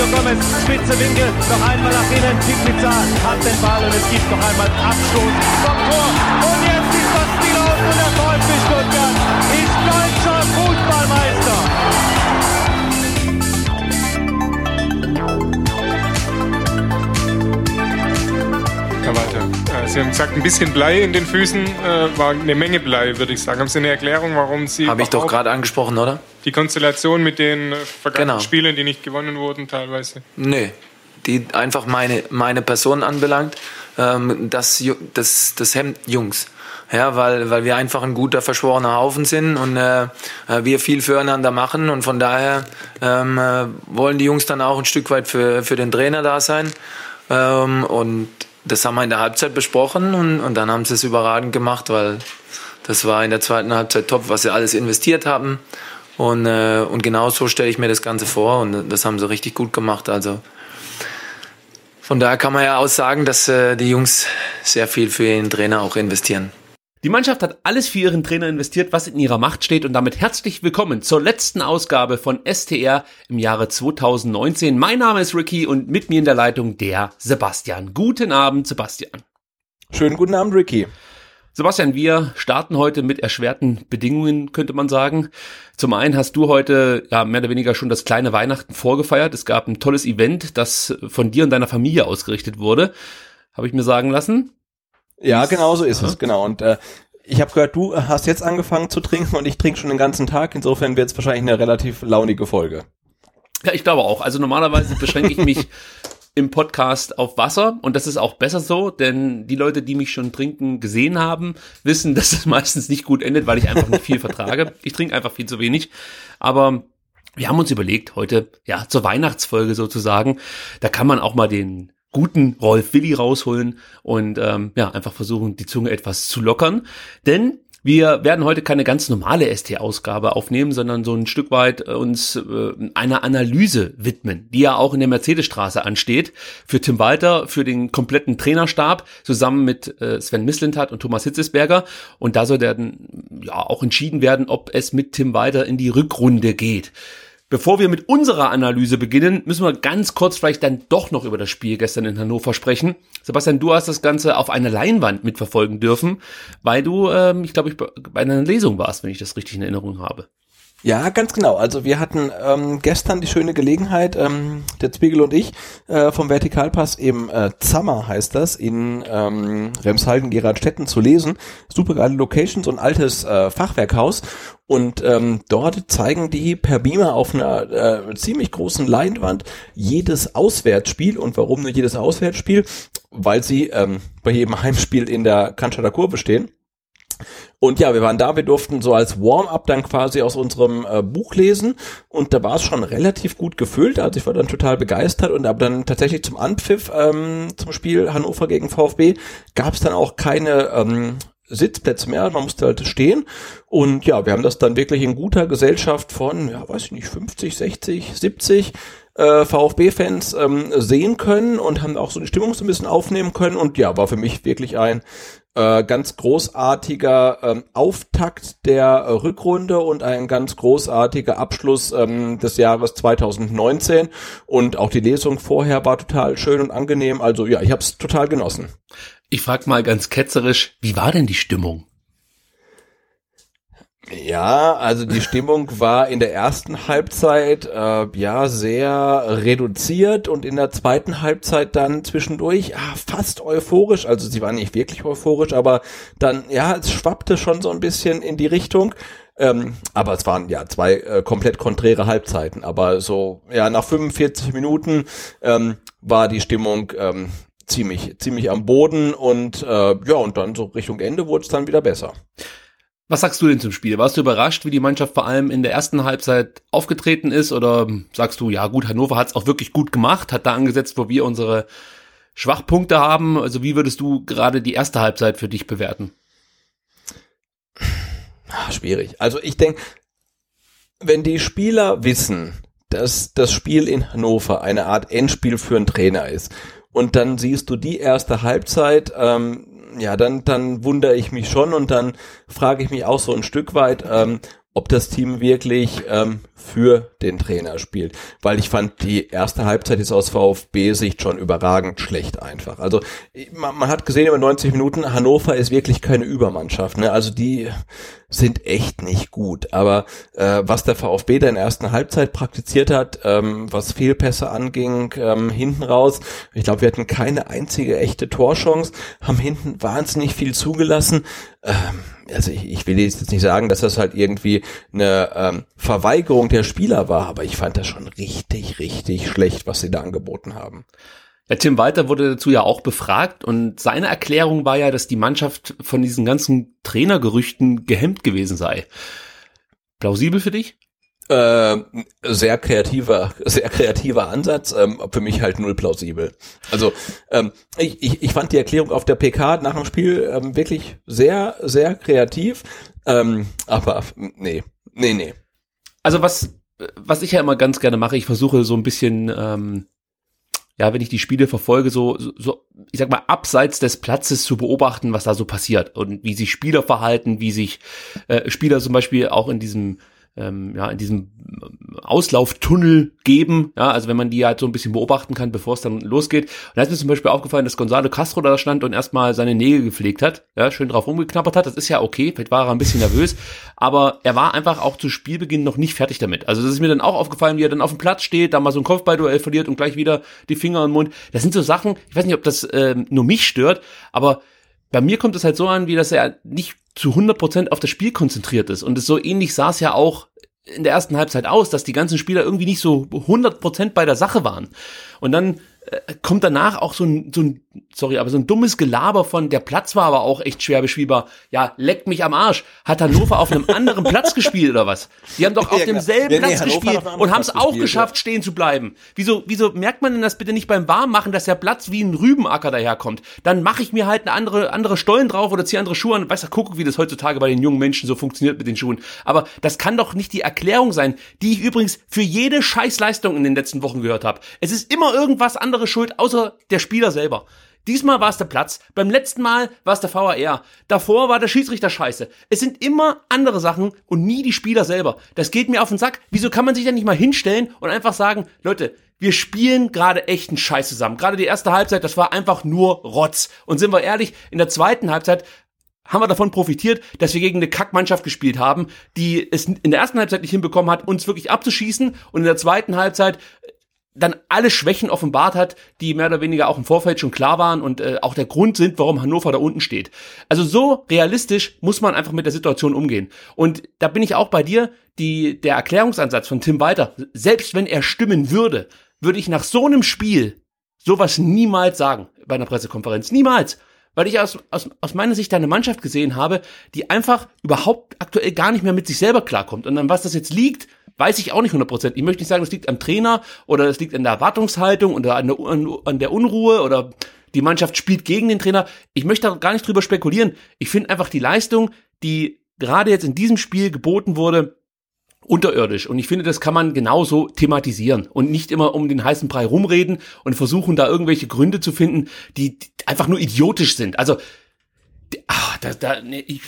Mario Gomez, spitze Winkel, noch einmal nach innen. Pizza hat den Ball und es gibt noch einmal Abstoß vom Tor. Und jetzt ist das Spiel aus und der VfB Stuttgart ist deutscher Fußballmeister. Sie haben gesagt, ein bisschen Blei in den Füßen äh, war eine Menge Blei, würde ich sagen. Haben Sie eine Erklärung, warum Sie Habe ich doch gerade angesprochen, oder? die Konstellation mit den äh, vergangenen Genau. Spielen, die nicht gewonnen wurden, teilweise? Nee, die einfach meine, meine Person anbelangt, ähm, das, das, das Hemd Jungs. Ja, weil, weil wir einfach ein guter, verschworener Haufen sind und äh, äh, wir viel füreinander machen und von daher ähm, äh, wollen die Jungs dann auch ein Stück weit für, für den Trainer da sein. Ähm, und das haben wir in der Halbzeit besprochen und, und dann haben sie es überragend gemacht, weil das war in der zweiten Halbzeit top, was sie alles investiert haben. Und, äh, und genau so stelle ich mir das Ganze vor und das haben sie richtig gut gemacht. Also von daher kann man ja auch sagen, dass äh, die Jungs sehr viel für ihren Trainer auch investieren. Die Mannschaft hat alles für ihren Trainer investiert, was in ihrer Macht steht und damit herzlich willkommen zur letzten Ausgabe von STR im Jahre 2019. Mein Name ist Ricky und mit mir in der Leitung der Sebastian. Guten Abend, Sebastian. Schönen guten Abend, Ricky. Sebastian, wir starten heute mit erschwerten Bedingungen, könnte man sagen. Zum einen hast du heute ja mehr oder weniger schon das kleine Weihnachten vorgefeiert. Es gab ein tolles Event, das von dir und deiner Familie ausgerichtet wurde. Habe ich mir sagen lassen. Ja, genau so ist es, genau. Und äh, ich habe gehört, du hast jetzt angefangen zu trinken und ich trinke schon den ganzen Tag. Insofern wird es wahrscheinlich eine relativ launige Folge. Ja, ich glaube auch. Also normalerweise beschränke ich mich im Podcast auf Wasser und das ist auch besser so, denn die Leute, die mich schon trinken gesehen haben, wissen, dass es meistens nicht gut endet, weil ich einfach nicht viel vertrage. Ich trinke einfach viel zu wenig. Aber wir haben uns überlegt, heute, ja, zur Weihnachtsfolge sozusagen, da kann man auch mal den guten Rolf Willi rausholen und ähm, ja, einfach versuchen, die Zunge etwas zu lockern. Denn wir werden heute keine ganz normale ST-Ausgabe aufnehmen, sondern so ein Stück weit äh, uns äh, einer Analyse widmen, die ja auch in der Mercedesstraße ansteht. Für Tim Walter, für den kompletten Trainerstab, zusammen mit äh, Sven Mislintat und Thomas Hitzesberger. Und da soll dann ja auch entschieden werden, ob es mit Tim Walter in die Rückrunde geht. Bevor wir mit unserer Analyse beginnen, müssen wir ganz kurz vielleicht dann doch noch über das Spiel gestern in Hannover sprechen. Sebastian, du hast das Ganze auf einer Leinwand mitverfolgen dürfen, weil du, ähm, ich glaube, ich bei einer Lesung warst, wenn ich das richtig in Erinnerung habe. Ja, ganz genau. Also wir hatten ähm, gestern die schöne Gelegenheit, ähm, der Zwiegel und ich, äh, vom Vertikalpass im äh, Zammer heißt das, in ähm, Remshalden, Geradstetten zu lesen. Super geile Locations und altes äh, Fachwerkhaus. Und ähm, dort zeigen die per Beamer auf einer äh, ziemlich großen Leinwand jedes Auswärtsspiel. Und warum nur jedes Auswärtsspiel? Weil sie ähm, bei jedem Heimspiel in der Cannstatter Kurve stehen. Und ja, wir waren da, wir durften so als Warm-up dann quasi aus unserem äh, Buch lesen. Und da war es schon relativ gut gefüllt, also ich war dann total begeistert. Und aber dann tatsächlich zum Anpfiff ähm, zum Spiel Hannover gegen VfB gab es dann auch keine ähm, Sitzplätze mehr, man musste halt stehen. Und ja, wir haben das dann wirklich in guter Gesellschaft von, ja, weiß ich nicht, 50, 60, 70 äh, VfB-Fans ähm, sehen können und haben auch so die Stimmung so ein bisschen aufnehmen können und ja, war für mich wirklich ein äh, ganz großartiger ähm, Auftakt der äh, Rückrunde und ein ganz großartiger Abschluss ähm, des Jahres 2019 und auch die Lesung vorher war total schön und angenehm. Also ja, ich habe es total genossen. Ich frage mal ganz ketzerisch, wie war denn die Stimmung? Ja, also die Stimmung war in der ersten Halbzeit äh, ja sehr reduziert und in der zweiten Halbzeit dann zwischendurch ah, fast euphorisch. Also sie war nicht wirklich euphorisch, aber dann ja, es schwappte schon so ein bisschen in die Richtung. Ähm, aber es waren ja zwei äh, komplett konträre Halbzeiten. Aber so ja nach 45 Minuten ähm, war die Stimmung ähm, ziemlich ziemlich am Boden und äh, ja und dann so Richtung Ende wurde es dann wieder besser. Was sagst du denn zum Spiel? Warst du überrascht, wie die Mannschaft vor allem in der ersten Halbzeit aufgetreten ist? Oder sagst du, ja gut, Hannover hat es auch wirklich gut gemacht, hat da angesetzt, wo wir unsere Schwachpunkte haben? Also wie würdest du gerade die erste Halbzeit für dich bewerten? Ach, schwierig. Also ich denke, wenn die Spieler wissen, dass das Spiel in Hannover eine Art Endspiel für einen Trainer ist und dann siehst du die erste Halbzeit, ähm, ja, dann, dann wundere ich mich schon und dann frage ich mich auch so ein Stück weit, ähm, ob das Team wirklich ähm, für den Trainer spielt. Weil ich fand, die erste Halbzeit ist aus VfB-Sicht schon überragend schlecht einfach. Also man, man, hat gesehen über 90 Minuten, Hannover ist wirklich keine Übermannschaft. Ne? Also die sind echt nicht gut. Aber äh, was der VfB da in der ersten Halbzeit praktiziert hat, ähm, was Fehlpässe anging, ähm, hinten raus, ich glaube, wir hatten keine einzige echte Torchance, haben hinten wahnsinnig viel zugelassen. Ähm, also ich, ich will jetzt nicht sagen, dass das halt irgendwie eine ähm, Verweigerung der Spieler war, aber ich fand das schon richtig, richtig schlecht, was sie da angeboten haben. Ja, Tim Walter wurde dazu ja auch befragt und seine Erklärung war ja, dass die Mannschaft von diesen ganzen Trainergerüchten gehemmt gewesen sei. Plausibel für dich? Äh, sehr kreativer, sehr kreativer Ansatz, ähm, für mich halt null plausibel. Also ähm, ich, ich, ich fand die Erklärung auf der PK nach dem Spiel ähm, wirklich sehr, sehr kreativ, ähm, aber nee, nee, nee. Also was, was ich ja immer ganz gerne mache, ich versuche so ein bisschen ähm, ja, wenn ich die Spiele verfolge, so, so, ich sag mal, abseits des Platzes zu beobachten, was da so passiert und wie sich Spieler verhalten, wie sich äh, Spieler zum Beispiel auch in diesem ähm, ja, in diesem Auslauftunnel geben. Ja, also wenn man die halt so ein bisschen beobachten kann, bevor es dann losgeht. Und da ist mir zum Beispiel aufgefallen, dass Gonzalo Castro da stand und erstmal seine Nägel gepflegt hat, ja, schön drauf rumgeknappert hat. Das ist ja okay, vielleicht war er ein bisschen nervös, aber er war einfach auch zu Spielbeginn noch nicht fertig damit. Also das ist mir dann auch aufgefallen, wie er dann auf dem Platz steht, da mal so ein Kopfballduell verliert und gleich wieder die Finger im Mund. Das sind so Sachen, ich weiß nicht, ob das ähm, nur mich stört, aber bei mir kommt es halt so an, wie dass er nicht zu 100% auf das Spiel konzentriert ist. Und es so ähnlich sah es ja auch in der ersten Halbzeit aus, dass die ganzen Spieler irgendwie nicht so 100% bei der Sache waren. Und dann äh, kommt danach auch so ein, so ein, sorry, aber so ein dummes Gelaber von, der Platz war aber auch echt schwer bespielbar. Ja, leckt mich am Arsch. Hat Hannover auf einem anderen Platz gespielt oder was? Die haben doch auf ja, demselben ja, nee, Platz gespielt und haben es auch geschafft, ja. stehen zu bleiben. Wieso, wieso merkt man denn das bitte nicht beim Warmmachen, dass der Platz wie ein Rübenacker daherkommt? Dann mache ich mir halt eine andere, andere Stollen drauf oder ziehe andere Schuhe an. Weißt du, guck, wie das heutzutage bei den jungen Menschen so funktioniert mit den Schuhen. Aber das kann doch nicht die Erklärung sein, die ich übrigens für jede Scheißleistung in den letzten Wochen gehört habe. Es ist immer irgendwas anderes schuld, außer der Spieler selber. Diesmal war es der Platz, beim letzten Mal war es der VAR, davor war der Schiedsrichter scheiße. Es sind immer andere Sachen und nie die Spieler selber. Das geht mir auf den Sack. Wieso kann man sich denn nicht mal hinstellen und einfach sagen, Leute, wir spielen gerade echt einen Scheiß zusammen. Gerade die erste Halbzeit, das war einfach nur Rotz. Und sind wir ehrlich, in der zweiten Halbzeit haben wir davon profitiert, dass wir gegen eine Kackmannschaft gespielt haben, die es in der ersten Halbzeit nicht hinbekommen hat, uns wirklich abzuschießen und in der zweiten Halbzeit dann alle Schwächen offenbart hat, die mehr oder weniger auch im Vorfeld schon klar waren und äh, auch der Grund sind, warum Hannover da unten steht. Also so realistisch muss man einfach mit der Situation umgehen. Und da bin ich auch bei dir, die, der Erklärungsansatz von Tim Walter, selbst wenn er stimmen würde, würde ich nach so einem Spiel sowas niemals sagen bei einer Pressekonferenz. Niemals. Weil ich aus, aus, aus meiner Sicht eine Mannschaft gesehen habe, die einfach überhaupt aktuell gar nicht mehr mit sich selber klarkommt. Und an was das jetzt liegt, Weiß ich auch nicht 100%. Ich möchte nicht sagen, es liegt am Trainer oder es liegt an der Erwartungshaltung oder an der, an der Unruhe oder die Mannschaft spielt gegen den Trainer. Ich möchte da gar nicht drüber spekulieren. Ich finde einfach die Leistung, die gerade jetzt in diesem Spiel geboten wurde, unterirdisch. Und ich finde, das kann man genauso thematisieren und nicht immer um den heißen Brei rumreden und versuchen, da irgendwelche Gründe zu finden, die einfach nur idiotisch sind. Also Ah, da, da, nee, ich,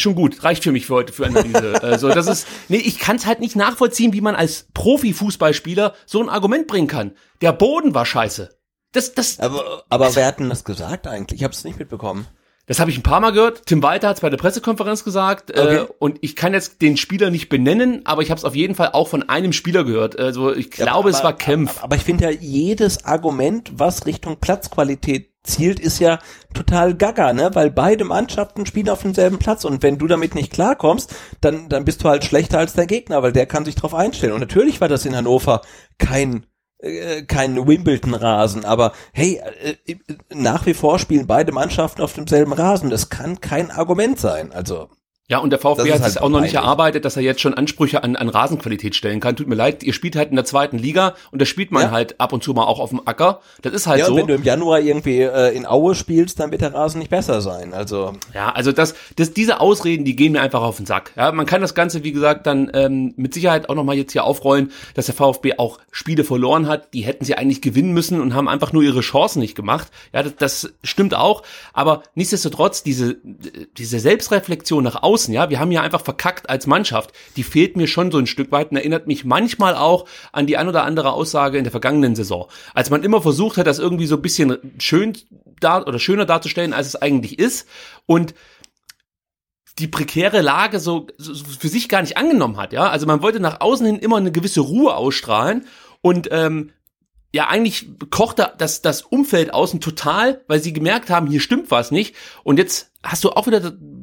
schon gut, reicht für mich für heute für Analyse. also das ist, nee, ich kann es halt nicht nachvollziehen, wie man als Profifußballspieler so ein Argument bringen kann. Der Boden war scheiße. Das, das. Aber, aber wer hat denn das gesagt eigentlich? Ich habe es nicht mitbekommen. Das habe ich ein paar Mal gehört. Tim Walter hat es bei der Pressekonferenz gesagt. Äh, okay. Äh, und ich kann jetzt den Spieler nicht benennen, aber ich habe es auf jeden Fall auch von einem Spieler gehört. Also ich glaube, ja, aber, es war Kempf. Aber, aber ich finde ja jedes Argument, was Richtung Platzqualität zielt, ist ja total gaga, ne? Weil beide Mannschaften spielen auf demselben Platz und wenn du damit nicht klarkommst, dann, dann bist du halt schlechter als dein Gegner, weil der kann sich drauf einstellen. Und natürlich war das in Hannover kein äh, kein Wimbledon-Rasen, aber hey, äh, äh, nach wie vor spielen beide Mannschaften auf demselben Rasen. Das kann kein Argument sein. Also ja, und der VfB hat halt es auch noch nicht erarbeitet, dass er jetzt schon Ansprüche an, an Rasenqualität stellen kann. Tut mir leid, ihr spielt halt in der zweiten Liga und da spielt man ja. halt ab und zu mal auch auf dem Acker. Das ist halt ja, so. Ja, wenn du im Januar irgendwie äh, in Aue spielst, dann wird der Rasen nicht besser sein. Also ja, also das, das, diese Ausreden, die gehen mir einfach auf den Sack. Ja, man kann das Ganze, wie gesagt, dann ähm, mit Sicherheit auch noch mal jetzt hier aufrollen, dass der VfB auch Spiele verloren hat. Die hätten sie eigentlich gewinnen müssen und haben einfach nur ihre Chancen nicht gemacht. Ja, das, das stimmt auch. Aber nichtsdestotrotz diese diese Selbstreflexion nach außen. Ja, wir haben ja einfach einfach verkackt als Mannschaft. Die fehlt mir schon so ein Stück weit und erinnert mich manchmal auch an die ein oder andere Aussage in der vergangenen Saison. Als man immer versucht hat, das irgendwie so ein bisschen schön da oder schöner darzustellen, als es eigentlich ist und die prekäre Lage so, so für sich gar nicht angenommen hat, ja. Also man wollte nach außen hin immer eine gewisse Ruhe ausstrahlen und ähm, ja, eigentlich kochte das, das Umfeld außen total, weil sie gemerkt haben, hier stimmt was nicht. Und jetzt hast du auch wieder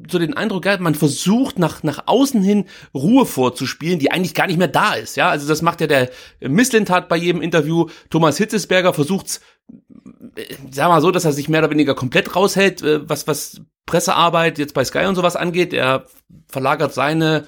so den Eindruck gehabt, man versucht nach, nach außen hin Ruhe vorzuspielen, die eigentlich gar nicht mehr da ist. Ja, also das macht ja der Misslintat bei jedem Interview. Thomas Hitzesberger versucht's, äh, sag mal so, dass er sich mehr oder weniger komplett raushält, äh, was, was Pressearbeit jetzt bei Sky und sowas angeht. Er verlagert seine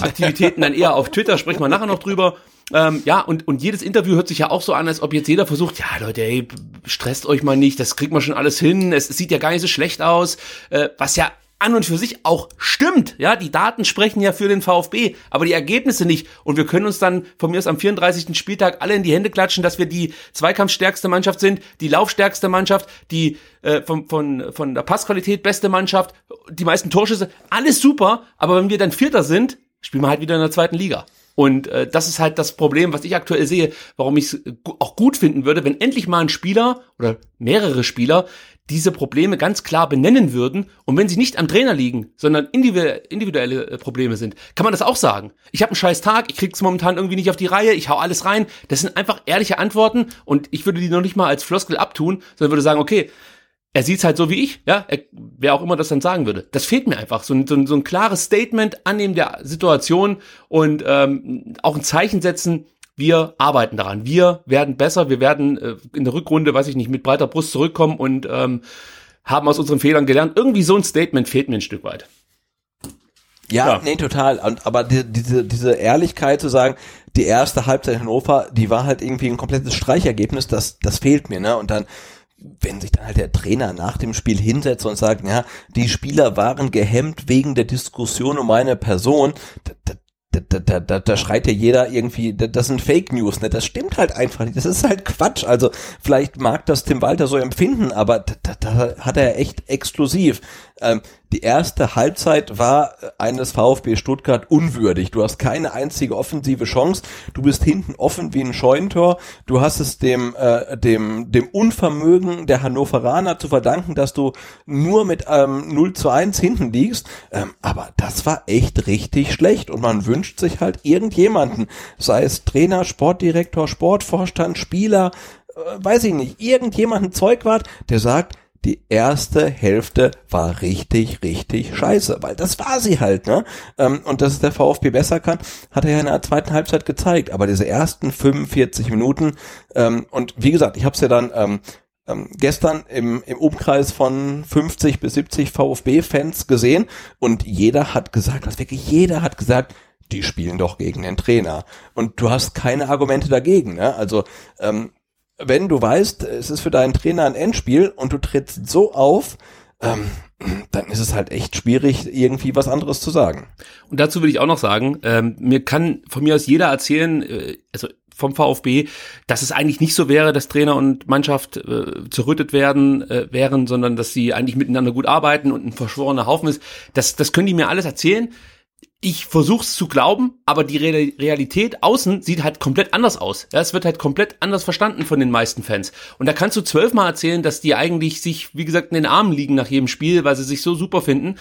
Aktivitäten dann eher auf Twitter, sprechen wir nachher noch drüber. Ähm, ja, und, und jedes Interview hört sich ja auch so an, als ob jetzt jeder versucht, ja Leute, ey, stresst euch mal nicht, das kriegt man schon alles hin, es, es sieht ja gar nicht so schlecht aus, äh, was ja an und für sich auch stimmt. Ja, die Daten sprechen ja für den VfB, aber die Ergebnisse nicht. Und wir können uns dann von mir aus am 34. Spieltag alle in die Hände klatschen, dass wir die zweikampfstärkste Mannschaft sind, die laufstärkste Mannschaft, die äh, von, von, von der Passqualität beste Mannschaft, die meisten Torschüsse, alles super. Aber wenn wir dann Vierter sind, spielen wir halt wieder in der zweiten Liga. Und äh, das ist halt das Problem, was ich aktuell sehe, warum ich es auch gut finden würde, wenn endlich mal ein Spieler oder mehrere Spieler diese Probleme ganz klar benennen würden und wenn sie nicht am Trainer liegen, sondern individuelle äh, Probleme sind, kann man das auch sagen. Ich habe einen scheiß Tag, ich krieg's momentan irgendwie nicht auf die Reihe, ich hau alles rein. Das sind einfach ehrliche Antworten und ich würde die noch nicht mal als Floskel abtun, sondern würde sagen, okay, er sieht's halt so wie ich, ja, er, wer auch immer das dann sagen würde. Das fehlt mir einfach, so ein, so ein, so ein klares Statement annehmen der Situation und ähm, auch ein Zeichen setzen, wir arbeiten daran, wir werden besser, wir werden äh, in der Rückrunde, weiß ich nicht, mit breiter Brust zurückkommen und ähm, haben aus unseren Fehlern gelernt. Irgendwie so ein Statement fehlt mir ein Stück weit. Ja, ja. nee, total. Und, aber die, diese, diese Ehrlichkeit zu sagen, die erste Halbzeit in Hannover, die war halt irgendwie ein komplettes Streichergebnis, das, das fehlt mir, ne? Und dann wenn sich dann halt der Trainer nach dem Spiel hinsetzt und sagt, ja, die Spieler waren gehemmt wegen der Diskussion um meine Person, da, da, da, da, da schreit ja jeder irgendwie, das sind Fake News, ne? Das stimmt halt einfach nicht. Das ist halt Quatsch. Also vielleicht mag das Tim Walter so empfinden, aber da, da, da hat er echt exklusiv. Ähm, die erste Halbzeit war eines VfB Stuttgart unwürdig. Du hast keine einzige offensive Chance. Du bist hinten offen wie ein Scheunentor. Du hast es dem, äh, dem, dem Unvermögen der Hannoveraner zu verdanken, dass du nur mit ähm, 0 zu 1 hinten liegst. Ähm, aber das war echt richtig schlecht und man wünscht sich halt irgendjemanden, sei es Trainer, Sportdirektor, Sportvorstand, Spieler, äh, weiß ich nicht, irgendjemanden Zeugwart, der sagt, die erste Hälfte war richtig, richtig scheiße, weil das war sie halt, ne? Ähm, und dass es der VfB besser kann, hat er ja in der zweiten Halbzeit gezeigt. Aber diese ersten 45 Minuten, ähm, und wie gesagt, ich habe es ja dann ähm, ähm, gestern im, im Umkreis von 50 bis 70 VfB-Fans gesehen und jeder hat gesagt, also wirklich jeder hat gesagt, die spielen doch gegen den Trainer. Und du hast keine Argumente dagegen. Ne? Also ähm, wenn du weißt, es ist für deinen Trainer ein Endspiel und du trittst so auf, ähm, dann ist es halt echt schwierig, irgendwie was anderes zu sagen. Und dazu will ich auch noch sagen, ähm, mir kann von mir aus jeder erzählen, äh, also vom VfB, dass es eigentlich nicht so wäre, dass Trainer und Mannschaft äh, zerrüttet werden äh, wären, sondern dass sie eigentlich miteinander gut arbeiten und ein verschworener Haufen ist. Das, das können die mir alles erzählen ich versuch's zu glauben, aber die Re Realität außen sieht halt komplett anders aus. Ja, es wird halt komplett anders verstanden von den meisten Fans. Und da kannst du zwölfmal erzählen, dass die eigentlich sich, wie gesagt, in den Armen liegen nach jedem Spiel, weil sie sich so super finden.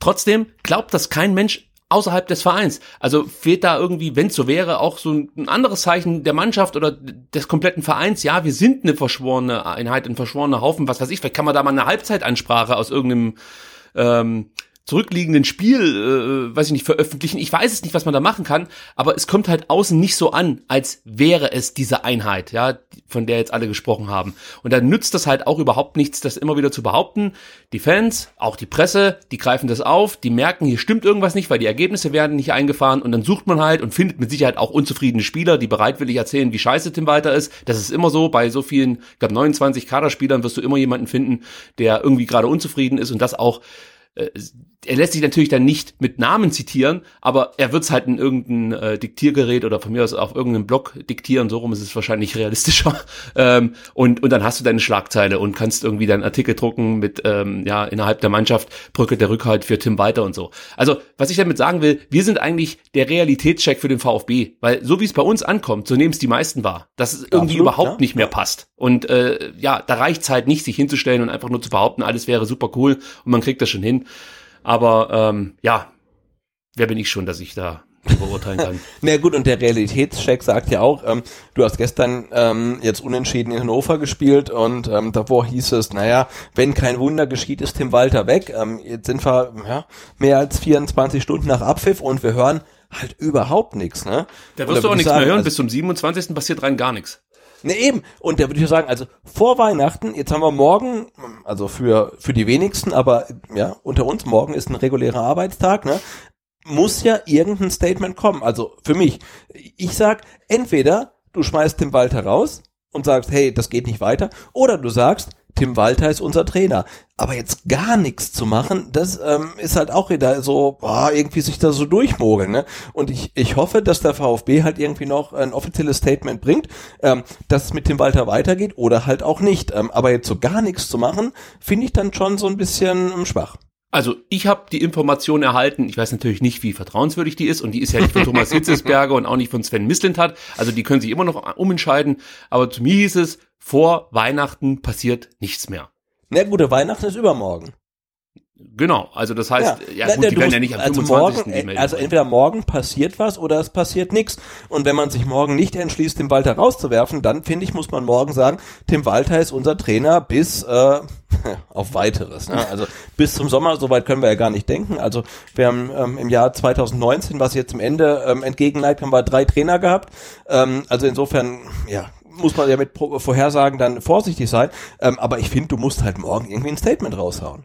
Trotzdem glaubt das kein Mensch außerhalb des Vereins. Also fehlt da irgendwie, wenn so wäre, auch so ein anderes Zeichen der Mannschaft oder des kompletten Vereins. Ja, wir sind eine verschworene Einheit, ein verschworener Haufen, was weiß ich. Vielleicht kann man da mal eine Halbzeitansprache aus irgendeinem ähm, zurückliegenden Spiel, äh, weiß ich nicht, veröffentlichen. Ich weiß es nicht, was man da machen kann, aber es kommt halt außen nicht so an, als wäre es diese Einheit, ja, von der jetzt alle gesprochen haben. Und dann nützt das halt auch überhaupt nichts, das immer wieder zu behaupten. Die Fans, auch die Presse, die greifen das auf, die merken, hier stimmt irgendwas nicht, weil die Ergebnisse werden nicht eingefahren und dann sucht man halt und findet mit Sicherheit auch unzufriedene Spieler, die bereitwillig erzählen, wie scheiße Tim Walter ist. Das ist immer so, bei so vielen, ich glaube 29 Kaderspielern wirst du immer jemanden finden, der irgendwie gerade unzufrieden ist und das auch äh, er lässt sich natürlich dann nicht mit Namen zitieren, aber er wird es halt in irgendein äh, Diktiergerät oder von mir aus auf irgendeinem Blog diktieren, so rum ist es wahrscheinlich realistischer. ähm, und, und dann hast du deine Schlagzeile und kannst irgendwie deinen Artikel drucken mit, ähm, ja, innerhalb der Mannschaft brücke der Rückhalt für Tim Walter und so. Also, was ich damit sagen will, wir sind eigentlich der Realitätscheck für den VfB, weil so wie es bei uns ankommt, so nehmen es die meisten wahr, dass es irgendwie Absolut, überhaupt ja. nicht mehr passt. Und äh, ja, da reicht's halt nicht, sich hinzustellen und einfach nur zu behaupten, alles wäre super cool und man kriegt das schon hin. Aber ähm, ja, wer bin ich schon, dass ich da beurteilen kann. Na gut, und der Realitätscheck sagt ja auch, ähm, du hast gestern ähm, jetzt unentschieden in Hannover gespielt und ähm, davor hieß es, naja, wenn kein Wunder geschieht, ist Tim Walter weg. Ähm, jetzt sind wir ja, mehr als 24 Stunden nach Abpfiff und wir hören halt überhaupt nichts. Ne? Da wirst du auch nichts sagen, mehr hören, also, bis zum 27. passiert rein gar nichts. Ne, eben. Und da würde ich sagen, also vor Weihnachten, jetzt haben wir morgen, also für, für die wenigsten, aber ja, unter uns, morgen ist ein regulärer Arbeitstag, ne? Muss ja irgendein Statement kommen. Also für mich. Ich sag, entweder du schmeißt den Walter raus und sagst, hey, das geht nicht weiter, oder du sagst, Tim Walter ist unser Trainer. Aber jetzt gar nichts zu machen, das ähm, ist halt auch wieder so, boah, irgendwie sich da so durchmogeln. Ne? Und ich, ich hoffe, dass der VfB halt irgendwie noch ein offizielles Statement bringt, ähm, dass es mit Tim Walter weitergeht oder halt auch nicht. Ähm, aber jetzt so gar nichts zu machen, finde ich dann schon so ein bisschen ähm, schwach. Also ich habe die Information erhalten, ich weiß natürlich nicht, wie vertrauenswürdig die ist und die ist ja nicht von Thomas Hitzesberger und auch nicht von Sven Mislintat, also die können sich immer noch umentscheiden, aber zu mir hieß es, vor Weihnachten passiert nichts mehr. Na gut, der Weihnachten ist übermorgen. Genau, also das heißt, ja, ja gut, na, die werden ja nicht am also 25. Morgen, die Also entweder morgen passiert was oder es passiert nichts. Und wenn man sich morgen nicht entschließt, Tim Walter rauszuwerfen, dann finde ich, muss man morgen sagen, Tim Walter ist unser Trainer bis äh, auf weiteres. Ne? Also bis zum Sommer, soweit können wir ja gar nicht denken. Also wir haben ähm, im Jahr 2019, was jetzt zum Ende ähm, entgegenneigt, haben wir drei Trainer gehabt. Ähm, also insofern, ja, muss man ja mit Vorhersagen dann vorsichtig sein. Ähm, aber ich finde, du musst halt morgen irgendwie ein Statement raushauen.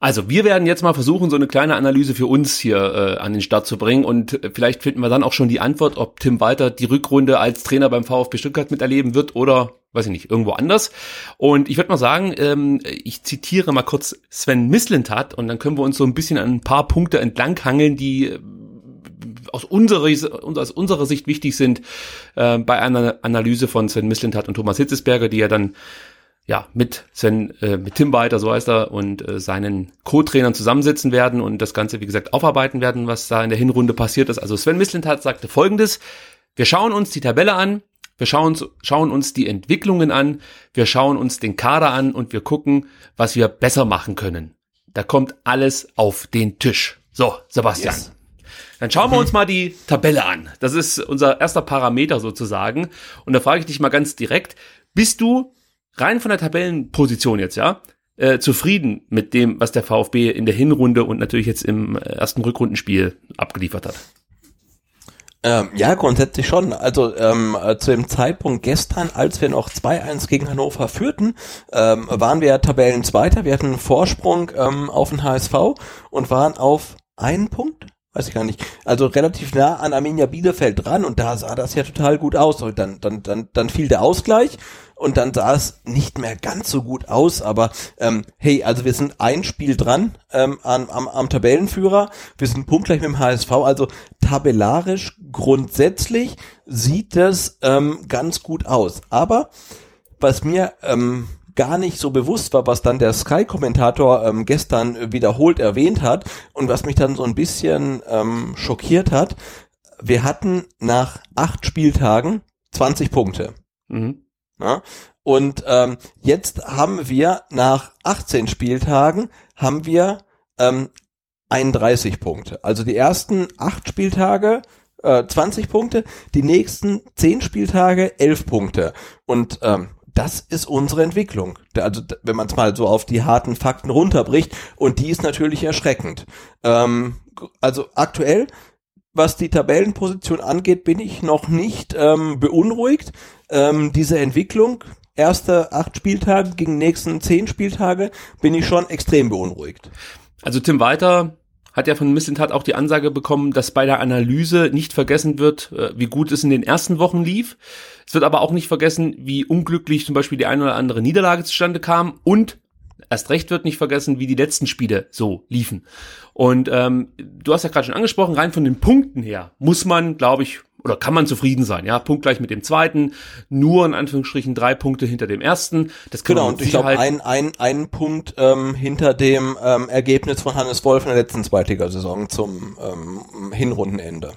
Also wir werden jetzt mal versuchen, so eine kleine Analyse für uns hier äh, an den Start zu bringen und äh, vielleicht finden wir dann auch schon die Antwort, ob Tim Walter die Rückrunde als Trainer beim VfB Stuttgart miterleben wird oder, weiß ich nicht, irgendwo anders. Und ich würde mal sagen, ähm, ich zitiere mal kurz Sven Mislintat und dann können wir uns so ein bisschen an ein paar Punkte entlanghangeln, die äh, aus unserer, aus unserer Sicht wichtig sind äh, bei einer Analyse von Sven Mislintat und Thomas Hitzesberger, die ja dann ja, mit Sven, äh, mit Tim Beiter, so heißt er, und äh, seinen Co-Trainern zusammensitzen werden und das Ganze, wie gesagt, aufarbeiten werden, was da in der Hinrunde passiert ist. Also Sven Mislintat sagte folgendes, wir schauen uns die Tabelle an, wir schauen uns, schauen uns die Entwicklungen an, wir schauen uns den Kader an und wir gucken, was wir besser machen können. Da kommt alles auf den Tisch. So, Sebastian. Yes. Dann schauen wir mhm. uns mal die Tabelle an. Das ist unser erster Parameter sozusagen. Und da frage ich dich mal ganz direkt, bist du rein von der Tabellenposition jetzt, ja, äh, zufrieden mit dem, was der VfB in der Hinrunde und natürlich jetzt im ersten Rückrundenspiel abgeliefert hat? Ähm, ja, grundsätzlich schon. Also ähm, äh, zu dem Zeitpunkt gestern, als wir noch 2-1 gegen Hannover führten, ähm, waren wir Tabellenzweiter. Wir hatten einen Vorsprung ähm, auf den HSV und waren auf einen Punkt, weiß ich gar nicht, also relativ nah an Arminia Bielefeld dran und da sah das ja total gut aus. Und dann, dann, dann, dann fiel der Ausgleich und dann sah es nicht mehr ganz so gut aus, aber ähm, hey, also wir sind ein Spiel dran ähm, am, am, am Tabellenführer, wir sind punktgleich mit dem HSV, also tabellarisch grundsätzlich sieht das ähm, ganz gut aus. Aber was mir ähm, gar nicht so bewusst war, was dann der Sky-Kommentator ähm, gestern wiederholt erwähnt hat und was mich dann so ein bisschen ähm, schockiert hat. Wir hatten nach acht Spieltagen 20 Punkte. Mhm. Ja? Und ähm, jetzt haben wir nach 18 Spieltagen haben wir ähm, 31 Punkte. Also die ersten acht Spieltage äh, 20 Punkte, die nächsten 10 Spieltage 11 Punkte. Und ähm, das ist unsere Entwicklung. Also wenn man es mal so auf die harten Fakten runterbricht und die ist natürlich erschreckend. Ähm, also aktuell, was die Tabellenposition angeht, bin ich noch nicht ähm, beunruhigt. Ähm, diese Entwicklung, erste acht Spieltage gegen nächsten zehn Spieltage, bin ich schon extrem beunruhigt. Also Tim Walter hat ja von Missentat auch die Ansage bekommen, dass bei der Analyse nicht vergessen wird, äh, wie gut es in den ersten Wochen lief. Es wird aber auch nicht vergessen, wie unglücklich zum Beispiel die eine oder andere Niederlage zustande kam und erst recht wird nicht vergessen, wie die letzten Spiele so liefen. Und ähm, du hast ja gerade schon angesprochen, rein von den Punkten her muss man, glaube ich, oder kann man zufrieden sein, ja, punktgleich mit dem zweiten, nur in Anführungsstrichen drei Punkte hinter dem ersten. Das genau, und ich glaube, ein, ein, ein Punkt ähm, hinter dem ähm, Ergebnis von Hannes Wolf in der letzten Zweitligasaison zum ähm, Hinrundenende.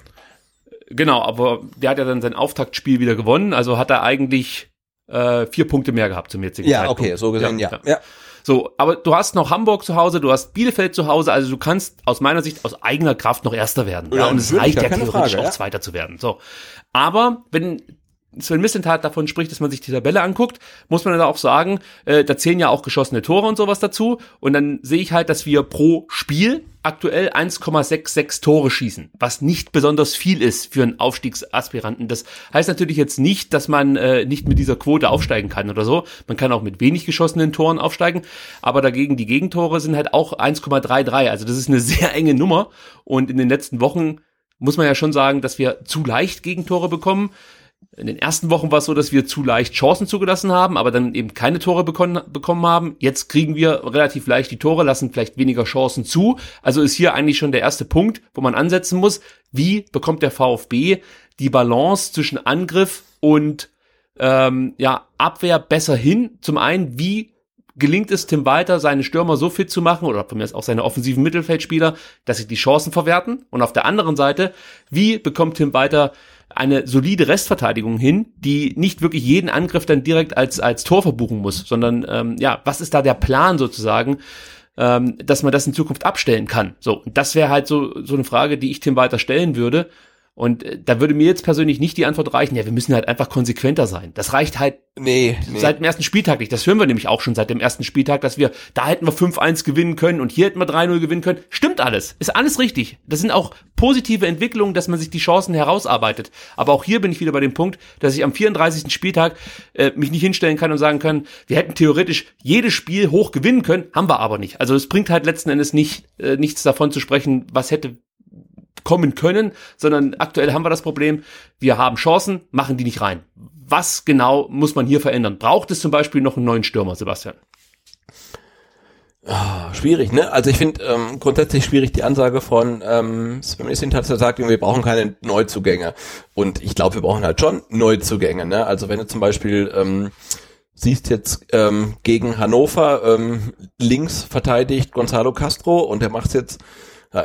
Genau, aber der hat ja dann sein Auftaktspiel wieder gewonnen, also hat er eigentlich äh, vier Punkte mehr gehabt zum jetzigen ja, Zeitpunkt. Ja, okay, so gesehen, ja. ja. ja. So, aber du hast noch Hamburg zu Hause, du hast Bielefeld zu Hause, also du kannst aus meiner Sicht aus eigener Kraft noch Erster werden. Ja, ja und es reicht ja theoretisch Frage, auch? Zweiter zu werden. So. Aber wenn Sven Missentat davon spricht, dass man sich die Tabelle anguckt, muss man dann auch sagen, äh, da zählen ja auch geschossene Tore und sowas dazu. Und dann sehe ich halt, dass wir pro Spiel aktuell 1,66 Tore schießen, was nicht besonders viel ist für einen Aufstiegsaspiranten. Das heißt natürlich jetzt nicht, dass man äh, nicht mit dieser Quote aufsteigen kann oder so. Man kann auch mit wenig geschossenen Toren aufsteigen, aber dagegen die Gegentore sind halt auch 1,33. Also das ist eine sehr enge Nummer. Und in den letzten Wochen muss man ja schon sagen, dass wir zu leicht Gegentore bekommen. In den ersten Wochen war es so, dass wir zu leicht Chancen zugelassen haben, aber dann eben keine Tore bekommen, bekommen haben. Jetzt kriegen wir relativ leicht die Tore, lassen vielleicht weniger Chancen zu. Also ist hier eigentlich schon der erste Punkt, wo man ansetzen muss. Wie bekommt der VfB die Balance zwischen Angriff und ähm, ja, Abwehr besser hin? Zum einen, wie gelingt es Tim Walter, seine Stürmer so fit zu machen, oder von mir auch seine offensiven Mittelfeldspieler, dass sie die Chancen verwerten? Und auf der anderen Seite, wie bekommt Tim Walter eine solide Restverteidigung hin, die nicht wirklich jeden Angriff dann direkt als, als Tor verbuchen muss, sondern ähm, ja, was ist da der Plan sozusagen, ähm, dass man das in Zukunft abstellen kann? So, das wäre halt so, so eine Frage, die ich Tim weiter stellen würde. Und äh, da würde mir jetzt persönlich nicht die Antwort reichen, ja, wir müssen halt einfach konsequenter sein. Das reicht halt nee, nee. seit dem ersten Spieltag nicht. Das hören wir nämlich auch schon seit dem ersten Spieltag, dass wir, da hätten wir 5-1 gewinnen können und hier hätten wir 3-0 gewinnen können. Stimmt alles. Ist alles richtig. Das sind auch positive Entwicklungen, dass man sich die Chancen herausarbeitet. Aber auch hier bin ich wieder bei dem Punkt, dass ich am 34. Spieltag äh, mich nicht hinstellen kann und sagen kann, wir hätten theoretisch jedes Spiel hoch gewinnen können, haben wir aber nicht. Also es bringt halt letzten Endes nicht, äh, nichts davon zu sprechen, was hätte kommen können, sondern aktuell haben wir das Problem, wir haben Chancen, machen die nicht rein. Was genau muss man hier verändern? Braucht es zum Beispiel noch einen neuen Stürmer, Sebastian? Oh, schwierig, ne? Also ich finde ähm, grundsätzlich schwierig die Ansage von ähm, Sven hat gesagt, wir brauchen keine Neuzugänge. Und ich glaube, wir brauchen halt schon Neuzugänge, ne? Also wenn du zum Beispiel ähm, siehst jetzt ähm, gegen Hannover ähm, links verteidigt Gonzalo Castro und der macht jetzt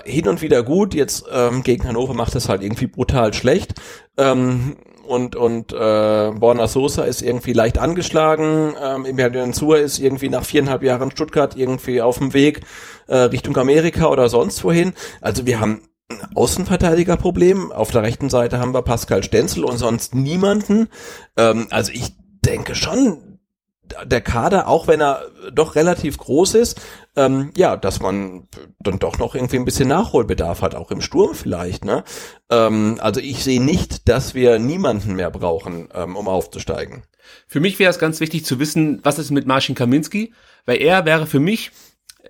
hin und wieder gut. Jetzt ähm, gegen Hannover macht es halt irgendwie brutal schlecht. Ähm, und und äh, Borna Sosa ist irgendwie leicht angeschlagen. Ähm, Emilian Zur ist irgendwie nach viereinhalb Jahren Stuttgart irgendwie auf dem Weg äh, Richtung Amerika oder sonst wohin. Also wir haben ein Außenverteidigerproblem. Auf der rechten Seite haben wir Pascal Stenzel und sonst niemanden. Ähm, also ich denke schon, der Kader, auch wenn er doch relativ groß ist, ähm, ja, dass man dann doch noch irgendwie ein bisschen Nachholbedarf hat, auch im Sturm vielleicht. Ne? Ähm, also ich sehe nicht, dass wir niemanden mehr brauchen, ähm, um aufzusteigen. Für mich wäre es ganz wichtig zu wissen, was ist mit Marcin Kaminski, weil er wäre für mich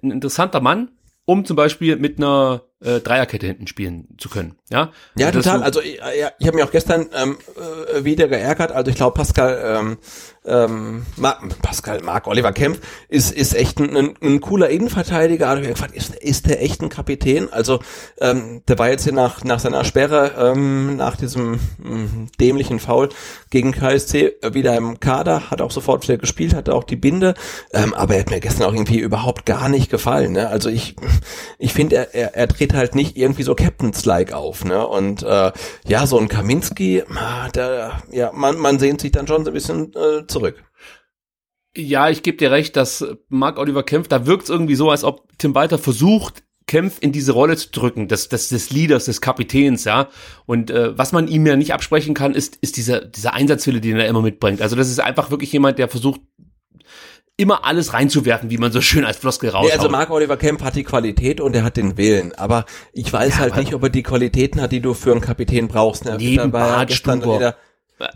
ein interessanter Mann, um zum Beispiel mit einer äh, Dreierkette hinten spielen zu können. Ja, ja also total. Also ich, ja, ich habe mich auch gestern ähm, äh, wieder geärgert. Also ich glaube, Pascal ähm, ähm, Pascal, Marc Oliver Kempf ist, ist echt ein, ein, ein cooler Innenverteidiger. Also ich gefragt, ist, ist der echt ein Kapitän? Also ähm, der war jetzt hier nach, nach seiner Sperre, ähm, nach diesem ähm, dämlichen Foul gegen KSC wieder im Kader, hat auch sofort wieder gespielt, hatte auch die Binde, ähm, aber er hat mir gestern auch irgendwie überhaupt gar nicht gefallen. Ne? Also ich, ich finde, er, er, er dreht halt nicht irgendwie so Captains-like auf. Ne? Und äh, ja, so ein Kaminski, ah, der, ja, man, man sehnt sich dann schon so ein bisschen äh, zurück. Ja, ich gebe dir recht, dass Mark Oliver Kempf, da wirkt es irgendwie so, als ob Tim Walter versucht, Kempf in diese Rolle zu drücken, des, des, des Leaders, des Kapitäns, ja. Und äh, was man ihm ja nicht absprechen kann, ist, ist dieser, dieser Einsatzwille, den er immer mitbringt. Also das ist einfach wirklich jemand, der versucht, immer alles reinzuwerfen, wie man so schön als Floskel raushaut. Ja, also Mark Oliver Kemp hat die Qualität und er hat den Willen, aber ich weiß ja, halt nicht, ob er die Qualitäten hat, die du für einen Kapitän brauchst. Ne? Neben Bartstuber.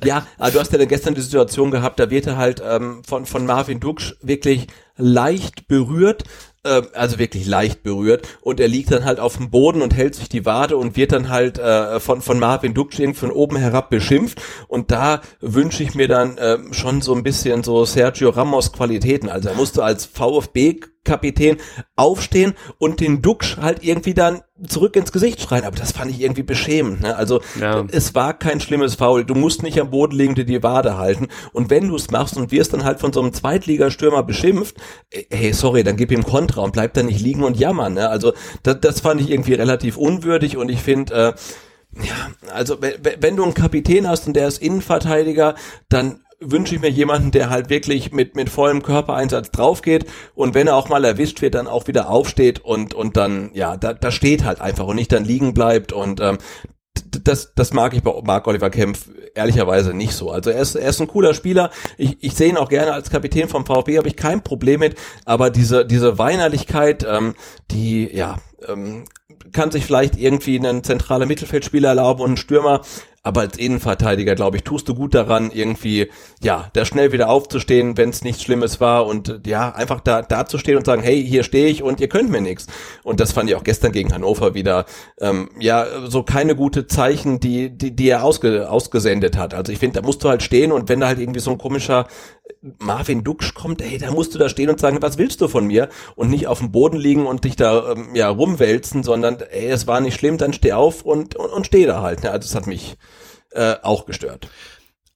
Ja, aber du hast ja gestern die Situation gehabt, da wird er halt ähm, von, von Marvin Duksch wirklich leicht berührt, äh, also wirklich leicht berührt und er liegt dann halt auf dem Boden und hält sich die Wade und wird dann halt äh, von, von Marvin Duksch von oben herab beschimpft und da wünsche ich mir dann äh, schon so ein bisschen so Sergio Ramos Qualitäten, also er musste als VfB Kapitän aufstehen und den Duxch halt irgendwie dann zurück ins Gesicht schreien. Aber das fand ich irgendwie beschämend. Ne? Also ja. es war kein schlimmes Foul. Du musst nicht am Boden liegen, dir die Wade halten. Und wenn du es machst und wirst dann halt von so einem Zweitligastürmer beschimpft, äh, hey, sorry, dann gib ihm Kontra und bleib da nicht liegen und jammern. Ne? Also das, das fand ich irgendwie relativ unwürdig und ich finde, äh, ja, also wenn du einen Kapitän hast und der ist Innenverteidiger, dann wünsche ich mir jemanden, der halt wirklich mit, mit vollem Körpereinsatz draufgeht und wenn er auch mal erwischt wird, dann auch wieder aufsteht und, und dann, ja, da, da steht halt einfach und nicht dann liegen bleibt und ähm, das, das mag ich bei Mark Oliver Kempf ehrlicherweise nicht so. Also er ist, er ist ein cooler Spieler. Ich, ich sehe ihn auch gerne als Kapitän vom VfB, habe ich kein Problem mit. Aber diese, diese Weinerlichkeit, ähm, die, ja, ähm, kann sich vielleicht irgendwie einen zentraler Mittelfeldspieler erlauben und ein Stürmer, aber als Innenverteidiger, glaube ich, tust du gut daran, irgendwie, ja, da schnell wieder aufzustehen, wenn es nichts Schlimmes war und ja, einfach da, da zu stehen und sagen, hey, hier stehe ich und ihr könnt mir nichts. Und das fand ich auch gestern gegen Hannover wieder, ähm, ja, so keine gute Zeichen, die, die, die er ausge, ausgesendet hat. Also ich finde, da musst du halt stehen und wenn da halt irgendwie so ein komischer Marvin Duksch kommt, ey, da musst du da stehen und sagen, was willst du von mir? Und nicht auf dem Boden liegen und dich da, ähm, ja, rumwälzen, sondern, ey, es war nicht schlimm, dann steh auf und, und, und steh da halt. Ne? Also es hat mich, äh, auch gestört.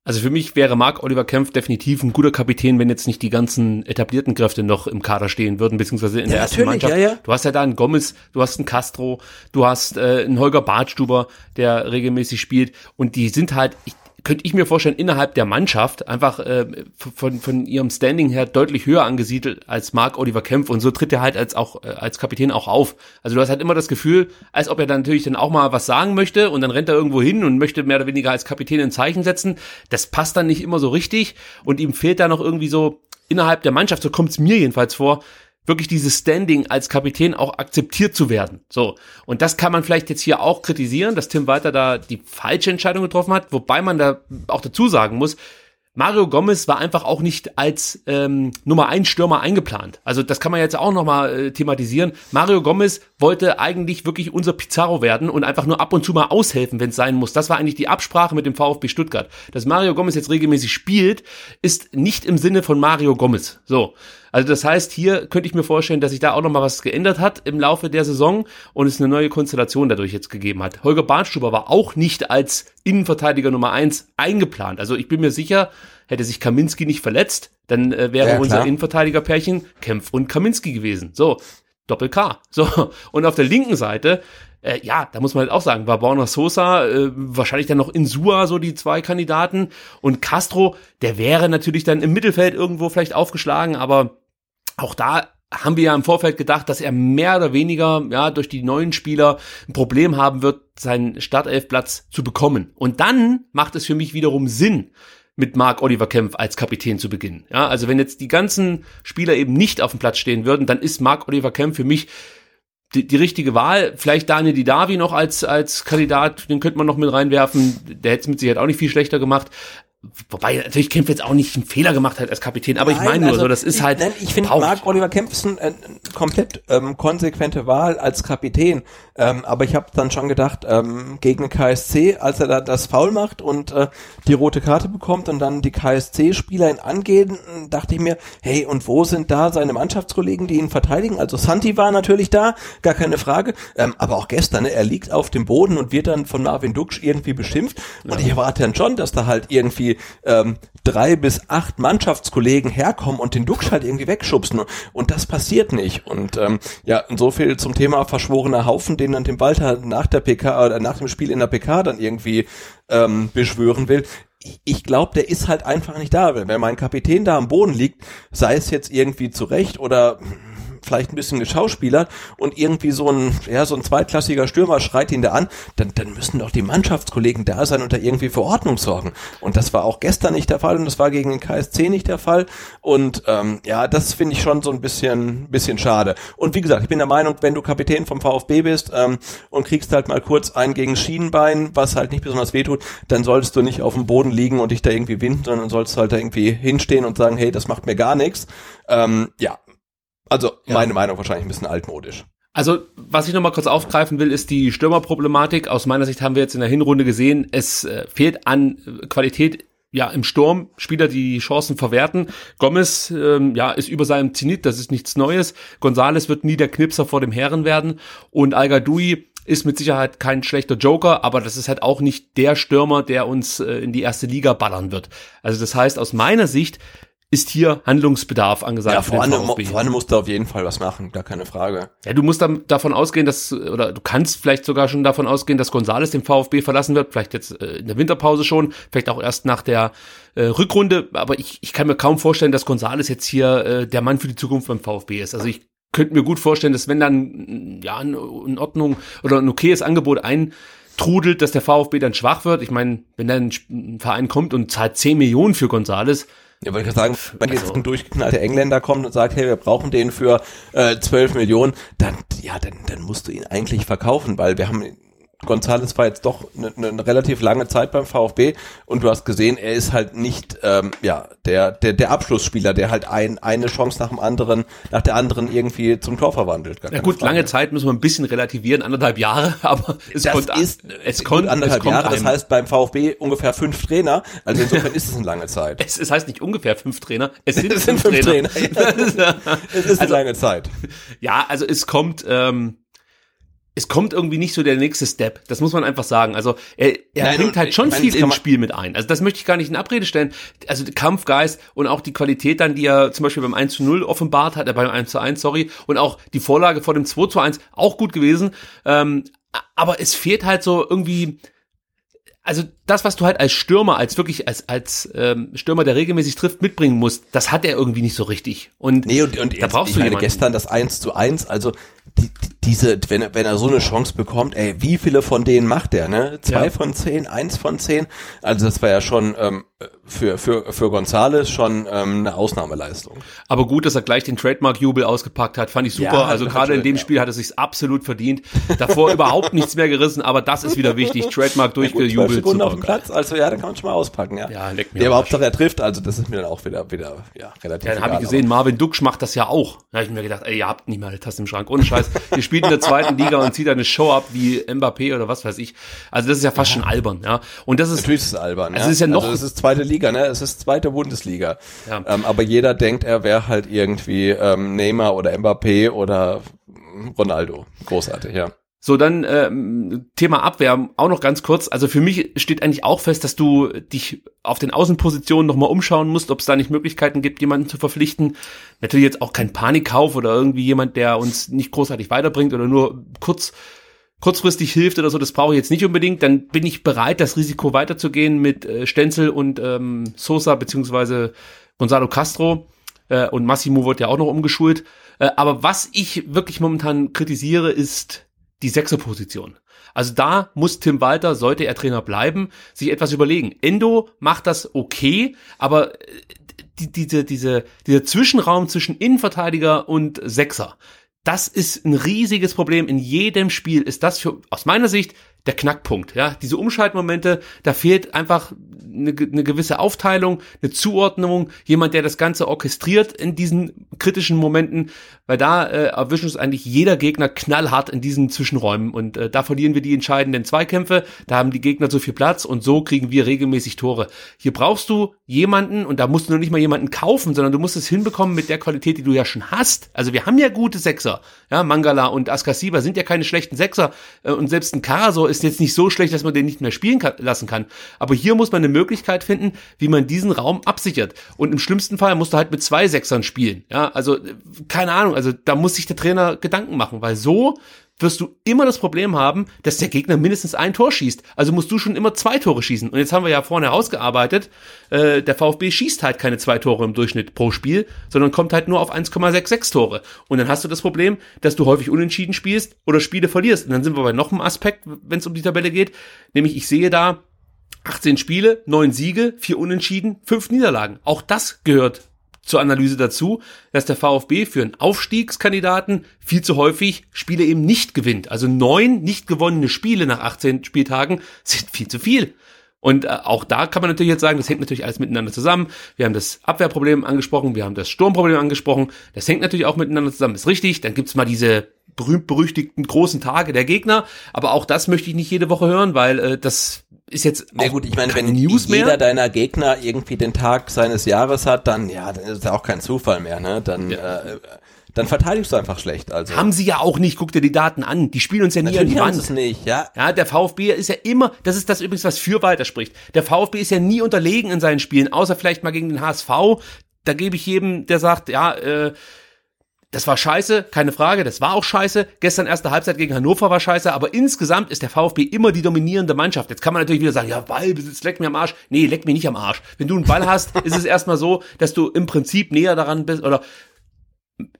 Also für mich wäre Marc Oliver Kempf definitiv ein guter Kapitän, wenn jetzt nicht die ganzen etablierten Kräfte noch im Kader stehen würden, beziehungsweise in ja, der ersten Mannschaft. Ja, ja. Du hast ja da einen Gomez, du hast einen Castro, du hast äh, einen Holger Bartstuber, der regelmäßig spielt und die sind halt, ich, könnte ich mir vorstellen, innerhalb der Mannschaft einfach äh, von, von ihrem Standing her deutlich höher angesiedelt als Mark Oliver Kempf und so tritt er halt als auch äh, als Kapitän auch auf. Also du hast halt immer das Gefühl, als ob er dann natürlich dann auch mal was sagen möchte und dann rennt er irgendwo hin und möchte mehr oder weniger als Kapitän ein Zeichen setzen. Das passt dann nicht immer so richtig und ihm fehlt da noch irgendwie so innerhalb der Mannschaft, so kommt es mir jedenfalls vor, wirklich dieses Standing als Kapitän auch akzeptiert zu werden. So. Und das kann man vielleicht jetzt hier auch kritisieren, dass Tim Walter da die falsche Entscheidung getroffen hat, wobei man da auch dazu sagen muss, Mario Gomez war einfach auch nicht als ähm, Nummer 1 Stürmer eingeplant. Also das kann man jetzt auch nochmal äh, thematisieren. Mario Gomez wollte eigentlich wirklich unser Pizarro werden und einfach nur ab und zu mal aushelfen, wenn es sein muss. Das war eigentlich die Absprache mit dem VfB Stuttgart. Dass Mario Gomez jetzt regelmäßig spielt, ist nicht im Sinne von Mario Gomez. So. Also das heißt, hier könnte ich mir vorstellen, dass sich da auch noch mal was geändert hat im Laufe der Saison und es eine neue Konstellation dadurch jetzt gegeben hat. Holger Barnstuber war auch nicht als Innenverteidiger Nummer eins eingeplant. Also ich bin mir sicher, hätte sich Kaminski nicht verletzt, dann äh, wäre ja, unser Innenverteidigerpärchen Kempf und Kaminski gewesen. So, Doppel K. So, und auf der linken Seite äh, ja, da muss man halt auch sagen, war Borna Sosa, äh, wahrscheinlich dann noch Insua, so die zwei Kandidaten. Und Castro, der wäre natürlich dann im Mittelfeld irgendwo vielleicht aufgeschlagen, aber auch da haben wir ja im Vorfeld gedacht, dass er mehr oder weniger ja durch die neuen Spieler ein Problem haben wird, seinen Startelfplatz zu bekommen. Und dann macht es für mich wiederum Sinn, mit Mark Oliver Kempf als Kapitän zu beginnen. Ja, also wenn jetzt die ganzen Spieler eben nicht auf dem Platz stehen würden, dann ist Mark Oliver Kempf für mich die, die richtige Wahl. Vielleicht Daniel Didavi noch als, als Kandidat, den könnte man noch mit reinwerfen. Der hätte es mit Sicherheit auch nicht viel schlechter gemacht. Wobei natürlich Kempf jetzt auch nicht einen Fehler gemacht hat als Kapitän, aber nein, ich meine nur also, so, das ist ich, halt. Nein, ich finde Mark Oliver Kempf ist eine äh, komplett ähm, konsequente Wahl als Kapitän. Ähm, aber ich habe dann schon gedacht, ähm, gegen KSC, als er da das Foul macht und äh, die rote Karte bekommt und dann die KSC-Spieler ihn angehen, dachte ich mir, hey, und wo sind da seine Mannschaftskollegen, die ihn verteidigen? Also Santi war natürlich da, gar keine Frage. Ähm, aber auch gestern, ne, er liegt auf dem Boden und wird dann von Marvin Duksch irgendwie beschimpft. Und ich erwarte dann schon, dass da halt irgendwie ähm, drei bis acht Mannschaftskollegen herkommen und den Duksch halt irgendwie wegschubsen. Und das passiert nicht. Und ähm, ja, so viel zum Thema verschworener Haufen, den dann dem Walter nach der PK oder nach dem Spiel in der PK dann irgendwie ähm, beschwören will. Ich glaube, der ist halt einfach nicht da. Wenn mein Kapitän da am Boden liegt, sei es jetzt irgendwie zurecht oder vielleicht ein bisschen geschauspielert und irgendwie so ein, ja, so ein zweitklassiger Stürmer schreit ihn da an, dann, dann müssen doch die Mannschaftskollegen da sein und da irgendwie für Ordnung sorgen. Und das war auch gestern nicht der Fall und das war gegen den KSC nicht der Fall. Und ähm, ja, das finde ich schon so ein bisschen, bisschen schade. Und wie gesagt, ich bin der Meinung, wenn du Kapitän vom VfB bist ähm, und kriegst halt mal kurz einen gegen Schienenbein, was halt nicht besonders wehtut, dann solltest du nicht auf dem Boden liegen und dich da irgendwie winden, sondern sollst halt da irgendwie hinstehen und sagen, hey, das macht mir gar nichts. Ähm, ja, also meine ja. Meinung wahrscheinlich ein bisschen altmodisch. Also, was ich nochmal kurz aufgreifen will, ist die Stürmerproblematik. Aus meiner Sicht haben wir jetzt in der Hinrunde gesehen, es äh, fehlt an äh, Qualität ja, im Sturm Spieler, die Chancen verwerten. Gomez, ähm, ja, ist über seinem Zenit, das ist nichts Neues. Gonzales wird nie der Knipser vor dem Herren werden. Und al ist mit Sicherheit kein schlechter Joker, aber das ist halt auch nicht der Stürmer, der uns äh, in die erste Liga ballern wird. Also das heißt, aus meiner Sicht ist hier Handlungsbedarf angesagt. Ja, vor allem, vor allem musst du auf jeden Fall was machen, gar keine Frage. Ja, du musst dann davon ausgehen, dass, oder du kannst vielleicht sogar schon davon ausgehen, dass Gonzales den VfB verlassen wird, vielleicht jetzt äh, in der Winterpause schon, vielleicht auch erst nach der äh, Rückrunde, aber ich, ich kann mir kaum vorstellen, dass Gonzales jetzt hier äh, der Mann für die Zukunft beim VfB ist. Also ich könnte mir gut vorstellen, dass wenn dann ja in Ordnung oder ein okayes Angebot eintrudelt, dass der VfB dann schwach wird. Ich meine, wenn dann ein Verein kommt und zahlt 10 Millionen für Gonzales, ja, wollte ich sagen, wenn jetzt also ein durchgeknallter Engländer kommt und sagt, hey, wir brauchen den für äh, 12 Millionen, dann, ja, dann, dann musst du ihn eigentlich verkaufen, weil wir haben Gonzales war jetzt doch eine, eine relativ lange Zeit beim VfB und du hast gesehen, er ist halt nicht ähm, ja der der der Abschlussspieler, der halt ein, eine Chance nach dem anderen nach der anderen irgendwie zum Tor verwandelt. ja gut, Frage. lange Zeit müssen wir ein bisschen relativieren, anderthalb Jahre, aber es das kommt, ist es kommt anderthalb es kommt Jahre. Das heißt beim VfB ungefähr fünf Trainer. Also insofern ist es eine lange Zeit. Es, es heißt nicht ungefähr fünf Trainer, es sind, es sind fünf, Trainer. Trainer. es ist also, eine lange Zeit. Ja, also es kommt. Ähm, es kommt irgendwie nicht so der nächste Step. Das muss man einfach sagen. Also er, er Nein, bringt halt schon meine, viel ins Spiel mit ein. Also das möchte ich gar nicht in Abrede stellen. Also Kampfgeist und auch die Qualität dann, die er zum Beispiel beim 1 zu 0 offenbart hat, äh, beim 1 zu 1, sorry, und auch die Vorlage vor dem 2 zu 1, auch gut gewesen. Ähm, aber es fehlt halt so irgendwie, also das, was du halt als Stürmer, als wirklich als als ähm, Stürmer, der regelmäßig trifft, mitbringen musst, das hat er irgendwie nicht so richtig. Und, nee, und, und da brauchst ich du meine, gestern das 1 zu 1, also die, diese, wenn er, wenn er so eine Chance bekommt, ey, wie viele von denen macht er, ne? Zwei ja. von zehn, eins von zehn. Also das war ja schon ähm, für, für, für Gonzales schon ähm, eine Ausnahmeleistung. Aber gut, dass er gleich den Trademark-Jubel ausgepackt hat, fand ich super. Ja, also gerade in dem Spiel hat er sich absolut verdient. Davor überhaupt nichts mehr gerissen, aber das ist wieder wichtig. Trademark durchgejubelt. Ja, Sekunden auf dem Platz, also ja, da kann man schon mal auspacken, ja. Ja, leck mir. Der überhaupt doch er trifft, also das ist mir dann auch wieder, wieder, ja, relativ. Ja, dann habe ich gesehen, Marvin Duksch macht das ja auch. Da habe ich mir gedacht, ey, ihr habt nicht mal eine Tasse im Schrank. Ohne Scheiß. Ihr spielt in der zweiten Liga und zieht eine Show ab wie Mbappé oder was weiß ich. Also das ist ja fast schon albern, ja. Und das ist. Natürlich ist es albern, also ja. Es ist ja noch. Also es ist zweite Liga, ne? Es ist zweite Bundesliga. Ja. Ähm, aber jeder denkt, er wäre halt irgendwie ähm, Neymar oder Mbappé oder Ronaldo. Großartig, ja. So, dann ähm, Thema Abwehr auch noch ganz kurz. Also für mich steht eigentlich auch fest, dass du dich auf den Außenpositionen nochmal umschauen musst, ob es da nicht Möglichkeiten gibt, jemanden zu verpflichten. Natürlich jetzt auch kein Panikkauf oder irgendwie jemand, der uns nicht großartig weiterbringt oder nur kurz kurzfristig hilft oder so, das brauche ich jetzt nicht unbedingt. Dann bin ich bereit, das Risiko weiterzugehen mit äh, Stenzel und ähm, Sosa beziehungsweise Gonzalo Castro. Äh, und Massimo wird ja auch noch umgeschult. Äh, aber was ich wirklich momentan kritisiere, ist die Sechserposition. Also da muss Tim Walter, sollte er Trainer bleiben, sich etwas überlegen. Endo macht das okay, aber äh, die, diese, diese, dieser Zwischenraum zwischen Innenverteidiger und Sechser, das ist ein riesiges Problem. In jedem Spiel ist das für, aus meiner Sicht, der Knackpunkt. Ja, diese Umschaltmomente, da fehlt einfach eine, eine gewisse Aufteilung, eine Zuordnung, jemand, der das Ganze orchestriert in diesen kritischen Momenten, weil da äh, erwischen uns eigentlich jeder Gegner knallhart in diesen Zwischenräumen und äh, da verlieren wir die entscheidenden Zweikämpfe, da haben die Gegner so viel Platz und so kriegen wir regelmäßig Tore. Hier brauchst du jemanden und da musst du noch nicht mal jemanden kaufen, sondern du musst es hinbekommen mit der Qualität, die du ja schon hast. Also wir haben ja gute Sechser, ja, Mangala und Askasiba sind ja keine schlechten Sechser äh, und selbst ein Karasor ist jetzt nicht so schlecht, dass man den nicht mehr spielen kann, lassen kann. Aber hier muss man eine Möglichkeit finden, wie man diesen Raum absichert. Und im schlimmsten Fall musst du halt mit zwei Sechsern spielen. Ja, also äh, keine Ahnung, also da muss sich der Trainer Gedanken machen, weil so wirst du immer das Problem haben, dass der Gegner mindestens ein Tor schießt. Also musst du schon immer zwei Tore schießen. Und jetzt haben wir ja vorne ausgearbeitet, äh, der VfB schießt halt keine zwei Tore im Durchschnitt pro Spiel, sondern kommt halt nur auf 1,66 Tore. Und dann hast du das Problem, dass du häufig unentschieden spielst oder Spiele verlierst. Und dann sind wir bei noch einem Aspekt, wenn es um die Tabelle geht, nämlich ich sehe da 18 Spiele, 9 Siege, 4 Unentschieden, 5 Niederlagen. Auch das gehört zur Analyse dazu, dass der VfB für einen Aufstiegskandidaten viel zu häufig Spiele eben nicht gewinnt. Also neun nicht gewonnene Spiele nach 18 Spieltagen sind viel zu viel. Und äh, auch da kann man natürlich jetzt sagen, das hängt natürlich alles miteinander zusammen. Wir haben das Abwehrproblem angesprochen, wir haben das Sturmproblem angesprochen. Das hängt natürlich auch miteinander zusammen, ist richtig. Dann gibt's mal diese berühmt-berüchtigten großen Tage der Gegner. Aber auch das möchte ich nicht jede Woche hören, weil äh, das ist jetzt Na gut, ich meine, wenn News jeder mehr. deiner Gegner irgendwie den Tag seines Jahres hat, dann ja, dann ist ja auch kein Zufall mehr, ne? Dann ja. äh, dann verteidigst du einfach schlecht. Also haben sie ja auch nicht. Guck dir die Daten an. Die spielen uns ja nie Natürlich an die Wand. Es nicht, ja. Ja, der VfB ist ja immer. Das ist das übrigens, was für Walter spricht. Der VfB ist ja nie unterlegen in seinen Spielen, außer vielleicht mal gegen den HSV. Da gebe ich jedem, der sagt, ja. äh, das war scheiße, keine Frage, das war auch scheiße. Gestern erste Halbzeit gegen Hannover war scheiße, aber insgesamt ist der VfB immer die dominierende Mannschaft. Jetzt kann man natürlich wieder sagen, ja, Ballbesitz, leck mir am Arsch. Nee, leck mir nicht am Arsch. Wenn du einen Ball hast, ist es erstmal so, dass du im Prinzip näher daran bist oder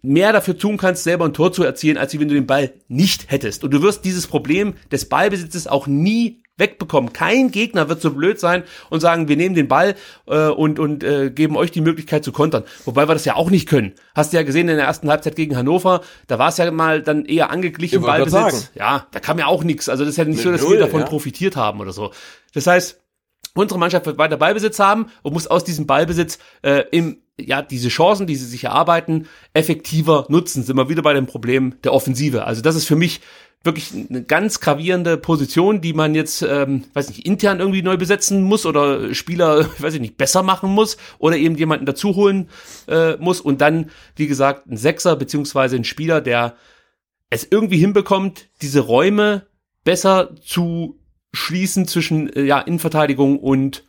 mehr dafür tun kannst, selber ein Tor zu erzielen, als wenn du den Ball nicht hättest. Und du wirst dieses Problem des Ballbesitzes auch nie wegbekommen. Kein Gegner wird so blöd sein und sagen, wir nehmen den Ball äh, und, und äh, geben euch die Möglichkeit zu kontern. Wobei wir das ja auch nicht können. Hast du ja gesehen in der ersten Halbzeit gegen Hannover, da war es ja mal dann eher angeglichen Ich Ballbesitz. Ja, da kam ja auch nichts. Also das ist ja nicht Mit so, dass Null, wir davon ja. profitiert haben oder so. Das heißt, unsere Mannschaft wird weiter Ballbesitz haben und muss aus diesem Ballbesitz äh, im ja, diese Chancen, die sie sich erarbeiten, effektiver nutzen. Sind wir wieder bei dem Problem der Offensive. Also das ist für mich wirklich eine ganz gravierende Position, die man jetzt, ähm, weiß nicht, intern irgendwie neu besetzen muss oder Spieler, weiß ich nicht, besser machen muss oder eben jemanden dazu holen äh, muss und dann, wie gesagt, ein Sechser beziehungsweise ein Spieler, der es irgendwie hinbekommt, diese Räume besser zu schließen zwischen äh, ja, Innenverteidigung und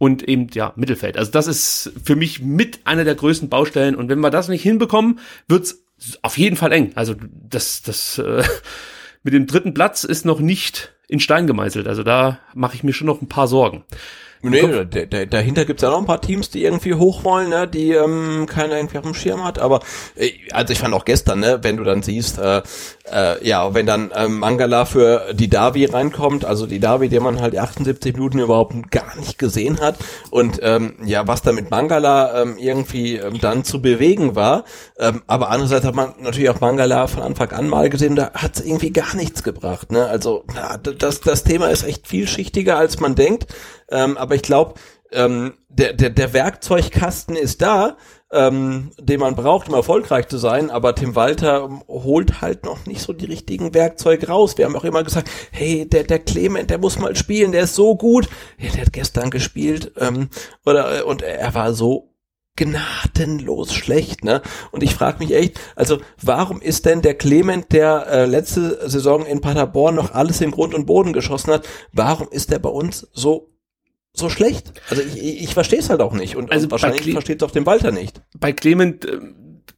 und eben ja Mittelfeld. Also das ist für mich mit einer der größten Baustellen und wenn wir das nicht hinbekommen, wird's auf jeden Fall eng. Also das das äh, mit dem dritten Platz ist noch nicht in Stein gemeißelt. Also da mache ich mir schon noch ein paar Sorgen. Nee, da, da, dahinter gibt's ja noch ein paar Teams, die irgendwie hoch wollen, ne, die ähm, keiner irgendwie auf dem Schirm hat. Aber äh, also ich fand auch gestern, ne, wenn du dann siehst, äh, äh, ja, wenn dann ähm, Mangala für die Davi reinkommt, also die Davi, den man halt 78 Minuten überhaupt gar nicht gesehen hat und ähm, ja, was da mit Mangala ähm, irgendwie ähm, dann zu bewegen war. Ähm, aber andererseits hat man natürlich auch Mangala von Anfang an mal gesehen, da hat's irgendwie gar nichts gebracht. Ne? Also ja, das, das Thema ist echt vielschichtiger, als man denkt. Ähm, aber ich glaube, ähm, der, der, der Werkzeugkasten ist da, ähm, den man braucht, um erfolgreich zu sein, aber Tim Walter holt halt noch nicht so die richtigen Werkzeuge raus. Wir haben auch immer gesagt, hey, der, der Clement, der muss mal spielen, der ist so gut. Ja, der hat gestern gespielt ähm, oder und er war so gnadenlos schlecht, ne? Und ich frage mich echt, also warum ist denn der Clement, der äh, letzte Saison in Paderborn noch alles in Grund und Boden geschossen hat, warum ist der bei uns so so schlecht? Also ich, ich, verstehe es halt auch nicht und, Also und wahrscheinlich versteht es auch den Walter nicht. bei Clement, äh,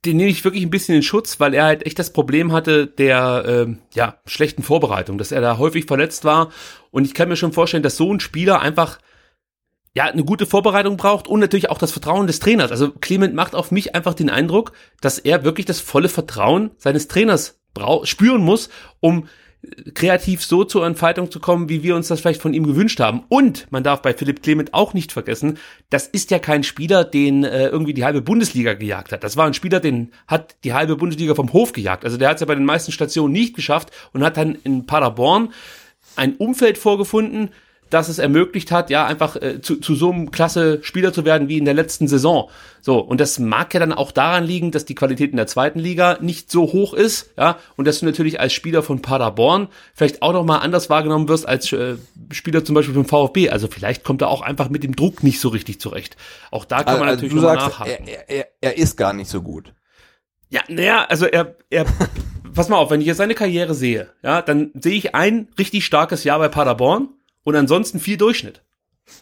den nehme ich wirklich ein bisschen in Schutz, weil er halt echt das Problem hatte der ähm, ja, schlechten Vorbereitung, dass er da häufig verletzt war. Und ich kann mir schon vorstellen, dass so ein Spieler einfach ja eine gute Vorbereitung braucht und natürlich auch das Vertrauen des Trainers. Also Clement macht auf mich einfach den Eindruck, dass er wirklich das volle Vertrauen seines Trainers spüren muss, um äh, kreativ so zur Entfaltung zu kommen, wie wir uns das vielleicht von ihm gewünscht haben. Und man darf bei Philipp Clement auch nicht vergessen, das ist ja kein Spieler, den äh, irgendwie die halbe Bundesliga gejagt hat. Das war ein Spieler, den hat die halbe Bundesliga vom Hof gejagt. Also der hat es ja bei den meisten Stationen nicht geschafft und hat dann in Paderborn ein Umfeld vorgefunden, das es ermöglicht hat, ja, einfach äh, zu, zu so einem klasse Spieler zu werden wie in der letzten Saison. So, und das mag ja dann auch daran liegen, dass die Qualität in der zweiten Liga nicht so hoch ist, ja, und dass du natürlich als Spieler von Paderborn vielleicht auch nochmal anders wahrgenommen wirst als äh, Spieler zum Beispiel vom VfB. Also vielleicht kommt er auch einfach mit dem Druck nicht so richtig zurecht. Auch da kann man also, natürlich du nochmal sagst, nachhaken. er, er, er ist gar nicht so gut. Ja, naja, also er, er, pass mal auf, wenn ich jetzt seine Karriere sehe, ja, dann sehe ich ein richtig starkes Jahr bei Paderborn und ansonsten viel Durchschnitt.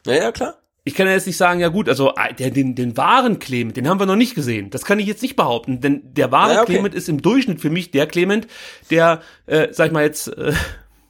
Ja, ja, klar. Ich kann ja jetzt nicht sagen, ja gut, also äh, der, den, den wahren Clement, den haben wir noch nicht gesehen. Das kann ich jetzt nicht behaupten, denn der wahre Ja, okay. Clement ist im Durchschnitt für mich der Clement, der, äh, sag ich mal jetzt, äh,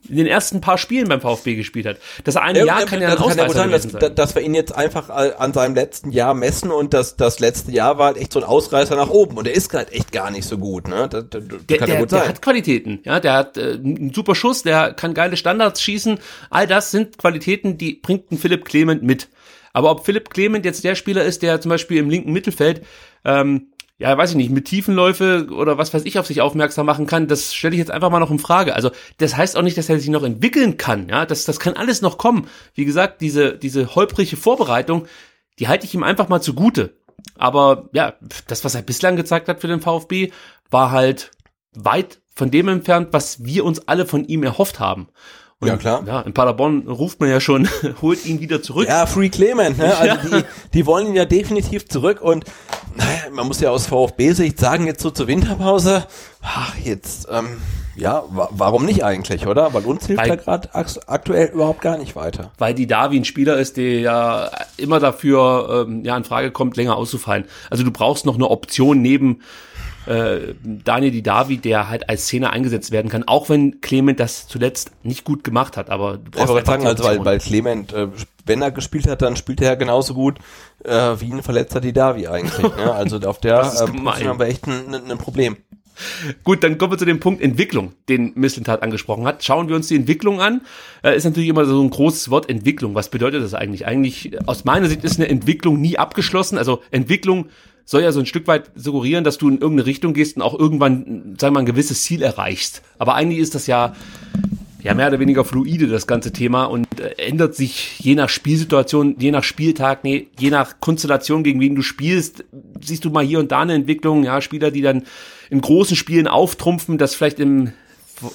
in den ersten paar Spielen beim VfB gespielt hat. Das eine Jahr kann ja ein das kann Ausreißer sein, dass, sein. dass wir ihn jetzt einfach an seinem letzten Jahr messen und das, das letzte Jahr war halt echt so ein Ausreißer nach oben und er ist halt echt gar nicht so gut, ne? Das, das, das Der, kann der, ja gut der sein. hat Qualitäten, ja, der hat äh, einen super Schuss, der kann geile Standards schießen. All das sind Qualitäten, die bringt ein Philipp Clement mit. Aber ob Philipp Clement jetzt der Spieler ist, der zum Beispiel im linken Mittelfeld, ähm, ja, weiß ich nicht, mit Tiefenläufe oder was weiß ich auf sich aufmerksam machen kann, das stelle ich jetzt einfach mal noch in Frage. Also das heißt auch nicht, dass er sich noch entwickeln kann, ja, das, das kann alles noch kommen. Wie gesagt, diese, diese holprige Vorbereitung, die halte ich ihm einfach mal zugute. Aber ja, das, was er bislang gezeigt hat für den VfB, war halt weit von dem entfernt, was wir uns alle von ihm erhofft haben. Und, Ja, klar. Ja, in Paderborn ruft man ja schon, holt ihn wieder zurück. Ja, Free Clement, ne? Also Ja. die, die wollen ihn ja definitiv zurück und naja, man muss ja aus VfB-Sicht sagen, jetzt so zur Winterpause, ach, jetzt, ähm, ja, wa warum nicht eigentlich, oder? Weil uns hilft Weil- er gerade aktuell überhaupt gar nicht weiter. weil die Davi ein Spieler ist, der ja immer dafür ähm, ja in Frage kommt, länger auszufallen. Also du brauchst noch eine Option neben äh, Daniel Didavi, der halt als Zehner eingesetzt werden kann, auch wenn Clement das zuletzt nicht gut gemacht hat. Aber du Ich brauchst einfach sagen, also weil, weil Clement, äh, wenn er gespielt hat, dann spielt er ja genauso gut äh, wie ein verletzter Didavi eigentlich. Ne? Also auf der äh. Position haben wir echt ein, ein, Problem. Gut, dann kommen wir zu dem Punkt Entwicklung, den Mislintat angesprochen hat. Schauen wir uns die Entwicklung an. Äh, ist natürlich immer so ein großes Wort Entwicklung. Was bedeutet das eigentlich? Eigentlich, aus meiner Sicht ist eine Entwicklung nie abgeschlossen. Also Entwicklung soll ja so ein Stück weit suggerieren, dass du in irgendeine Richtung gehst und auch irgendwann, sagen wir mal, ein gewisses Ziel erreichst. Aber eigentlich ist das ja ja mehr oder weniger fluide das ganze Thema und äh, ändert sich je nach Spielsituation, je nach Spieltag, nee, je nach Konstellation, gegen wen du spielst, siehst du mal hier und da eine Entwicklung, ja, Spieler, die dann in großen Spielen auftrumpfen, das vielleicht im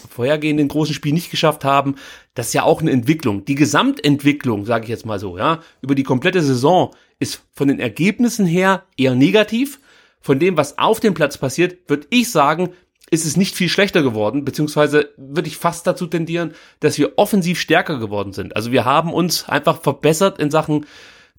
vorhergehenden großen Spiel nicht geschafft haben, das ist ja auch eine Entwicklung. Die Gesamtentwicklung, sage ich jetzt mal so, ja, über die komplette Saison ist von den Ergebnissen her eher negativ. Von dem, was auf dem Platz passiert, würde ich sagen, ist es nicht viel schlechter geworden, beziehungsweise würde ich fast dazu tendieren, dass wir offensiv stärker geworden sind. Also wir haben uns einfach verbessert in Sachen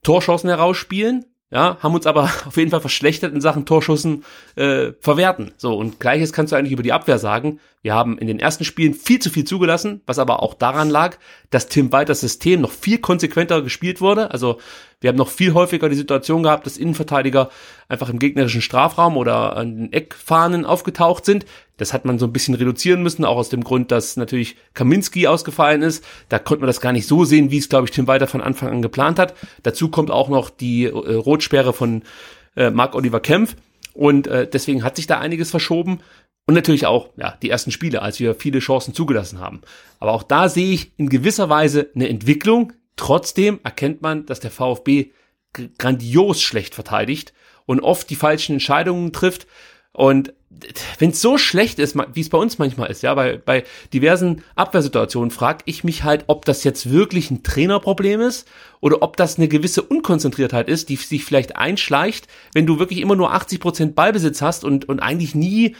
Torschancen herausspielen, ja, haben uns aber auf jeden Fall verschlechtert in Sachen Torschussen äh, verwerten. So, und gleiches kannst du eigentlich über die Abwehr sagen. Wir haben in den ersten Spielen viel zu viel zugelassen, was aber auch daran lag, dass Tim Walters System noch viel konsequenter gespielt wurde. Also wir haben noch viel häufiger die Situation gehabt, dass Innenverteidiger einfach im gegnerischen Strafraum oder an den Eckfahnen aufgetaucht sind. Das hat man so ein bisschen reduzieren müssen, auch aus dem Grund, dass natürlich Kaminski ausgefallen ist. Da konnte man das gar nicht so sehen, wie es, glaube ich, Tim Walter von Anfang an geplant hat. Dazu kommt auch noch die äh, Rotsperre von äh, Marc-Oliver Kempf. Und äh, deswegen hat sich da einiges verschoben. Und natürlich auch, ja, die ersten Spiele, als wir viele Chancen zugelassen haben. Aber auch da sehe ich in gewisser Weise eine Entwicklung. Trotzdem erkennt man, dass der VfB grandios schlecht verteidigt und oft die falschen Entscheidungen trifft. Und wenn es so schlecht ist, wie es bei uns manchmal ist, ja, bei, bei diversen Abwehrsituationen, frage ich mich halt, ob das jetzt wirklich ein Trainerproblem ist oder ob das eine gewisse Unkonzentriertheit ist, die sich vielleicht einschleicht, wenn du wirklich immer nur 80 Prozent Ballbesitz hast und, und eigentlich nie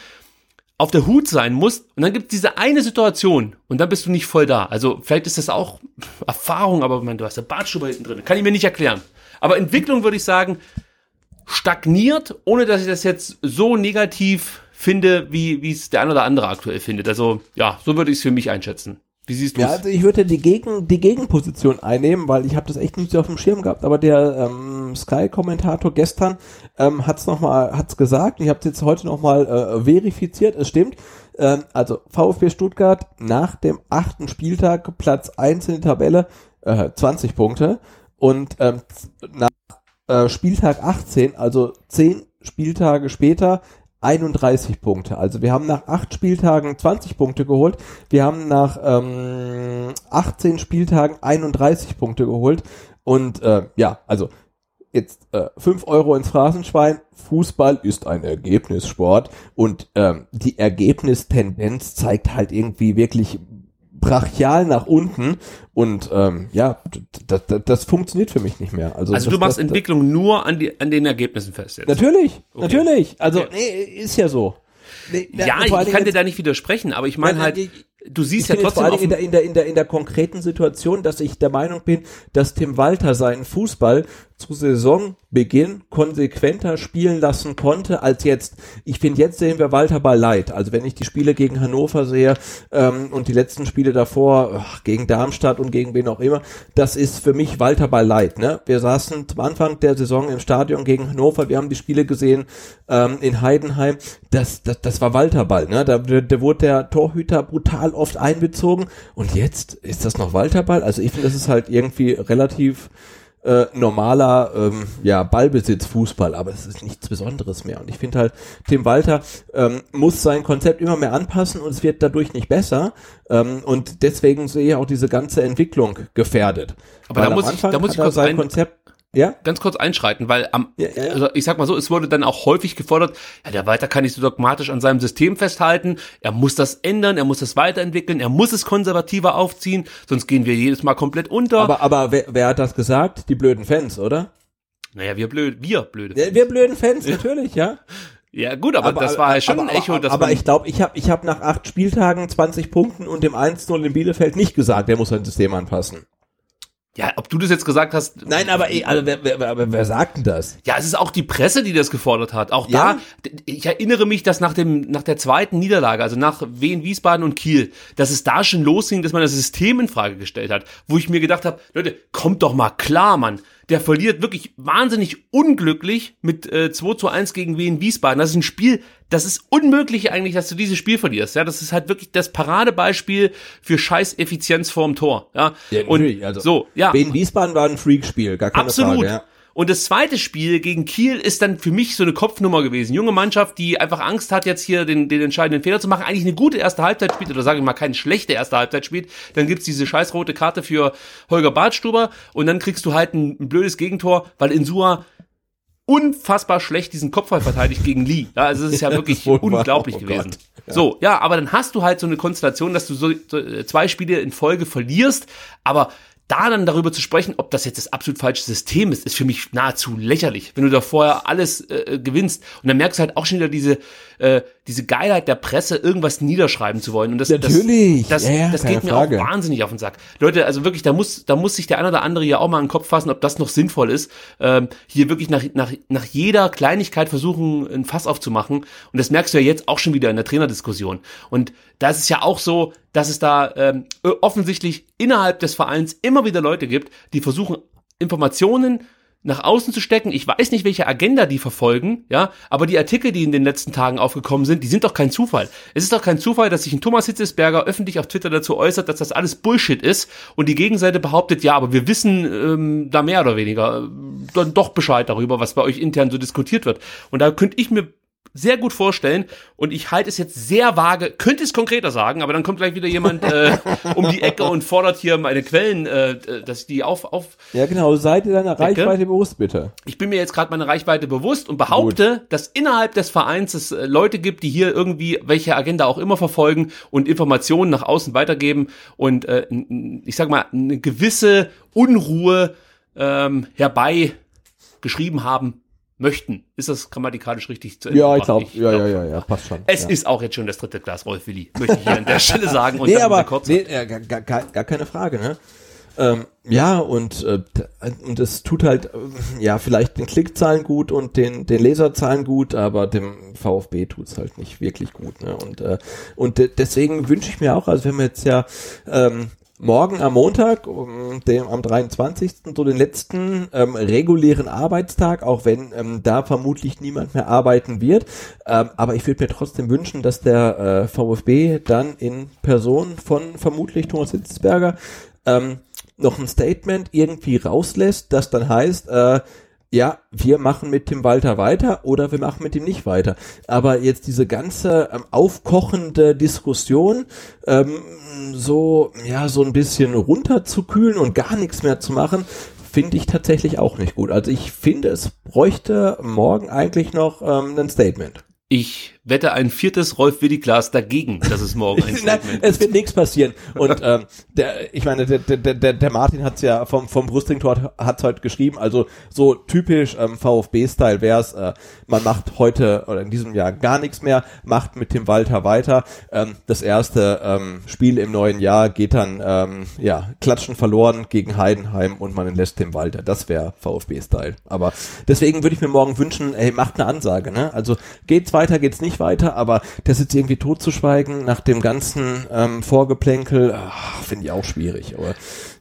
auf der Hut sein musst und dann gibt es diese eine Situation und dann bist du nicht voll da. Also vielleicht ist das auch Erfahrung, aber meine, du hast eine Bartstube hinten drin. Kann ich mir nicht erklären. Aber Entwicklung würde ich sagen, stagniert, ohne dass ich das jetzt so negativ finde, wie wie es der ein oder andere aktuell findet. Also ja, so würde ich es für mich einschätzen. Wie siehst du Ja, es? also ich würde die, Gegen, die Gegenposition einnehmen, weil ich habe das echt nicht so auf dem Schirm gehabt, aber der ähm, Sky-Kommentator gestern ähm, hat's noch mal hat's gesagt, ich habe es jetzt heute nochmal äh, verifiziert, es stimmt. Ähm, also VfB Stuttgart nach dem achten Spieltag Platz 1 in der Tabelle, äh, 20 Punkte und ähm, nach äh, Spieltag 18, also 10 Spieltage später, 31 Punkte. Also wir haben nach acht Spieltagen 20 Punkte geholt. Wir haben nach ähm, 18 Spieltagen 31 Punkte geholt. Und äh, ja, also jetzt äh, 5 Euro ins Phrasenschwein. Fußball ist ein Ergebnissport und ähm, die Ergebnistendenz zeigt halt irgendwie wirklich brachial nach unten und ähm, ja, das, das funktioniert für mich nicht mehr. Also, Also das, du machst das, Entwicklung nur an, die, an den Ergebnissen fest jetzt. Natürlich, Okay. natürlich. Also Okay. nee, ist ja so. Nee, Ja, vor ich kann dir Dingen da nicht widersprechen, aber ich meine halt, du siehst ja jetzt vor trotzdem Dingen in der, in, der, in, der, in der konkreten Situation, dass ich der Meinung bin, dass Tim Walter seinen Fußball zu Saisonbeginn konsequenter spielen lassen konnte als jetzt. Ich finde, jetzt sehen wir Walter Ball leid. Also wenn ich die Spiele gegen Hannover sehe ähm, und die letzten Spiele davor ach, gegen Darmstadt und gegen wen auch immer, das ist für mich Walter Ball leid. Ne? Wir saßen zum Anfang der Saison im Stadion gegen Hannover, wir haben die Spiele gesehen ähm, in Heidenheim. Das, das, das war Walter Ball. Ne? Da, da, da wurde der Torhüter brutal oft einbezogen und jetzt ist das noch Walter Ball. Also ich finde, das ist halt irgendwie relativ äh, normaler ähm, ja, Ballbesitz-Fußball, aber es ist nichts Besonderes mehr. Und ich finde halt, Tim Walter ähm, muss sein Konzept immer mehr anpassen und es wird dadurch nicht besser. Ähm, und deswegen sehe ich auch diese ganze Entwicklung gefährdet. Aber Weil da muss ich- da muss ich kurz sein ein- Konzept. Ja? ganz kurz einschreiten, weil am, Ja, ja, ja. also ich sag mal so, es wurde dann auch häufig gefordert, ja, der Walter kann nicht so dogmatisch an seinem System festhalten, er muss das ändern, er muss das weiterentwickeln, er muss es konservativer aufziehen, sonst gehen wir jedes Mal komplett unter. Aber, aber wer, wer hat das gesagt? Die blöden Fans, oder? naja, wir blöd, wir blöde. Ja, wir blöden Fans, natürlich, ja. Ja, gut, aber, das war schon aber, ein Echo, aber, aber ich glaube, ich habe ich hab nach acht Spieltagen 20 Punkten und dem 1-0 in Bielefeld nicht gesagt, der muss sein System anpassen. Ja, ob du das jetzt gesagt hast, Nein, aber, eh, also wer, wer, wer, wer sagt denn das? Ja, es ist auch die Presse, die das gefordert hat. Auch Ja. da, ich erinnere mich, dass nach dem, nach der zweiten Niederlage, also nach Wien, Wiesbaden und Kiel, dass es da schon losging, dass man das System in Frage gestellt hat, wo ich mir gedacht habe, Leute, kommt doch mal klar, Mann. Der verliert wirklich wahnsinnig unglücklich mit äh, 2 zu 1 gegen Wien Wiesbaden. Das ist ein Spiel, das ist unmöglich eigentlich, dass du dieses Spiel verlierst. Ja, das ist halt wirklich das Paradebeispiel für scheiß Effizienz vorm Tor. Ja, und natürlich, also, so, ja. Wien Wiesbaden war ein Freakspiel, gar keine Absolut. Frage. Ja. Und das zweite Spiel gegen Kiel ist dann für mich so eine Kopfnummer gewesen. Junge Mannschaft, die einfach Angst hat, jetzt hier den, den entscheidenden Fehler zu machen, eigentlich eine gute erste Halbzeit spielt, oder sage ich mal, keine schlechte erste Halbzeit spielt, dann gibt's diese scheiß rote Karte für Holger Badstuber und dann kriegst du halt ein, ein blödes Gegentor, weil Insua unfassbar schlecht diesen Kopfball verteidigt gegen Lee. Ja, also es ist ja wirklich ist unglaublich Oh gewesen. Ja. So, ja, aber dann hast du halt so eine Konstellation, dass du so, so äh, zwei Spiele in Folge verlierst, aber da dann darüber zu sprechen, ob das jetzt das absolut falsche System ist, ist für mich nahezu lächerlich, wenn du da vorher alles äh, gewinnst. Und dann merkst du halt auch schon wieder diese, äh, diese Geilheit der Presse, irgendwas niederschreiben zu wollen. Und das, Natürlich. das, das, Ja, ja, das geht mir Frage. auch wahnsinnig auf den Sack. Leute, also wirklich, da muss, da muss sich der eine oder andere ja auch mal in den Kopf fassen, ob das noch sinnvoll ist, ähm, hier wirklich nach, nach, nach jeder Kleinigkeit versuchen, ein Fass aufzumachen. Und das merkst du ja jetzt auch schon wieder in der Trainerdiskussion. Und da ist es ja auch so, dass es da ähm, offensichtlich innerhalb des Vereins immer wieder Leute gibt, die versuchen, Informationen nach außen zu stecken. Ich weiß nicht, welche Agenda die verfolgen, ja, aber die Artikel, die in den letzten Tagen aufgekommen sind, die sind doch kein Zufall. Es ist doch kein Zufall, dass sich ein Thomas Hitzesberger öffentlich auf Twitter dazu äußert, dass das alles Bullshit ist und die Gegenseite behauptet, ja, aber wir wissen ähm, da mehr oder weniger äh, dann doch Bescheid darüber, was bei euch intern so diskutiert wird. Und da könnte ich mir sehr gut vorstellen und ich halte es jetzt sehr vage, könnte es konkreter sagen, aber dann kommt gleich wieder jemand äh, um die Ecke und fordert hier meine Quellen, äh, dass ich die auf, auf ja, genau. Seid ihr deiner Reichweite bewusst, bitte? ich bin mir jetzt gerade meine Reichweite bewusst und behaupte, dass innerhalb des Vereins es äh, Leute gibt, die hier irgendwie welche Agenda auch immer verfolgen und Informationen nach außen weitergeben und äh, ich sag mal eine gewisse Unruhe ähm, herbei geschrieben haben möchten. Ist das grammatikalisch richtig zu Ende Ja, ich glaube, ja, glaub ja, ja, ja, passt schon. Es ja. ist auch jetzt schon das dritte Glas Rolf Willi, möchte ich hier an der Stelle sagen. Und nee, aber der Kurze. nee, gar, gar, gar gar keine Frage, ne? Ähm, ja, und, äh, und es tut halt, äh, ja, vielleicht den Klickzahlen gut und den, den Leserzahlen gut, aber dem VfB tut's halt nicht wirklich gut, ne? Und, äh, und de deswegen wünsche ich mir auch, also wir haben jetzt ja ähm, morgen am Montag, dem, am 23. so den letzten ähm, regulären Arbeitstag, auch wenn ähm, da vermutlich niemand mehr arbeiten wird. Ähm, aber ich würde mir trotzdem wünschen, dass der äh, VfB dann in Person von vermutlich Thomas Hitzberger ähm, noch ein Statement irgendwie rauslässt, das dann heißt, äh, ja, wir machen mit Tim Walter weiter oder wir machen mit ihm nicht weiter. Aber jetzt diese ganze ähm, aufkochende Diskussion ähm, so, ja, so ein bisschen runterzukühlen und gar nichts mehr zu machen, finde ich tatsächlich auch nicht gut. Also ich finde, es bräuchte morgen eigentlich noch ähm, ein Statement. Ich wette ein viertes Rolf Willi-Glas dagegen, dass es morgen ein Statement Es wird nichts passieren. Und ähm, der, ich meine, der, der, der, der Martin hat es ja vom, vom Brüstlingtor hat's heute geschrieben, also so typisch ähm, VfB-Style wär's, äh, man macht heute oder in diesem Jahr gar nichts mehr, macht mit dem Walter weiter. Ähm, das erste ähm, Spiel im neuen Jahr geht dann, ähm, ja, klatschen verloren gegen Heidenheim und man entlässt dem Walter. Das wäre VfB-Style. Aber deswegen würde ich mir morgen wünschen, ey, macht eine Ansage, ne? Also geht's weiter, geht's nicht weiter, aber das jetzt irgendwie totzuschweigen nach dem ganzen ähm, Vorgeplänkel, finde ich auch schwierig. Aber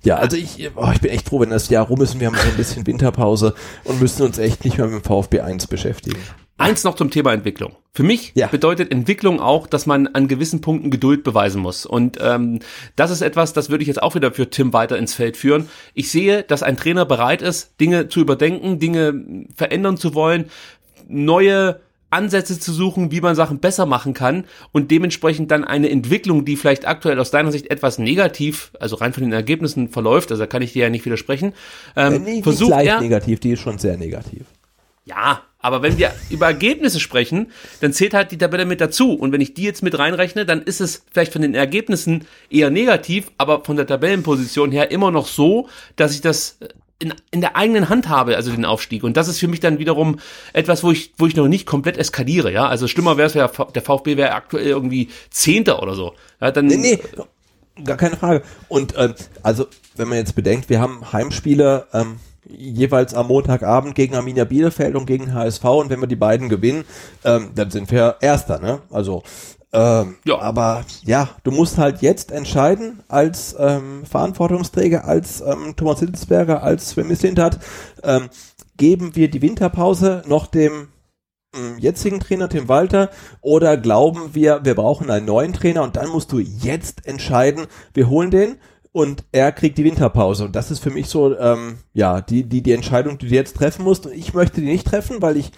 ja, also ich, oh, ich bin echt froh, wenn das Jahr rum ist und wir haben so ein bisschen Winterpause und müssen uns echt nicht mehr mit dem VfB 1 beschäftigen. Eins noch zum Thema Entwicklung. Für mich Ja. bedeutet Entwicklung auch, dass man an gewissen Punkten Geduld beweisen muss. Und ähm, das ist etwas, das würde ich jetzt auch wieder für Tim weiter ins Feld führen. Ich sehe, dass ein Trainer bereit ist, Dinge zu überdenken, Dinge verändern zu wollen, neue Ansätze zu suchen, wie man Sachen besser machen kann und dementsprechend dann eine Entwicklung, die vielleicht aktuell aus deiner Sicht etwas negativ, also rein von den Ergebnissen verläuft, also da kann ich dir ja nicht widersprechen, ähm, Äh, nee, nicht versucht er, negativ, die ist schon sehr negativ. ja, aber wenn wir über Ergebnisse sprechen, dann zählt halt die Tabelle mit dazu. Und wenn ich die jetzt mit reinrechne, dann ist es vielleicht von den Ergebnissen eher negativ, aber von der Tabellenposition her immer noch so, dass ich das in, in der eigenen Hand habe, also den Aufstieg. Und das ist für mich dann wiederum etwas, wo ich, wo ich noch nicht komplett eskaliere, ja. Also schlimmer wäre es, wär, der VfB wäre aktuell irgendwie Zehnter oder so. Ja, dann, Nee, nee, gar keine Frage. Und ähm, also, wenn man jetzt bedenkt, wir haben Heimspiele ähm, jeweils am Montagabend gegen Arminia Bielefeld und gegen HSV und wenn wir die beiden gewinnen, ähm, dann sind wir Erster, ne? Also ähm, Ja. aber ja, du musst halt jetzt entscheiden als ähm, Verantwortungsträger, als ähm, Thomas Hitzberger, als Sven Mislintat, ähm, geben wir die Winterpause noch dem ähm, jetzigen Trainer Tim Walter oder glauben wir, wir brauchen einen neuen Trainer und dann musst du jetzt entscheiden, wir holen den und er kriegt die Winterpause. Und das ist für mich so ähm, ja die die die Entscheidung, die du jetzt treffen musst. Und ich möchte die nicht treffen, weil ich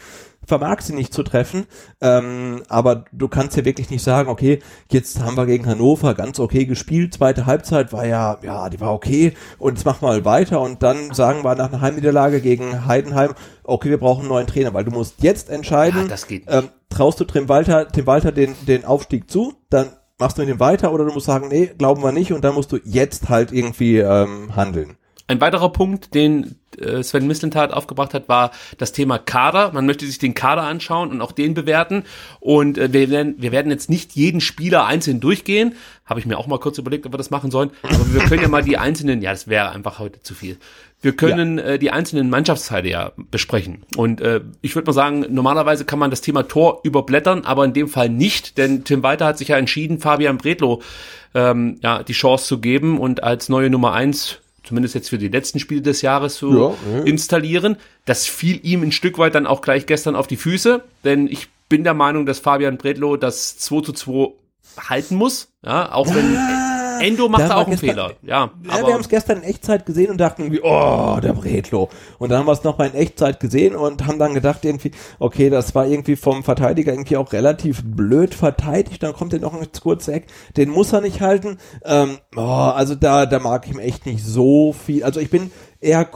vermag sie nicht zu treffen, ähm, aber du kannst ja wirklich nicht sagen, okay, jetzt haben wir gegen Hannover ganz okay gespielt, zweite Halbzeit war ja, ja, die war okay und jetzt machen wir mal weiter und dann sagen wir nach einer Heimniederlage gegen Heidenheim, okay, wir brauchen einen neuen Trainer, weil du musst jetzt entscheiden, Ja, das geht nicht. ähm, traust du Tim Walter, Tim Walter den, den Aufstieg zu, dann machst du mit ihm weiter oder du musst sagen, nee, glauben wir nicht und dann musst du jetzt halt irgendwie ähm, handeln. Ein weiterer Punkt, den äh, Sven Mislintat aufgebracht hat, war das Thema Kader. Man möchte sich den Kader anschauen und auch den bewerten. Und äh, wir, werden, wir werden jetzt nicht jeden Spieler einzeln durchgehen. Habe ich mir auch mal kurz überlegt, ob wir das machen sollen. Aber wir können ja mal die einzelnen, ja, das wäre einfach heute zu viel. Wir können äh, die einzelnen Mannschaftsteile ja besprechen. Und äh, ich würde mal sagen, normalerweise kann man das Thema Tor überblättern, aber in dem Fall nicht, denn Tim Walter hat sich ja entschieden, Fabian Bredlow ähm, ja, die Chance zu geben und als neue Nummer eins zumindest jetzt für die letzten Spiele des Jahres zu Ja, ja. installieren. Das fiel ihm ein Stück weit dann auch gleich gestern auf die Füße, denn ich bin der Meinung, dass Fabian Bredlow das 2 zu 2 halten muss, ja, auch wenn Endo macht Da auch einen gestern- Fehler, ja, Ja, aber wir haben es gestern in Echtzeit gesehen und dachten irgendwie, oh, der Bredlo. Und dann haben wir es nochmal in Echtzeit gesehen und haben dann gedacht irgendwie, okay, das war irgendwie vom Verteidiger irgendwie auch relativ blöd verteidigt. Dann kommt er noch ins kurze Eck. Den muss er nicht halten. Ähm, oh, also da, da mag ich ihm echt nicht so viel. Also ich bin eher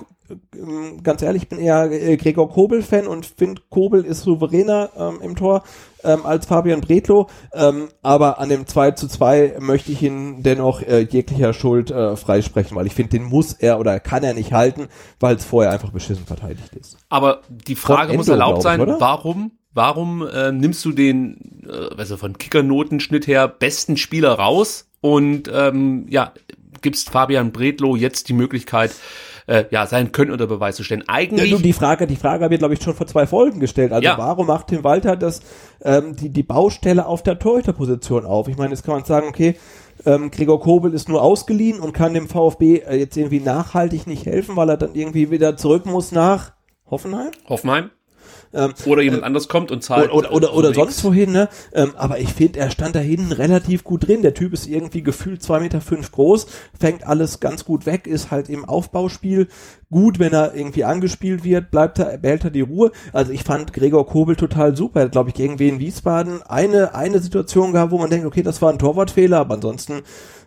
ganz ehrlich, ich bin eher äh, Gregor Kobel-Fan und finde, Kobel ist souveräner ähm, im Tor ähm, als Fabian Bredlow. Ähm, aber an dem 2 zu 2 möchte ich ihn dennoch äh, jeglicher Schuld äh, freisprechen, weil ich finde, den muss er oder kann er nicht halten, weil es vorher einfach beschissen verteidigt ist. Aber die Frage Von muss Endo, erlaubt ich, sein, oder? warum, warum äh, nimmst du den, äh, also von Kickernotenschnitt her besten Spieler raus und ähm, ja, gibst Fabian Bredlow jetzt die Möglichkeit, äh, ja, sein Können unter Beweis zu stellen. Ja, Eigentlich, du, die Frage, die Frage habe ich glaube ich schon vor zwei Folgen gestellt. Also Ja. warum macht Tim Walter das ähm, die die Baustelle auf der Torhüterposition auf? Ich meine, jetzt kann man sagen, okay, ähm, Gregor Kobel ist nur ausgeliehen und kann dem VfB äh, jetzt irgendwie nachhaltig nicht helfen, weil er dann irgendwie wieder zurück muss nach Hoffenheim. Hoffenheim, Ähm, oder jemand äh, anders kommt und zahlt. Oder, oder, oder, oder sonst wohin, ne? Ähm, aber ich finde, er stand da hinten relativ gut drin. Der Typ ist irgendwie gefühlt zwei Meter fünf groß, fängt alles ganz gut weg, ist halt im Aufbauspiel gut, wenn er irgendwie angespielt wird, bleibt er, behält er die Ruhe. Also ich fand Gregor Kobel total super. Er hat, glaube ich, gegen in Wiesbaden eine, eine Situation gehabt, wo man denkt, okay, das war ein Torwartfehler, aber ansonsten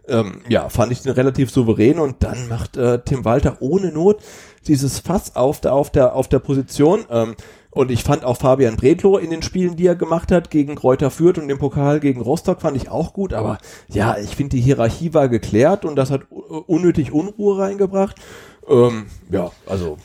ähm, ja, fand ich den relativ souverän und dann macht äh, Tim Walter ohne Not dieses Fass auf der, auf der, auf der Position. Ähm, und ich fand auch Fabian Bredlow in den Spielen, die er gemacht hat, gegen Kräuter Fürth und den Pokal gegen Rostock, fand ich auch gut. Aber ja, ich finde, die Hierarchie war geklärt und das hat unnötig Unruhe reingebracht. Ähm, ja, also.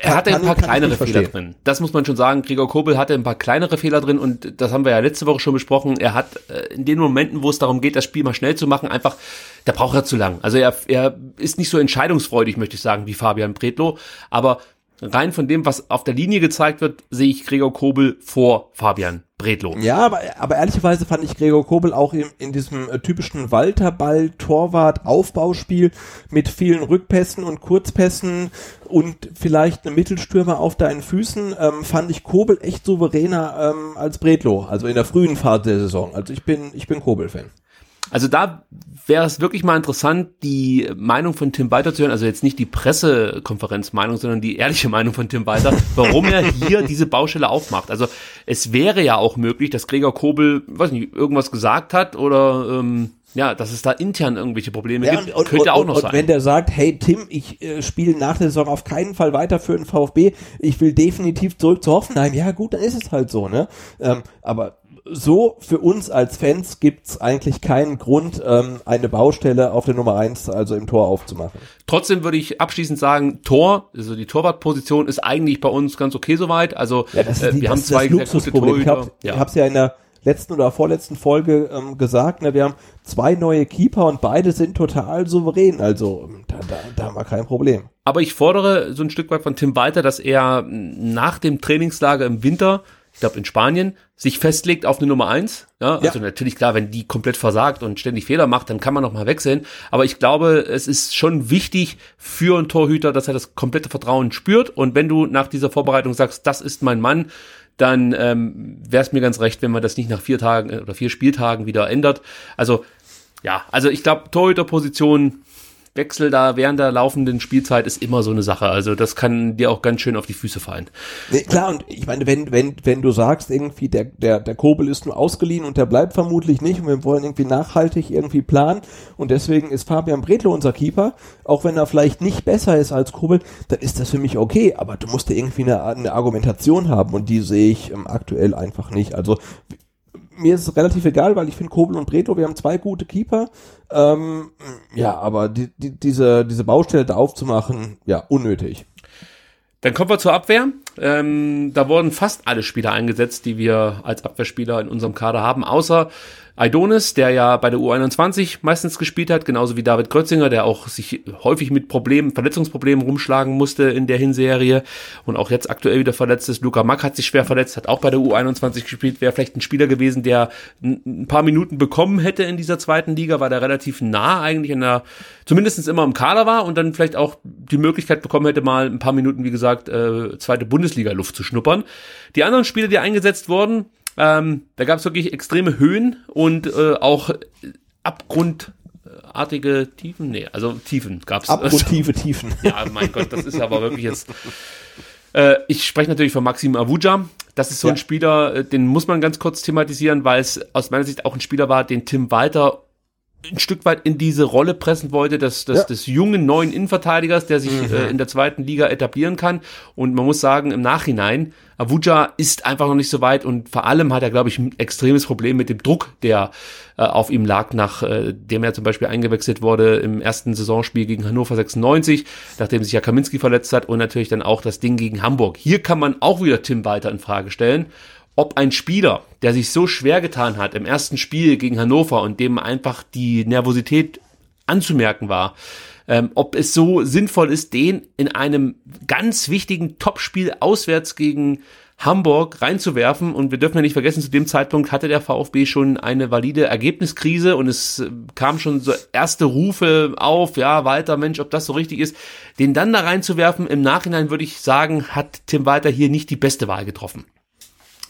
Er hatte ein paar kleinere Fehler drin. Das muss man schon sagen. Gregor Kobel hatte ein paar kleinere Fehler drin und das haben wir ja letzte Woche schon besprochen. Er hat äh, in den Momenten, wo es darum geht, das Spiel mal schnell zu machen, einfach, da braucht er zu lang. Also er, er ist nicht so entscheidungsfreudig, möchte ich sagen, wie Fabian Bredlow. Aber rein von dem, was auf der Linie gezeigt wird, sehe ich Gregor Kobel vor Fabian Bredlow. Ja, aber, aber ehrlicherweise fand ich Gregor Kobel auch in, in diesem äh, typischen Walterball-Torwart-Aufbauspiel mit vielen Rückpässen und Kurzpässen und vielleicht eine Mittelstürmer auf deinen Füßen, ähm, fand ich Kobel echt souveräner ähm, als Bredlow, also in der frühen Phase der Saison. Also ich bin, ich bin Kobel-Fan. Also da wäre es wirklich mal interessant, die Meinung von Tim Walter zu hören, also jetzt nicht die Pressekonferenzmeinung, sondern die ehrliche Meinung von Tim Walter, warum er hier diese Baustelle aufmacht. Also es wäre ja auch möglich, dass Gregor Kobel, weiß nicht, irgendwas gesagt hat oder ähm, ja, dass es da intern irgendwelche Probleme ja, gibt, und, könnte und, auch noch und, sein. Und wenn der sagt, hey Tim, ich äh, spiele nach der Saison auf keinen Fall weiter für den VfB, ich will definitiv zurück zu Hoffenheim, ja gut, dann ist es halt so, ne? Ähm, aber so für uns als Fans gibt's eigentlich keinen Grund, ähm, eine Baustelle auf der Nummer eins, also im Tor aufzumachen. Trotzdem würde ich abschließend sagen, Tor, also die Torwartposition ist eigentlich bei uns ganz okay soweit. Also ja, das ist äh, die, äh, wir haben zwei das Luxusproblem. Ich habe ja. hab's ja in der letzten oder vorletzten Folge ähm, gesagt, ne, wir haben zwei neue Keeper und beide sind total souverän. Also da, da, da haben wir kein Problem. Aber ich fordere so ein Stück weit von Tim Walter, dass er nach dem Trainingslager im Winter ich glaube in Spanien, sich festlegt auf eine Nummer eins. Ja, also ja. natürlich klar, wenn die komplett versagt und ständig Fehler macht, dann kann man noch mal wechseln. Aber ich glaube, es ist schon wichtig für einen Torhüter, dass er das komplette Vertrauen spürt. Und wenn du nach dieser Vorbereitung sagst, das ist mein Mann, dann ähm, wäre es mir ganz recht, wenn man das nicht nach vier Tagen äh, oder vier Spieltagen wieder ändert. Also ja, also ich glaube, Torhüterposition Wechsel da während der laufenden Spielzeit ist immer so eine Sache. Also das kann dir auch ganz schön auf die Füße fallen. Nee, klar, und ich meine, wenn, wenn, wenn du sagst, irgendwie der, der, der Kobel ist nur ausgeliehen und der bleibt vermutlich nicht und wir wollen irgendwie nachhaltig irgendwie planen und deswegen ist Fabian Bredlo unser Keeper, auch wenn er vielleicht nicht besser ist als Kobel, dann ist das für mich okay, aber du musst ja irgendwie eine, eine Argumentation haben und die sehe ich ähm, aktuell einfach nicht. Also mir ist es relativ egal, weil ich finde Kobel und Breto, wir haben zwei gute Keeper. Ähm, ja, aber die, die, diese, diese Baustelle da aufzumachen, ja, unnötig. Dann kommen wir zur Abwehr. Ähm, da wurden fast alle Spieler eingesetzt, die wir als Abwehrspieler in unserem Kader haben, außer Aidonis, der ja bei der U21 meistens gespielt hat, genauso wie David Krötzinger, der auch sich häufig mit Problemen, Verletzungsproblemen rumschlagen musste in der Hinserie und auch jetzt aktuell wieder verletzt ist. Luca Mack hat sich schwer verletzt, hat auch bei der U21 gespielt, wäre vielleicht ein Spieler gewesen, der ein paar Minuten bekommen hätte in dieser zweiten Liga, weil er relativ nah eigentlich in der, zumindestens immer im Kader war und dann vielleicht auch die Möglichkeit bekommen hätte, mal ein paar Minuten, wie gesagt, äh, zweite Bundesliga-Luft zu schnuppern. Die anderen Spieler, die eingesetzt wurden, ähm, da gab es wirklich extreme Höhen und äh, auch abgrundartige Tiefen. Nee, also Tiefen gab es. Abgrundtiefe Tiefen. Ja, mein Gott, das ist aber wirklich jetzt. Äh, ich spreche natürlich von Maxim Avuja. Das ist so ja. ein Spieler, äh, den muss man ganz kurz thematisieren, weil es aus meiner Sicht auch ein Spieler war, den Tim Walter ein Stück weit in diese Rolle pressen wollte, des, des, ja. des jungen neuen Innenverteidigers, der sich mhm. äh, in der zweiten Liga etablieren kann. Und man muss sagen, im Nachhinein Avuja ist einfach noch nicht so weit und vor allem hat er, glaube ich, ein extremes Problem mit dem Druck, der äh, auf ihm lag, nachdem äh, er zum Beispiel eingewechselt wurde im ersten Saisonspiel gegen Hannover 96, nachdem sich ja Kaminski verletzt hat und natürlich dann auch das Ding gegen Hamburg. Hier kann man auch wieder Tim Walter in Frage stellen, ob ein Spieler, der sich so schwer getan hat im ersten Spiel gegen Hannover und dem einfach die Nervosität anzumerken war, ähm, ob es so sinnvoll ist, den in einem ganz wichtigen Topspiel auswärts gegen Hamburg reinzuwerfen. Und wir dürfen ja nicht vergessen, zu dem Zeitpunkt hatte der VfB schon eine valide Ergebniskrise und es äh, kam schon so erste Rufe auf, ja, Walter, Mensch, ob das so richtig ist. Den dann da reinzuwerfen, im Nachhinein würde ich sagen, hat Tim Walter hier nicht die beste Wahl getroffen.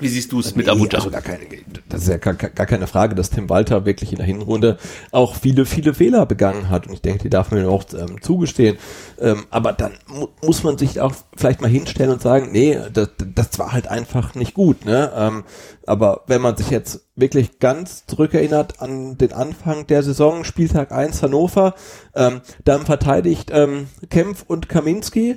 Wie siehst du es mit Abuja? Also gar keine, das ist ja gar, gar keine Frage, dass Tim Walter wirklich in der Hinrunde auch viele, viele Fehler begangen hat. Und ich denke, die darf man ihm auch ähm, zugestehen. Ähm, aber dann mu muss man sich auch vielleicht mal hinstellen und sagen, nee, das, das war halt einfach nicht gut. Ne? Ähm, aber wenn man sich jetzt wirklich ganz zurückerinnert an den Anfang der Saison, Spieltag 1 Hannover, ähm, dann verteidigt ähm, Kempf und Kaminski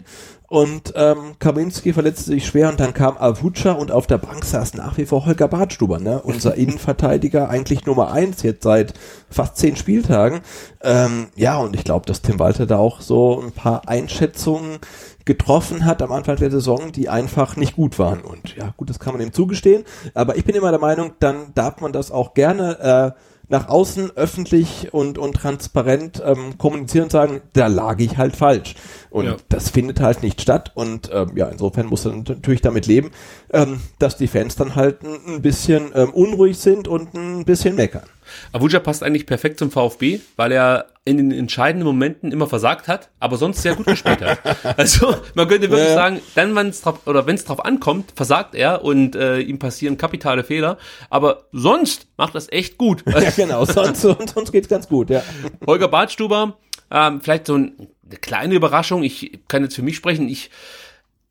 und ähm, Kaminski verletzte sich schwer und dann kam Avuca und auf der Bank saß nach wie vor Holger Bartstuber, ne? unser Innenverteidiger, eigentlich Nummer eins jetzt seit fast zehn Spieltagen. Ähm, ja, und ich glaube, dass Tim Walter da auch so ein paar Einschätzungen getroffen hat am Anfang der Saison, die einfach nicht gut waren. Und ja, gut, das kann man ihm zugestehen. Aber ich bin immer der Meinung, dann darf man das auch gerne äh, nach außen öffentlich und, und transparent ähm, kommunizieren und sagen, da lag ich halt falsch. Und ja. das findet halt nicht statt. Und ähm, ja, insofern muss man natürlich damit leben, ähm, dass die Fans dann halt ein, bisschen ähm, unruhig sind und ein bisschen meckern. Abuja passt eigentlich perfekt zum VfB, weil er in den entscheidenden Momenten immer versagt hat, aber sonst sehr gut gespielt hat. Also man könnte wirklich ja. sagen, dann wenn es drauf oder wenn es drauf ankommt, versagt er und äh, ihm passieren kapitale Fehler, aber sonst macht das echt gut. Ja, genau, sonst, sonst geht's ganz gut, ja. Holger Badstuber, ähm, vielleicht so ein, eine kleine Überraschung, ich kann jetzt für mich sprechen, ich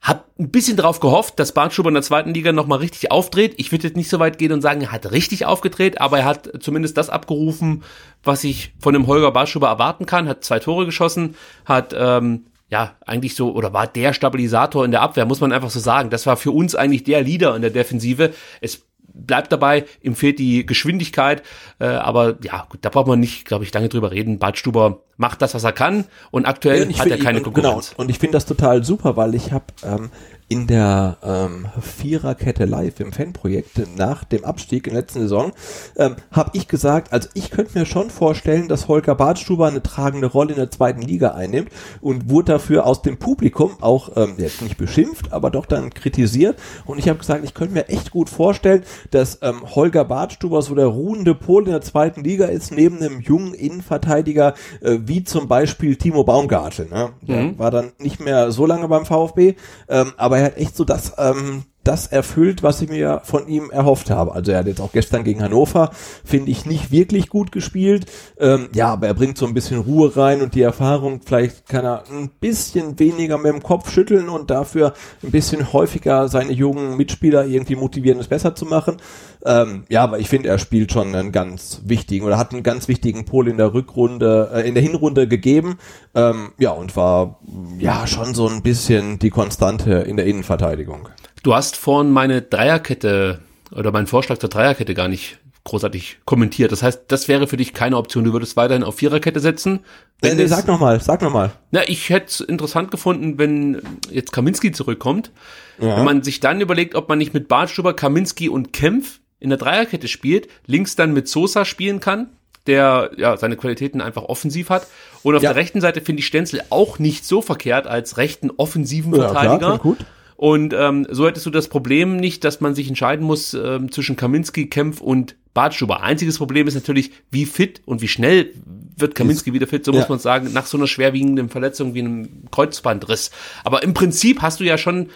hab ein bisschen drauf gehofft, dass Bartschuber in der zweiten Liga nochmal richtig aufdreht. Ich würde jetzt nicht so weit gehen und sagen, er hat richtig aufgedreht, aber er hat zumindest das abgerufen, was ich von dem Holger Bartschuber erwarten kann. Hat zwei Tore geschossen, hat ähm, ja eigentlich so oder war der Stabilisator in der Abwehr, muss man einfach so sagen. Das war für uns eigentlich der Leader in der Defensive. Es bleibt dabei, ihm fehlt die Geschwindigkeit, äh, aber ja, gut, da braucht man nicht, glaube ich, lange drüber reden. Badstuber macht das, was er kann und aktuell ja, hat er keine Konkurrenz. Genau, und ich finde das total super, weil ich habe ähm, in der ähm, Viererkette live im Fanprojekt nach dem Abstieg in der letzten Saison ähm, habe ich gesagt, also ich könnte mir schon vorstellen, dass Holger Badstuber eine tragende Rolle in der zweiten Liga einnimmt und wurde dafür aus dem Publikum auch ähm, jetzt nicht beschimpft, aber doch dann kritisiert und ich habe gesagt, ich könnte mir echt gut vorstellen, dass ähm, Holger Badstuber so der ruhende Pol in der zweiten Liga ist, neben einem jungen Innenverteidiger äh, wie zum Beispiel Timo Baumgartel. Ne? Der mhm. war dann nicht mehr so lange beim VfB, ähm, aber er hat echt so das, ähm, das erfüllt, was ich mir von ihm erhofft habe. Also er hat jetzt auch gestern gegen Hannover, finde ich, nicht wirklich gut gespielt. Ähm, ja, aber er bringt so ein bisschen Ruhe rein und die Erfahrung, vielleicht kann er ein bisschen weniger mit dem Kopf schütteln und dafür ein bisschen häufiger seine jungen Mitspieler irgendwie motivieren, es besser zu machen. Ähm, ja, aber ich finde, er spielt schon einen ganz wichtigen oder hat einen ganz wichtigen Pol in der Rückrunde, äh, in der Hinrunde gegeben. Ähm, ja, und war ja schon so ein bisschen die Konstante in der Innenverteidigung. Du hast vorhin meine Dreierkette oder meinen Vorschlag zur Dreierkette gar nicht großartig kommentiert. Das heißt, das wäre für dich keine Option. Du würdest weiterhin auf Viererkette setzen. Wenn nee, nee, sag nochmal, sag nochmal. Na, ich hätte es interessant gefunden, wenn jetzt Kaminski zurückkommt. Ja. Wenn man sich dann überlegt, ob man nicht mit Bartstuber, Kaminski und Kempf in der Dreierkette spielt, links dann mit Sosa spielen kann, der ja seine Qualitäten einfach offensiv hat. Und auf ja. der rechten Seite finde ich Stenzel auch nicht so verkehrt als rechten offensiven Verteidiger. Ja, klar, gut. Und ähm, so hättest du das Problem nicht, dass man sich entscheiden muss ähm, zwischen Kaminski, Kempf und Bartstuber. Einziges Problem ist natürlich, wie fit und wie schnell wird Kaminski wieder fit, so ja. muss man sagen, nach so einer schwerwiegenden Verletzung wie einem Kreuzbandriss. Aber im Prinzip hast du ja schon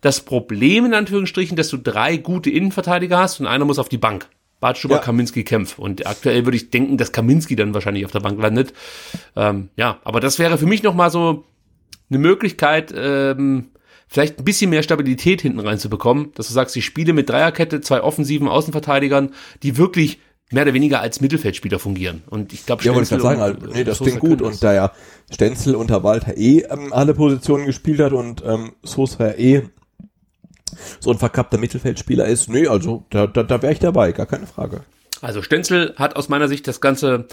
das Problem, in Anführungsstrichen, dass du drei gute Innenverteidiger hast und einer muss auf die Bank. Bartstuber, ja. Kaminski, Kempf. Und aktuell würde ich denken, dass Kaminski dann wahrscheinlich auf der Bank landet. Ähm, ja, aber das wäre für mich nochmal so eine Möglichkeit, ähm, vielleicht ein bisschen mehr Stabilität hinten reinzubekommen, dass du sagst, ich spiele mit Dreierkette, zwei offensiven Außenverteidigern, die wirklich mehr oder weniger als Mittelfeldspieler fungieren. Und ich glaube, ja, wollte ich sagen, also, nee, das klingt gut. Und da ja Stenzel unter Walter eh ähm, alle Positionen gespielt hat und ähm, Sosa eh so ein verkappter Mittelfeldspieler ist, nee, also da, da, da wäre ich dabei, gar keine Frage. Also Stenzel hat aus meiner Sicht das Ganze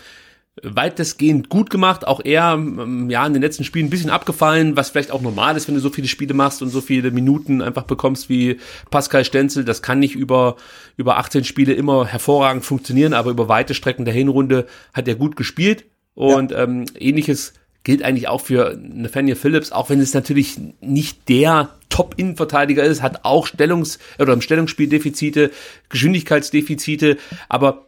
weitestgehend gut gemacht. Auch er, ähm, ja, in den letzten Spielen ein bisschen abgefallen, was vielleicht auch normal ist, wenn du so viele Spiele machst und so viele Minuten einfach bekommst wie Pascal Stenzel. Das kann nicht über, über 18 Spiele immer hervorragend funktionieren, aber über weite Strecken der Hinrunde hat er gut gespielt. Und ja. ähm, ähnliches gilt eigentlich auch für Nathaniel Phillips, auch wenn es natürlich nicht der Top-Innenverteidiger ist, hat auch Stellungs- oder im Stellungsspiel Defizite, Geschwindigkeitsdefizite, aber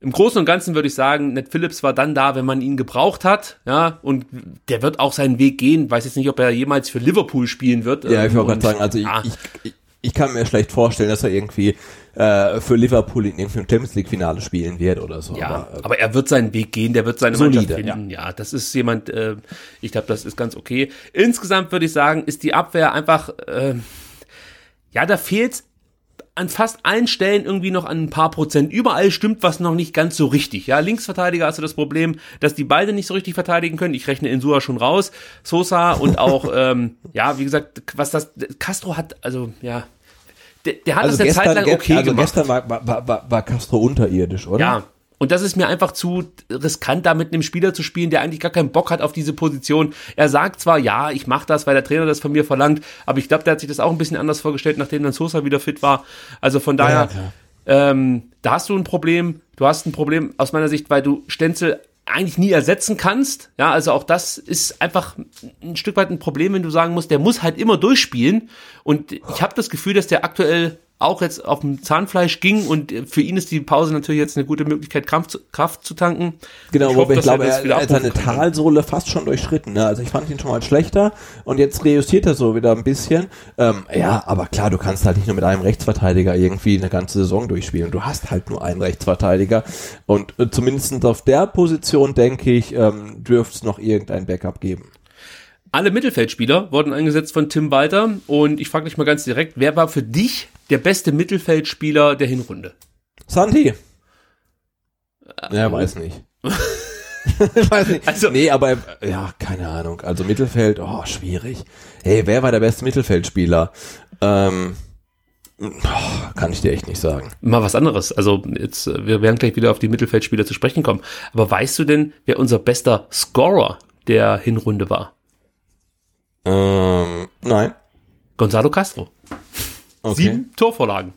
im Großen und Ganzen würde ich sagen, Ned Phillips war dann da, wenn man ihn gebraucht hat, ja, und der wird auch seinen Weg gehen. Weiß jetzt nicht, ob er jemals für Liverpool spielen wird. Ja, ich wollte gerade sagen, also ich, ich, ich kann mir schlecht vorstellen, dass er irgendwie äh, für Liverpool in irgendeinem Champions League Finale spielen wird oder so. Ja, aber, äh, aber er wird seinen Weg gehen, der wird seine Solide, Mannschaft finden. Ja. das ist jemand, äh, ich glaube, das ist ganz okay. Insgesamt würde ich sagen, ist die Abwehr einfach, äh, ja, da fehlt an fast allen Stellen irgendwie noch an ein paar Prozent. Überall stimmt was noch nicht ganz so richtig. Ja, Linksverteidiger hast du das Problem, dass die beide nicht so richtig verteidigen können. Ich rechne Insua schon raus. Sosa und auch, ähm, ja, wie gesagt, was das, Castro hat, also, ja, der, der hat also das eine gestern, Zeit lang okay also gemacht. gestern war, war, war, war Castro unterirdisch, oder? Ja. Und das ist mir einfach zu riskant, da mit einem Spieler zu spielen, der eigentlich gar keinen Bock hat auf diese Position. Er sagt zwar, ja, ich mache das, weil der Trainer das von mir verlangt, aber ich glaube, der hat sich das auch ein bisschen anders vorgestellt, nachdem dann Sosa wieder fit war. Also von daher, klar. ähm, da hast du ein Problem. Du hast ein Problem aus meiner Sicht, weil du Stenzel eigentlich nie ersetzen kannst. Ja, also auch das ist einfach ein Stück weit ein Problem, wenn du sagen musst, der muss halt immer durchspielen. Und ich habe das Gefühl, dass der aktuell auch jetzt auf dem Zahnfleisch ging und für ihn ist die Pause natürlich jetzt eine gute Möglichkeit, Kraft, zu- Kraft zu tanken. Genau, Ich hoffe, ich glaube, er, er hat seine kann. Talsohle fast schon durchschritten. Ne? Also ich fand ihn schon mal schlechter und jetzt reüssiert er so wieder ein bisschen. Ähm, ja, aber klar, du kannst halt nicht nur mit einem Rechtsverteidiger irgendwie eine ganze Saison durchspielen. Du hast halt nur einen Rechtsverteidiger und äh, zumindest auf der Position, denke ich, ähm, dürfte es noch irgendein Backup geben. Alle Mittelfeldspieler wurden eingesetzt von Tim Walter und ich frage dich mal ganz direkt, wer war für dich der beste Mittelfeldspieler der Hinrunde? Santi? Äh, Ja, weiß nicht. weiß nicht. Also- nee, aber ja, keine Ahnung. Also Mittelfeld, oh, schwierig. Hey, wer war der beste Mittelfeldspieler? Ähm, oh, kann ich dir echt nicht sagen. Mal was anderes. Also jetzt, äh, wir werden gleich wieder auf die Mittelfeldspieler zu sprechen kommen. Aber weißt du denn, wer unser bester Scorer der Hinrunde war? Ähm, nein. Gonzalo Castro. Okay. Sieben Torvorlagen.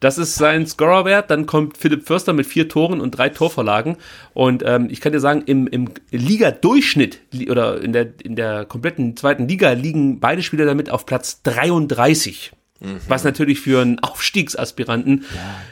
Das ist sein Scorerwert. Dann kommt Philipp Förster mit vier Toren und drei Torvorlagen. Und ähm, ich kann dir sagen, im, im Liga-Durchschnitt li- oder in der, in der kompletten zweiten Liga liegen beide Spieler damit auf Platz 33. Was natürlich für einen Aufstiegsaspiranten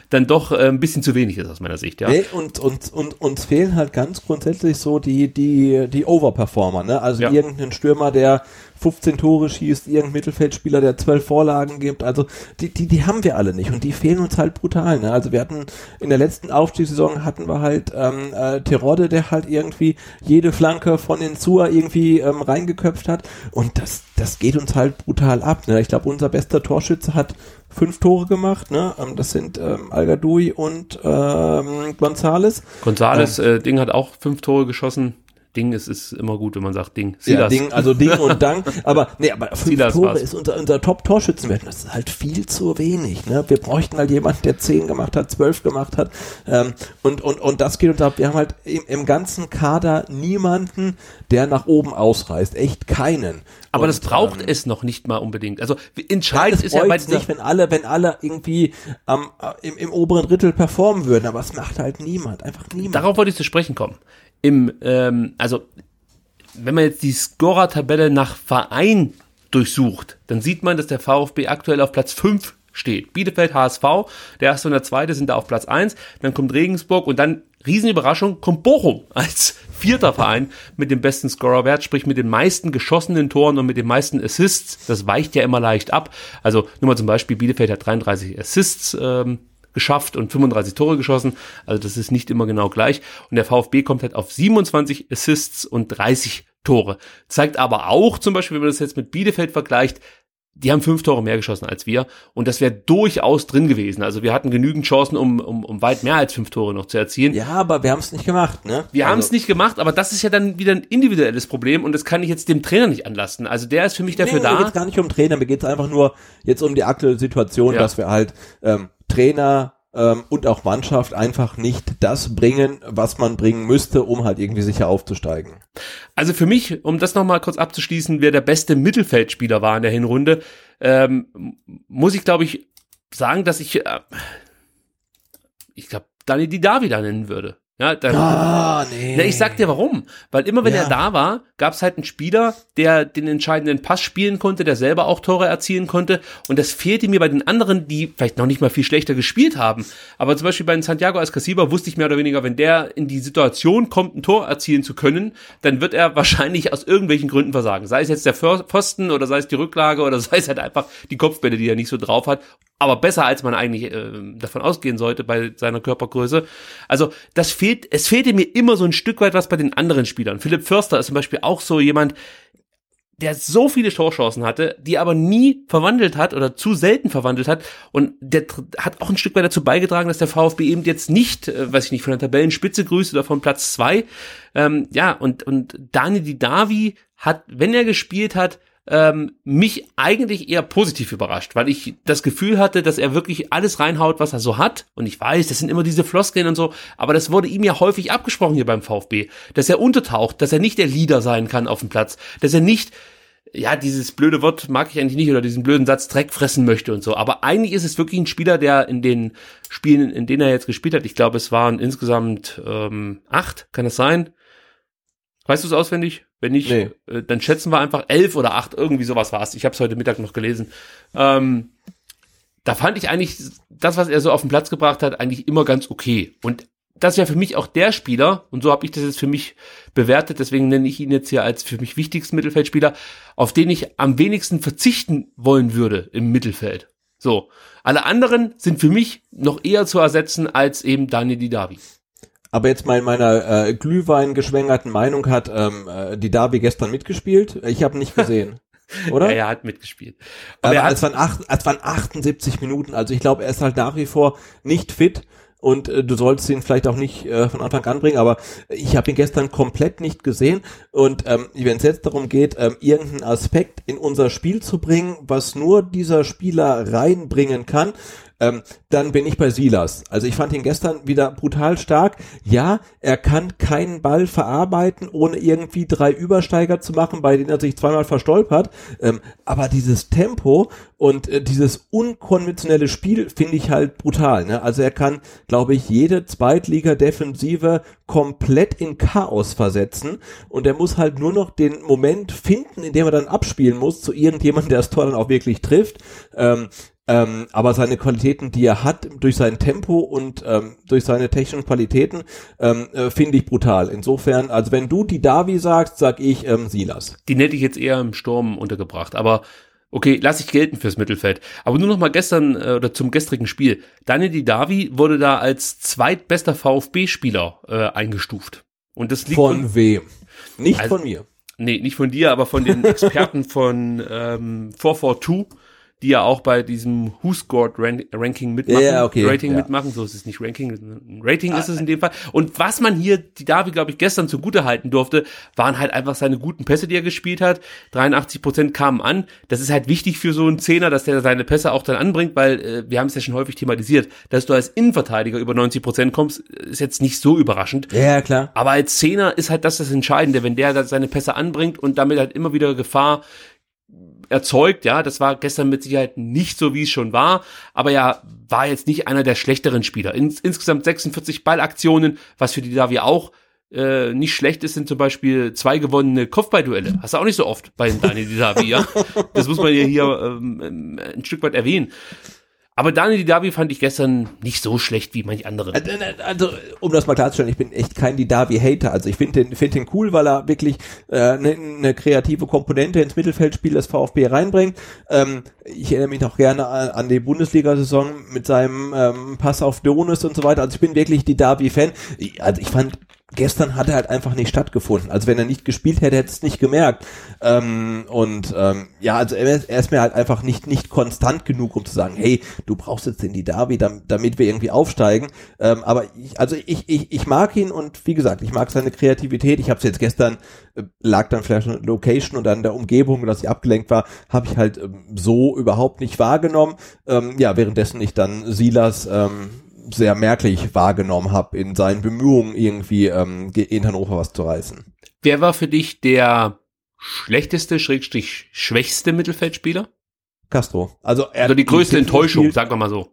dann doch äh, ein bisschen zu wenig ist aus meiner Sicht. Ja. Nee, und, und, und uns fehlen halt ganz grundsätzlich so die, die, die Overperformer, ne? Also Ja. irgendein Stürmer, der 15 Tore schießt, irgendein Mittelfeldspieler, der 12 Vorlagen gibt. Also die, die, die haben wir alle nicht und die fehlen uns halt brutal. Ne? Also wir hatten in der letzten Aufstiegssaison hatten wir halt ähm, äh, Terodde, der halt irgendwie jede Flanke von den Sua irgendwie ähm, reingeköpft hat und das, das geht uns halt brutal ab. Ne? Ich glaube, unser bester Torschütze hat fünf Tore gemacht. Ne? Ähm, das sind ähm, Algadoui und ähm, Gonzales. Gonzales äh, Ding hat auch fünf Tore geschossen. Ding ist, ist immer gut, wenn man sagt Ding. Ja, Silas. Ding, also Ding und Dank. Aber nee, aber fünf Silas Tore war's. ist unser, unser Top-Torschützenwert. Das ist halt viel zu wenig. Ne? Wir bräuchten halt jemanden, der zehn gemacht hat, zwölf gemacht hat. Ähm, und, und, und das geht uns ab. Wir haben halt im, im ganzen Kader niemanden, der nach oben ausreißt. Echt keinen. Aber und, das braucht ähm, es noch nicht mal unbedingt. Also entscheidend ist ja bei nicht, wenn alle, wenn alle irgendwie am, äh, im, im oberen Drittel performen würden, aber es macht halt niemand, einfach niemand. Darauf wollte ich zu sprechen kommen. Im, ähm, also, wenn man jetzt die Scorer-Tabelle nach Verein durchsucht, dann sieht man, dass der VfB aktuell auf Platz 5 steht. Bielefeld, HSV, der erste und der zweite sind da auf Platz 1, dann kommt Regensburg und dann, Riesenüberraschung, kommt Bochum als vierter Verein mit dem besten Scorerwert, sprich mit den meisten geschossenen Toren und mit den meisten Assists. Das weicht ja immer leicht ab. Also nur mal zum Beispiel, Bielefeld hat 33 Assists ähm, geschafft und 35 Tore geschossen. Also das ist nicht immer genau gleich. Und der VfB kommt halt auf 27 Assists und 30 Tore. Zeigt aber auch zum Beispiel, wenn man das jetzt mit Bielefeld vergleicht, die haben fünf Tore mehr geschossen als wir und das wäre durchaus drin gewesen. Also wir hatten genügend Chancen, um, um, um weit mehr als fünf Tore noch zu erzielen. ja, aber wir haben es nicht gemacht, ne? Wir haben Also- es nicht gemacht, aber das ist ja dann wieder ein individuelles Problem und das kann ich jetzt dem Trainer nicht anlasten. Also der ist für mich dafür nee, Mir da. geht's gar nicht um Trainer, mir geht's einfach nur jetzt um die aktuelle Situation, Ja. dass wir halt ähm, Trainer ähm, und auch Mannschaft einfach nicht das bringen, was man bringen müsste, um halt irgendwie sicher aufzusteigen. Also für mich, um das nochmal kurz abzuschließen, wer der beste Mittelfeldspieler war in der Hinrunde, ähm, muss ich glaube ich sagen, dass ich, äh, ich glaube, Dani Di Davida nennen würde. Ja, dann, Ah, nee. Na, ich sag dir warum. Weil immer wenn Ja. er da war, gab es halt einen Spieler, der den entscheidenden Pass spielen konnte, der selber auch Tore erzielen konnte. Und das fehlte mir bei den anderen, die vielleicht noch nicht mal viel schlechter gespielt haben. Aber zum Beispiel bei Santiago Escasiba wusste ich mehr oder weniger, wenn der in die Situation kommt, ein Tor erzielen zu können, dann wird er wahrscheinlich aus irgendwelchen Gründen versagen. Sei es jetzt der Pfosten oder sei es die Rücklage oder sei es halt einfach die Kopfbälle, die er nicht so drauf hat. Aber besser, als man eigentlich äh, davon ausgehen sollte bei seiner Körpergröße. Also das fehlt, es fehlte mir immer so ein Stück weit was bei den anderen Spielern. Philipp Förster ist zum Beispiel auch so jemand, der so viele Torchancen hatte, die aber nie verwandelt hat oder zu selten verwandelt hat. Und der hat auch ein Stück weit dazu beigetragen, dass der VfB eben jetzt nicht, äh, weiß ich nicht, von der Tabellenspitze grüßt oder von Platz zwei. Ähm, ja, und, und Dani Didavi hat, wenn er gespielt hat, ähm, mich eigentlich eher positiv überrascht, weil ich das Gefühl hatte, dass er wirklich alles reinhaut, was er so hat. Und ich weiß, das sind immer diese Floskeln und so, aber das wurde ihm ja häufig abgesprochen hier beim VfB, dass er untertaucht, dass er nicht der Leader sein kann auf dem Platz, dass er nicht ja, dieses blöde Wort mag ich eigentlich nicht oder diesen blöden Satz Dreck fressen möchte und so. Aber eigentlich ist es wirklich ein Spieler, der in den Spielen, in denen er jetzt gespielt hat, ich glaube, es waren insgesamt ähm, acht, kann es sein? Weißt du es auswendig? Wenn nicht, Nee. äh, dann schätzen wir einfach elf oder acht, irgendwie sowas war es. Ich habe es heute Mittag noch gelesen. Ähm, da fand ich eigentlich das, was er so auf den Platz gebracht hat, eigentlich immer ganz okay. Und das wäre für mich auch der Spieler, und so habe ich das jetzt für mich bewertet, deswegen nenne ich ihn jetzt hier als für mich wichtigsten Mittelfeldspieler, auf den ich am wenigsten verzichten wollen würde im Mittelfeld. So. Alle anderen sind für mich noch eher zu ersetzen als eben Daniel Didavi. Aber jetzt mal in meiner äh, Glühwein geschwängerten Meinung hat ähm, äh, die Derby gestern mitgespielt. Ich habe nicht gesehen. Oder? Ja, er hat mitgespielt. Aber, er hat, es, waren acht, es waren 78 Minuten. Also ich glaube, er ist halt nach wie vor nicht fit. Und äh, du sollst ihn vielleicht auch nicht äh, von Anfang an bringen, aber ich habe ihn gestern komplett nicht gesehen. Und ähm, wenn es jetzt darum geht, ähm, irgendeinen Aspekt in unser Spiel zu bringen, was nur dieser Spieler reinbringen kann, ähm, dann bin ich bei Silas. Also ich fand ihn gestern wieder brutal stark. Ja, er kann keinen Ball verarbeiten, ohne irgendwie drei Übersteiger zu machen, bei denen er sich zweimal verstolpert. Ähm, aber dieses Tempo und äh, dieses unkonventionelle Spiel finde ich halt brutal. Ne? Also er kann, glaube ich, jede Zweitliga-Defensive komplett in Chaos versetzen und er muss halt nur noch den Moment finden, in dem er dann abspielen muss zu irgendjemandem, der das Tor dann auch wirklich trifft. Ähm, ähm, aber seine Qualitäten, die er hat, durch sein Tempo und ähm, durch seine technischen Qualitäten, ähm, äh, finde ich brutal. Insofern, also wenn du die Davi sagst, sag ich ähm, Silas. den hätte ich jetzt eher im Sturm untergebracht. Aber okay, lass ich gelten fürs Mittelfeld. Aber nur noch mal gestern äh, oder zum gestrigen Spiel. Daniel Didavi wurde da als zweitbester VfB-Spieler äh, eingestuft. Und das liegt Von wem? Nicht Also- von mir. Nee, nicht von dir, aber von den Experten von ähm, 442, die ja auch bei diesem Who Scored Ran Ranking mitmachen, Ja, okay, Rating ja. mitmachen, so ist es nicht Ranking, Rating ist es in dem Fall. Und was man hier, die Davi, glaube ich, gestern zugute halten durfte, waren halt einfach seine guten Pässe, die er gespielt hat. 83 Prozent kamen an. Das ist halt wichtig für so einen Zehner, dass der seine Pässe auch dann anbringt, weil äh, wir haben es ja schon häufig thematisiert, dass du als Innenverteidiger über 90 Prozent kommst, ist jetzt nicht so überraschend. Ja, klar. Aber als Zehner ist halt das das Entscheidende, wenn der da seine Pässe anbringt und damit halt immer wieder Gefahr erzeugt, ja, das war gestern mit Sicherheit nicht so, wie es schon war, aber ja, war jetzt nicht einer der schlechteren Spieler. Ins, insgesamt 46 Ballaktionen, was für die Davi auch äh, nicht schlecht ist, sind zum Beispiel zwei gewonnene Kopfballduelle. Hast du auch nicht so oft bei Daniel Didavi, ja? Das muss man ja hier ähm, ein Stück weit erwähnen. Aber Daniel Didavi fand ich gestern nicht so schlecht wie manch andere. Also, um das mal klarzustellen, ich bin echt kein Didavi-Hater. Also ich finde den, find den cool, weil er wirklich eine äh, ne, ne kreative Komponente ins Mittelfeldspiel des VfB reinbringt. Ähm, ich erinnere mich noch gerne an, an die Bundesliga-Saison mit seinem ähm, Pass auf Donis und so weiter. Also ich bin wirklich Didavi-Fan. Also ich fand gestern hat er halt einfach nicht stattgefunden. Also wenn er nicht gespielt hätte, hätte es nicht gemerkt. Ähm, und ähm, ja, also er, ist- er ist mir halt einfach nicht nicht konstant genug, um zu sagen, hey, du brauchst jetzt den Didavi, dam- damit wir irgendwie aufsteigen. Ähm, aber ich, also ich, ich, ich mag ihn und wie gesagt, ich mag seine Kreativität. Ich habe es jetzt gestern äh, lag dann vielleicht der Location und an der Umgebung, dass ich abgelenkt war, habe ich halt ähm, so überhaupt nicht wahrgenommen. Ähm, ja, währenddessen ich dann Silas ähm, sehr merklich wahrgenommen habe in seinen Bemühungen, irgendwie ähm, in Hannover was zu reißen. Wer war für dich der schlechteste, schrägstrich schwächste Mittelfeldspieler? Castro. Also er Also die hat größte Enttäuschung, sagen wir mal so.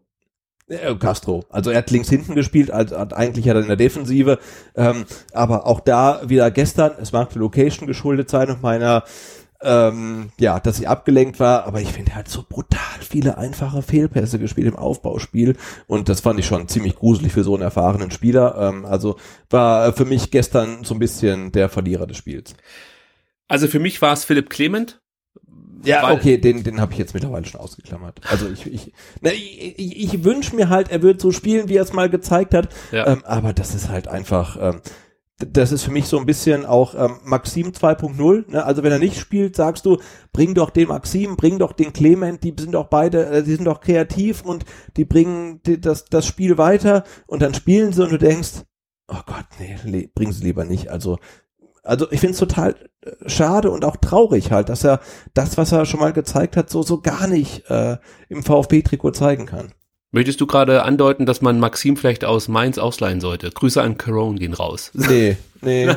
Castro. Also er hat links hinten gespielt, als, hat eigentlich hat er in der Defensive. Ähm, aber auch da wieder gestern, es mag die Location geschuldet sein und meiner ähm, ja, dass ich abgelenkt war, aber ich finde, er hat so brutal viele einfache Fehlpässe gespielt im Aufbauspiel und das fand ich schon ziemlich gruselig für so einen erfahrenen Spieler. Ähm, also war für mich gestern so ein bisschen der Verlierer des Spiels. Also für mich war es Philipp Clement. Ja, okay, den, den habe ich jetzt mittlerweile schon ausgeklammert. Also ich, ich, na, ich, ich, ich wünsche mir halt, er wird so spielen, wie er es mal gezeigt hat. Ja. Ähm, aber das ist halt einfach, ähm, das ist für mich so ein bisschen auch ähm, Maxim 2.0. Ne? Also wenn er nicht spielt, sagst du, bring doch den Maxim, bring doch den Clement, die sind doch beide, äh, die sind doch kreativ und die bringen die, das, das Spiel weiter und dann spielen sie und du denkst, oh Gott, nee, bring sie lieber nicht. Also, also ich finde es total äh, schade und auch traurig halt, dass er das, was er schon mal gezeigt hat, so, so gar nicht äh, im VfB-Trikot zeigen kann. Möchtest du gerade andeuten, dass man Maxim vielleicht aus Mainz ausleihen sollte? Grüße an Corone gehen raus. Nee, nee. nee.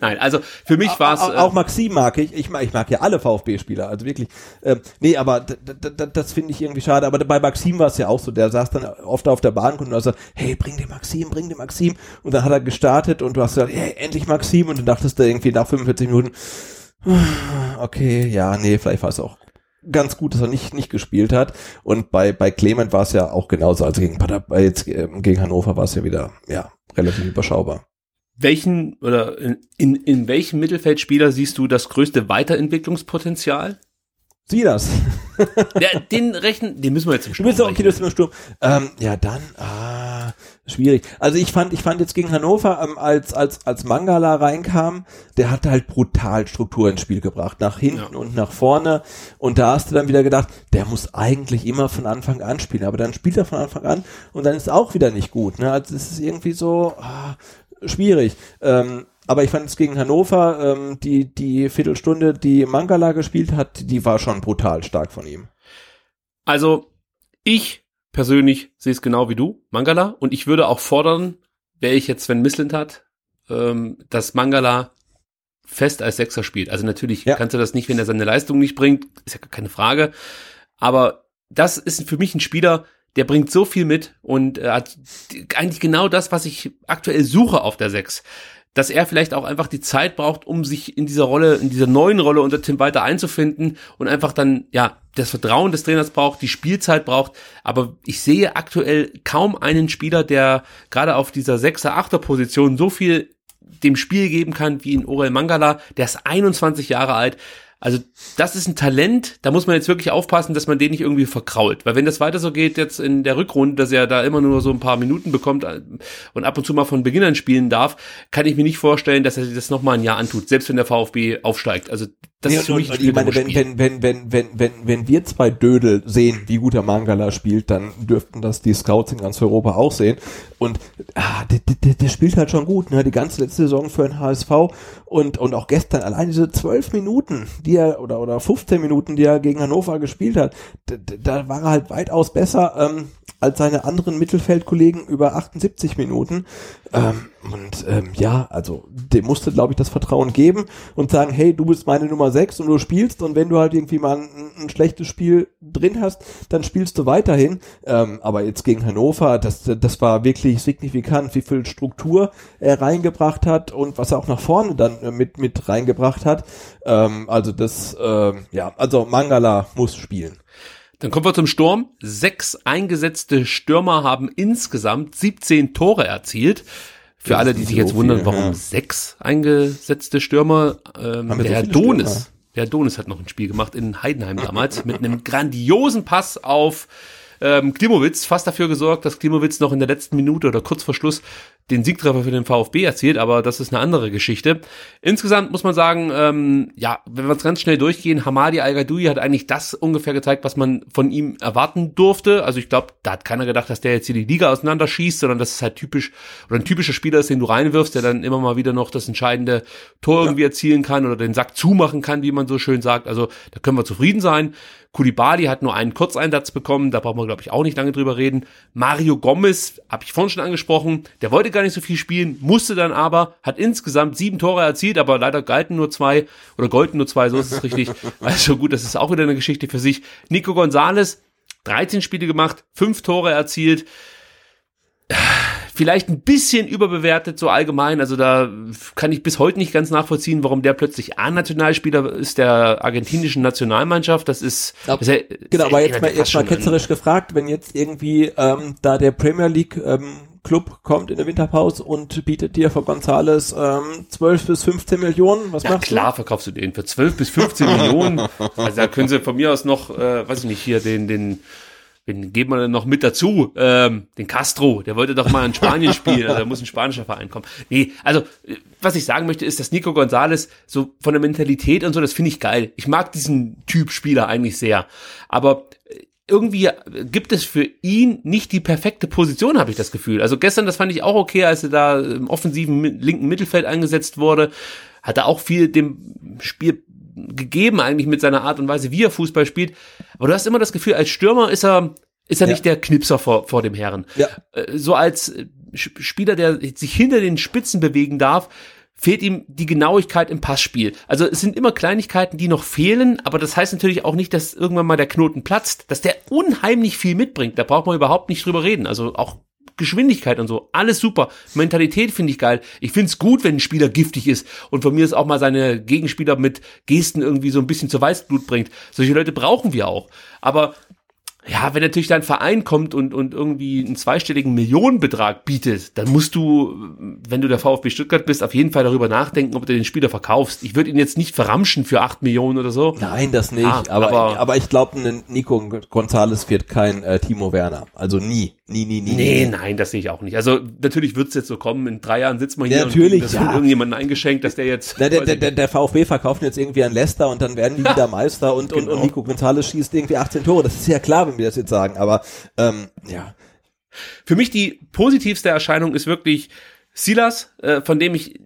Nein, also für mich war es. Auch, auch, äh, Maxim mag ich. Ich mag, ich mag ja alle VfB-Spieler, also wirklich. Ähm, nee, aber das finde ich irgendwie schade. Aber bei Maxim war es ja auch so. Der saß dann oft auf der Bank und du hast gesagt, hey, bring den Maxim, bring den Maxim. Und dann hat er gestartet und du hast gesagt, hey, endlich Maxim. Und dann dachtest du irgendwie nach 45 Minuten, okay, ja, nee, vielleicht war es auch ganz gut, dass er nicht, nicht gespielt hat. Und bei, bei Clement war es ja auch genauso. Also gegen Pader, jetzt, äh, gegen Hannover war es ja wieder, ja, relativ überschaubar. Welchen oder in, in, in welchem Mittelfeldspieler siehst du das größte Weiterentwicklungspotenzial? Sieh das. ja, den rechnen, den müssen wir jetzt im Sturm. Du bist okay, das ist im Sturm. Ähm, ja, dann, ah, schwierig. Also ich fand, ich fand jetzt gegen Hannover, ähm, als, als, als Mangala reinkam, der hat halt brutal Struktur ins Spiel gebracht. Nach hinten ja. und nach vorne. Und da hast du dann wieder gedacht, der muss eigentlich immer von Anfang an spielen. Aber dann spielt er von Anfang an und dann ist auch wieder nicht gut. Ne? Also es ist irgendwie so, ah, schwierig. Ähm, aber ich fand es gegen Hannover, ähm, die, die Viertelstunde, die Mangala gespielt hat, die war schon brutal stark von ihm. Also, ich persönlich sehe es genau wie du, Mangala, und ich würde auch fordern, wäre ich jetzt Sven hat, ähm, dass Mangala fest als Sechser spielt. Also natürlich ja. kannst du das nicht, wenn er seine Leistung nicht bringt, ist ja keine Frage. Aber das ist für mich ein Spieler, der bringt so viel mit und äh, hat eigentlich genau das, was ich aktuell suche auf der Sechs dass er vielleicht auch einfach die Zeit braucht, um sich in dieser Rolle, in dieser neuen Rolle unter Tim Walter einzufinden und einfach dann, ja, das Vertrauen des Trainers braucht, die Spielzeit braucht. Aber ich sehe aktuell kaum einen Spieler, der gerade auf dieser 6er, 8er Position so viel dem Spiel geben kann wie in Orel Mangala. Der ist 21 Jahre alt. Also das ist ein Talent, da muss man jetzt wirklich aufpassen, dass man den nicht irgendwie verkrault. Weil wenn das weiter so geht jetzt in der Rückrunde, dass er da immer nur so ein paar Minuten bekommt äh, und ab und zu mal von Beginn an spielen darf, kann ich mir nicht vorstellen, dass er sich das nochmal ein Jahr antut, selbst wenn der VfB aufsteigt. Also das nee, ist für mich ein ich meine, wenn, wenn, wenn, wenn, wenn, wenn, wenn wir zwei Dödel sehen, wie gut der Mangala spielt, dann dürften das die Scouts in ganz Europa auch sehen. Und ah, der, der, der spielt halt schon gut, ne? Die ganze letzte Saison für den HSV und, und auch gestern allein diese zwölf Minuten, die er, oder, oder 15 Minuten, die er gegen Hannover gespielt hat, da, da war er halt weitaus besser ähm, als seine anderen Mittelfeldkollegen über 78 Minuten. Ähm, und ähm, ja, also dem musste, glaube ich, das Vertrauen geben und sagen, hey, du bist meine Nummer 6 und du spielst und wenn du halt irgendwie mal ein, ein schlechtes Spiel drin hast, dann spielst du weiterhin. Ähm, aber jetzt gegen Hannover, das, das war wirklich signifikant, wie viel Struktur er reingebracht hat und was er auch nach vorne dann äh, mit, mit reingebracht hat. Ähm, also das, äh, ja, also Mangala muss spielen. Dann kommen wir zum Sturm. Sechs eingesetzte Stürmer haben insgesamt 17 Tore erzielt. Für alle, die sich jetzt wundern, viel, warum ja. sechs eingesetzte Stürmer, ähm, der Herr Donis, der Herr Donis hat noch ein Spiel gemacht in Heidenheim damals mit einem grandiosen Pass auf ähm, Klimowitz. Fast dafür gesorgt, dass Klimowitz noch in der letzten Minute oder kurz vor Schluss den Siegtreffer für den VfB erzielt, aber das ist eine andere Geschichte. Insgesamt muss man sagen, ähm, ja, wenn wir es ganz schnell durchgehen, Hamadi al hat eigentlich das ungefähr gezeigt, was man von ihm erwarten durfte. Also ich glaube, da hat keiner gedacht, dass der jetzt hier die Liga auseinanderschießt, sondern das ist halt typisch oder ein typischer Spieler ist, den du reinwirfst, der dann immer mal wieder noch das entscheidende Tor ja. irgendwie erzielen kann oder den Sack zumachen kann, wie man so schön sagt. Also da können wir zufrieden sein. Kulibali hat nur einen Kurzeinsatz bekommen, da braucht man, glaube ich, auch nicht lange drüber reden. Mario Gomez, habe ich vorhin schon angesprochen, der wollte gar nicht so viel spielen, musste dann aber, hat insgesamt sieben Tore erzielt, aber leider galten nur zwei oder golden nur zwei, so ist es richtig. Also gut, das ist auch wieder eine Geschichte für sich. Nico Gonzalez 13 Spiele gemacht, fünf Tore erzielt. Vielleicht ein bisschen überbewertet so allgemein. Also da kann ich bis heute nicht ganz nachvollziehen, warum der plötzlich A-Nationalspieler ist der argentinischen Nationalmannschaft. Das ist, Ja, das ist Genau, aber jetzt mal, jetzt mal ketzerisch gefragt, wenn jetzt irgendwie ähm, da der Premier League ähm, Club kommt in der Winterpause und bietet dir für Gonzales ähm, 12 bis 15 Millionen, was Ja machst klar verkaufst du den für 12 bis 15 Millionen. Also da können sie von mir aus noch, äh, weiß ich nicht, hier den, den, den geben wir dann noch mit dazu, ähm, den Castro, der wollte doch mal in Spanien spielen, also da muss ein spanischer Verein kommen. Nee, also was ich sagen möchte, ist, dass Nico Gonzalez so von der Mentalität und so, das finde ich geil. Ich mag diesen Typ Spieler eigentlich sehr. Aber irgendwie gibt es für ihn nicht die perfekte Position, habe ich das Gefühl. Also gestern, das fand ich auch okay, als er da im offensiven linken Mittelfeld eingesetzt wurde, hat er auch viel dem Spiel gegeben eigentlich mit seiner Art und Weise, wie er Fußball spielt. Aber du hast immer das Gefühl, als Stürmer ist er ist er Ja. nicht der Knipser vor, vor dem Herren. Ja. Äh, So als äh, Spieler, der sich hinter den Spitzen bewegen darf, fehlt ihm die Genauigkeit im Passspiel. Also es sind immer Kleinigkeiten, die noch fehlen, aber das heißt natürlich auch nicht, dass irgendwann mal der Knoten platzt, dass der unheimlich viel mitbringt. Da braucht man überhaupt nicht drüber reden. Also auch Geschwindigkeit und so, alles super. Mentalität finde ich geil. Ich finde es gut, wenn ein Spieler giftig ist und von mir ist auch mal seine Gegenspieler mit Gesten irgendwie so ein bisschen zu Weißblut bringt. Solche Leute brauchen wir auch. Aber ja, wenn natürlich dein Verein kommt und, und irgendwie einen zweistelligen Millionenbetrag bietet, dann musst du, wenn du der VfB Stuttgart bist, auf jeden Fall darüber nachdenken, ob du den Spieler verkaufst. Ich würde ihn jetzt nicht verramschen für acht Millionen oder so. Nein, das nicht. Ah, aber, aber- aber, ich glaube, Nico Gonzalez wird kein äh, Timo Werner. Also nie. Nie, nie. Nee, nie. nein, das sehe ich auch nicht. Also natürlich wird es jetzt so kommen, in drei Jahren sitzen wir hier und natürlich, kriegen das ja. von irgendjemandem eingeschenkt, dass der jetzt Der, der, der, der, VfB verkauft jetzt irgendwie an Leicester und dann werden die wieder Meister und, und, Genau. und Nico Gonzalez schießt irgendwie 18 Tore. Das ist ja klar, wenn wir das jetzt sagen, aber ähm, ja. Für mich die positivste Erscheinung ist wirklich Silas, äh, von dem ich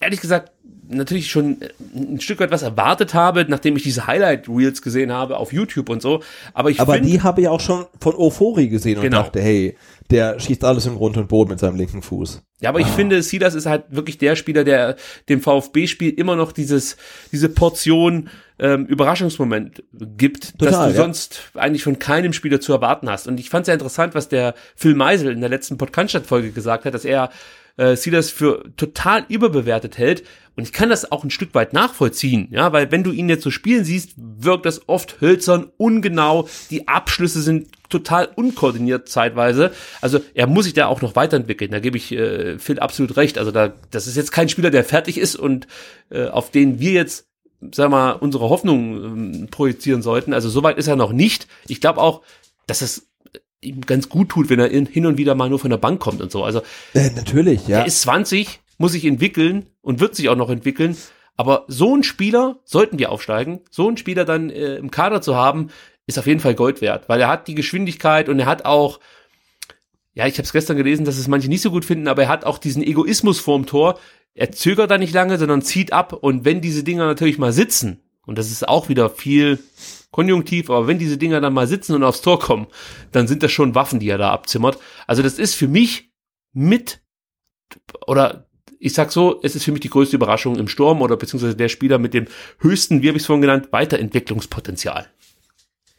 ehrlich gesagt natürlich schon äh, ein Stück weit was erwartet habe, nachdem ich diese Highlight-Reels gesehen habe auf YouTube und so. Aber ich Aber finde, die habe ich auch schon von Euphorie gesehen und Genau. dachte, hey, der schießt alles im Grund und Boden mit seinem linken Fuß. ja, aber ich finde, Silas ist halt wirklich der Spieler, der dem VfB-Spiel immer noch dieses, diese Portion ähm, Überraschungsmoment gibt, Total, dass du ja. sonst eigentlich von keinem Spieler zu erwarten hast. Und ich fand sehr interessant, was der Phil Meisel in der letzten Podcast-Folge gesagt hat, dass er äh, Silas für total überbewertet hält. Und ich kann das auch ein Stück weit nachvollziehen, ja, weil wenn du ihn jetzt so spielen siehst, wirkt das oft hölzern, ungenau, die Abschlüsse sind total unkoordiniert zeitweise. Also er muss sich da auch noch weiterentwickeln. Da gebe ich äh, Phil absolut recht. Also da, das ist jetzt kein Spieler, der fertig ist und äh, auf den wir jetzt, sag mal, unsere Hoffnung ähm, projizieren sollten. Also soweit ist er noch nicht. Ich glaube auch, dass es ihm ganz gut tut, wenn er in, hin und wieder mal nur von der Bank kommt und so. Also Äh, natürlich, ja. er ist 20, muss sich entwickeln und wird sich auch noch entwickeln. Aber so ein Spieler, sollten wir aufsteigen, so ein Spieler dann äh, im Kader zu haben, ist auf jeden Fall Gold wert, weil er hat die Geschwindigkeit und er hat auch, ja, ich habe es gestern gelesen, dass es manche nicht so gut finden, aber er hat auch diesen Egoismus vorm Tor. Er zögert da nicht lange, sondern zieht ab und wenn diese Dinger natürlich mal sitzen, und das ist auch wieder viel konjunktiv, aber wenn diese Dinger dann mal sitzen und aufs Tor kommen, dann sind das schon Waffen, die er da abzimmert. Also das ist für mich mit oder ich sag so, es ist für mich die größte Überraschung im Sturm oder beziehungsweise der Spieler mit dem höchsten, wie habe ich es vorhin genannt, Weiterentwicklungspotenzial.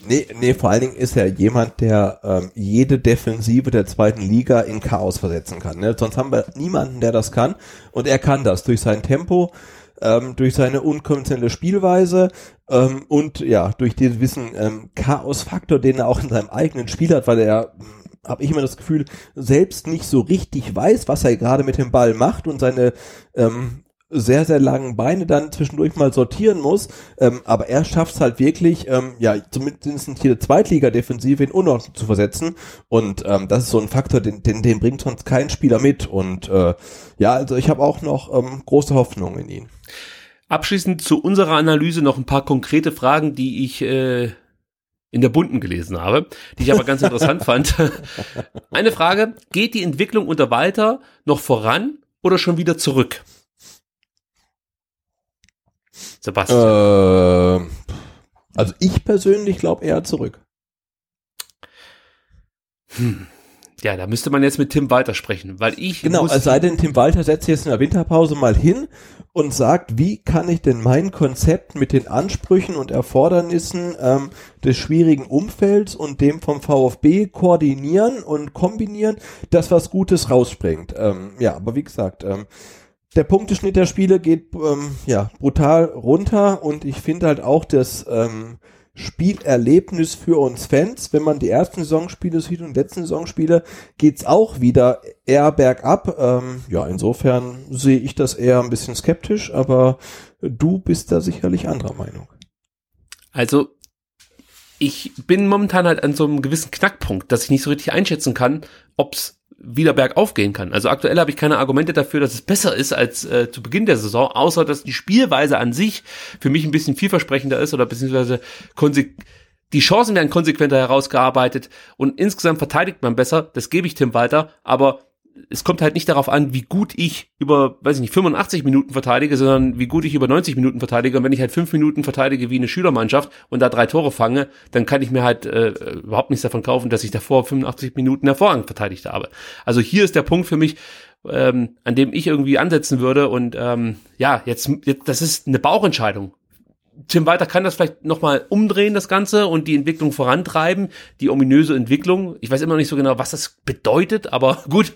Nee, nee, vor allen Dingen ist er jemand, der ähm, jede Defensive der zweiten Liga in Chaos versetzen kann. Ne? Sonst haben wir niemanden, der das kann. Und er kann das durch sein Tempo, ähm, durch seine unkonventionelle Spielweise ähm, und ja, durch den gewissen ähm, Chaos-Faktor, den er auch in seinem eigenen Spiel hat, weil er habe ich immer das Gefühl, selbst nicht so richtig weiß, was er gerade mit dem Ball macht und seine ähm, sehr, sehr langen Beine dann zwischendurch mal sortieren muss. Ähm, aber er schafft es halt wirklich, ähm, ja, zumindest hier Zweitliga-Defensive in Unordnung zu versetzen. Und ähm, das ist so ein Faktor, den, den, den bringt sonst kein Spieler mit. Und äh, ja, also ich habe auch noch ähm, große Hoffnung in ihn. Abschließend zu unserer Analyse noch ein paar konkrete Fragen, die ich äh, in der Bunten gelesen habe, die ich aber ganz interessant fand. Eine Frage, geht die Entwicklung unter Walter noch voran oder schon wieder zurück? Sebastian. Äh, also ich persönlich glaube eher zurück. Ja, da müsste man jetzt mit Tim Walter sprechen, weil ich. Genau, es sei denn, Tim Walter setzt jetzt in der Winterpause mal hin und sagt, wie kann ich denn mein Konzept mit den Ansprüchen und Erfordernissen ähm, des schwierigen Umfelds und dem vom VfB koordinieren und kombinieren, dass was Gutes rausspringt. Ähm, ja, aber wie gesagt, ähm, der Punkteschnitt der Spiele geht ähm, ja brutal runter und ich finde halt auch das ähm, Spielerlebnis für uns Fans, wenn man die ersten Saisonspiele sieht und letzten Saisonspiele, geht's auch wieder eher bergab. Ähm, ja, insofern sehe ich das eher ein bisschen skeptisch, aber du bist da sicherlich anderer Meinung. Also, ich bin momentan halt an so einem gewissen Knackpunkt, dass ich nicht so richtig einschätzen kann, ob's wieder bergauf gehen kann. Also aktuell habe ich keine Argumente dafür, dass es besser ist als äh, zu Beginn der Saison, außer dass die Spielweise an sich für mich ein bisschen vielversprechender ist oder beziehungsweise die Chancen werden konsequenter herausgearbeitet und insgesamt verteidigt man besser, das gebe ich Tim weiter, aber es kommt halt nicht darauf an, wie gut ich über, weiß ich nicht, 85 Minuten verteidige, sondern wie gut ich über 90 Minuten verteidige. Und wenn ich halt fünf Minuten verteidige wie eine Schülermannschaft und da drei Tore fange, dann kann ich mir halt äh, überhaupt nichts davon kaufen, dass ich davor 85 Minuten hervorragend verteidigt habe. Also hier ist der Punkt für mich, ähm, an dem ich irgendwie ansetzen würde. Und ähm, ja, jetzt, jetzt, das ist eine Bauchentscheidung. Tim Walter kann das vielleicht nochmal umdrehen, das Ganze, und die Entwicklung vorantreiben, die ominöse Entwicklung. Ich weiß immer noch nicht so genau, was das bedeutet, aber gut,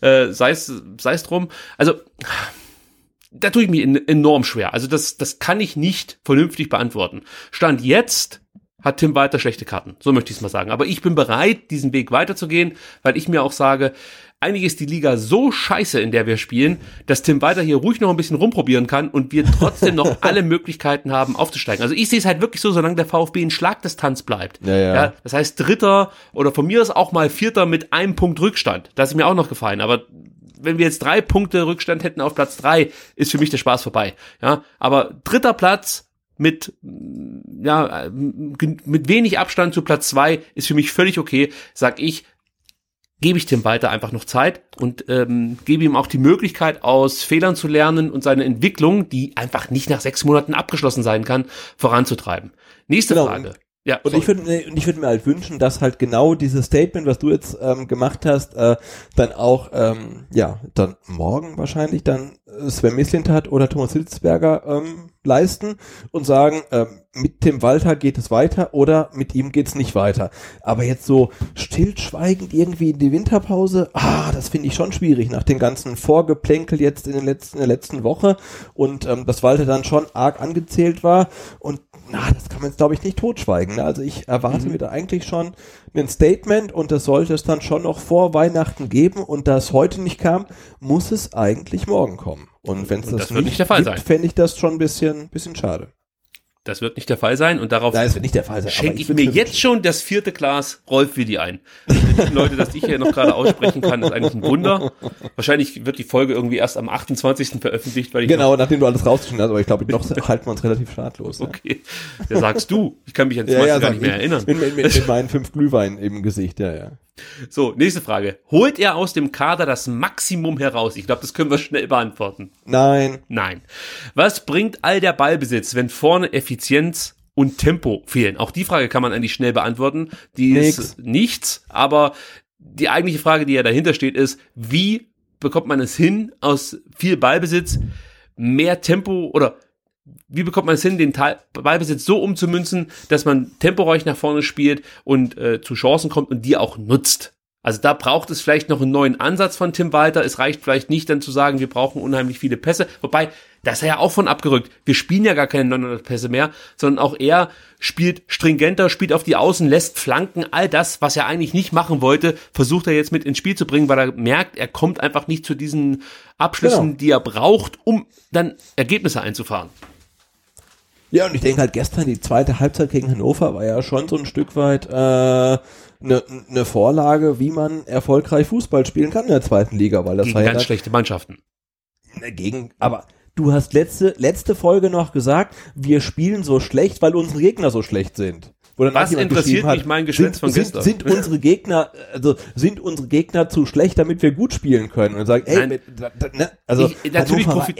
äh, sei es drum. Also, da tue ich mich en- enorm schwer. Also das, das kann ich nicht vernünftig beantworten. Stand jetzt hat Tim Walter schlechte Karten, so möchte ich es mal sagen. Aber ich bin bereit, diesen Weg weiterzugehen, weil ich mir auch sage, eigentlich ist die Liga so scheiße, in der wir spielen, dass Tim Walter hier ruhig noch ein bisschen rumprobieren kann und wir trotzdem noch alle Möglichkeiten haben, aufzusteigen. Also ich sehe es halt wirklich so, solange der VfB in Schlagdistanz bleibt. Ja, ja. das heißt Dritter oder von mir ist auch mal Vierter mit einem Punkt Rückstand. Das ist mir auch noch gefallen. Aber wenn wir jetzt drei Punkte Rückstand hätten auf Platz drei, ist für mich der Spaß vorbei. Ja, aber dritter Platz mit ja mit wenig Abstand zu Platz zwei ist für mich völlig okay. Sag ich, gebe ich Tim Walter einfach noch Zeit und ähm, gebe ihm auch die Möglichkeit, aus Fehlern zu lernen und seine Entwicklung, die einfach nicht nach sechs Monaten abgeschlossen sein kann, voranzutreiben. Nächste Genau, Frage. Ja, Und ich würde mir- ich würde mir halt wünschen, dass halt genau dieses Statement, was du jetzt ähm, gemacht hast, äh, dann auch, ähm, ja, dann morgen wahrscheinlich dann äh, Sven Mislintat oder Thomas Hitzberger ähm, leisten und sagen, ähm, mit Tim Walter geht es weiter oder mit ihm geht's nicht weiter. Aber jetzt so stillschweigend irgendwie in die Winterpause, ah, das finde ich schon schwierig nach dem ganzen Vorgeplänkel jetzt in, den letzten, in der letzten Woche und ähm, dass Walter dann schon arg angezählt war und na, das kann man jetzt glaube ich nicht totschweigen. Ne? Also ich erwarte Mhm. mir da eigentlich schon ein Statement und das sollte es dann schon noch vor Weihnachten geben und da es heute nicht kam, muss es eigentlich morgen kommen. Und wenn es das, das wird nicht der Fall gibt, fände ich das schon ein bisschen, bisschen schade. Das wird nicht der Fall sein und darauf Nein, das wird nicht der Fall sein. schenke ich würd's mir jetzt schon das vierte Glas Rolf Willi ein. Die Leute, dass ich hier noch gerade aussprechen kann, ist eigentlich ein Wunder. Wahrscheinlich wird die Folge irgendwie erst am 28. veröffentlicht, weil ich Genau, nachdem du alles rausgeschnitten hast, aber ich glaube, noch halten wir uns relativ schadlos. Ja. okay, der sagst du. Ich kann mich an das Ja, ja, gar nicht mehr ich. erinnern. Mit, mit, mit, mit meinen fünf Glühwein im Gesicht, ja, ja. So, nächste Frage. Holt er aus dem Kader das Maximum heraus? Ich glaube, das können wir schnell beantworten. Nein. Nein. Was bringt all der Ballbesitz, wenn vorne Effizienz und Tempo fehlen? Auch die Frage kann man eigentlich schnell beantworten. Die Nix. ist nichts, aber die eigentliche Frage, die ja dahinter steht, ist, wie bekommt man es hin, aus viel Ballbesitz mehr Tempo oder wie bekommt man es hin, den Ballbesitz so umzumünzen, dass man temporeich nach vorne spielt und äh, zu Chancen kommt und die auch nutzt? Also da braucht es vielleicht noch einen neuen Ansatz von Tim Walter. Es reicht vielleicht nicht dann zu sagen, wir brauchen unheimlich viele Pässe. Wobei, da ist er ja auch von abgerückt. Wir spielen ja gar keine 900 Pässe mehr, sondern auch er spielt stringenter, spielt auf die Außen, lässt Flanken. All das, was er eigentlich nicht machen wollte, versucht er jetzt mit ins Spiel zu bringen, weil er merkt, er kommt einfach nicht zu diesen Abschlüssen, Genau. die er braucht, um dann Ergebnisse einzufahren. Ja, und ich denke halt gestern die zweite Halbzeit gegen Hannover war ja schon so ein Stück weit äh, ne, ne Vorlage, wie man erfolgreich Fußball spielen kann in der zweiten Liga, weil das Gegen war ja ganz dann- schlechte Mannschaften. gegen, aber du hast letzte letzte Folge noch gesagt, wir spielen so schlecht, weil unsere Gegner so schlecht sind. Dann Was interessiert geschrieben mich mein Geschwätz sind, von sind, gestern? Sind unsere Gegner, also sind unsere Gegner zu schlecht, damit wir gut spielen können? Und sagen, ey, Nein. mit- ne? also Ich- natürlich Hannover war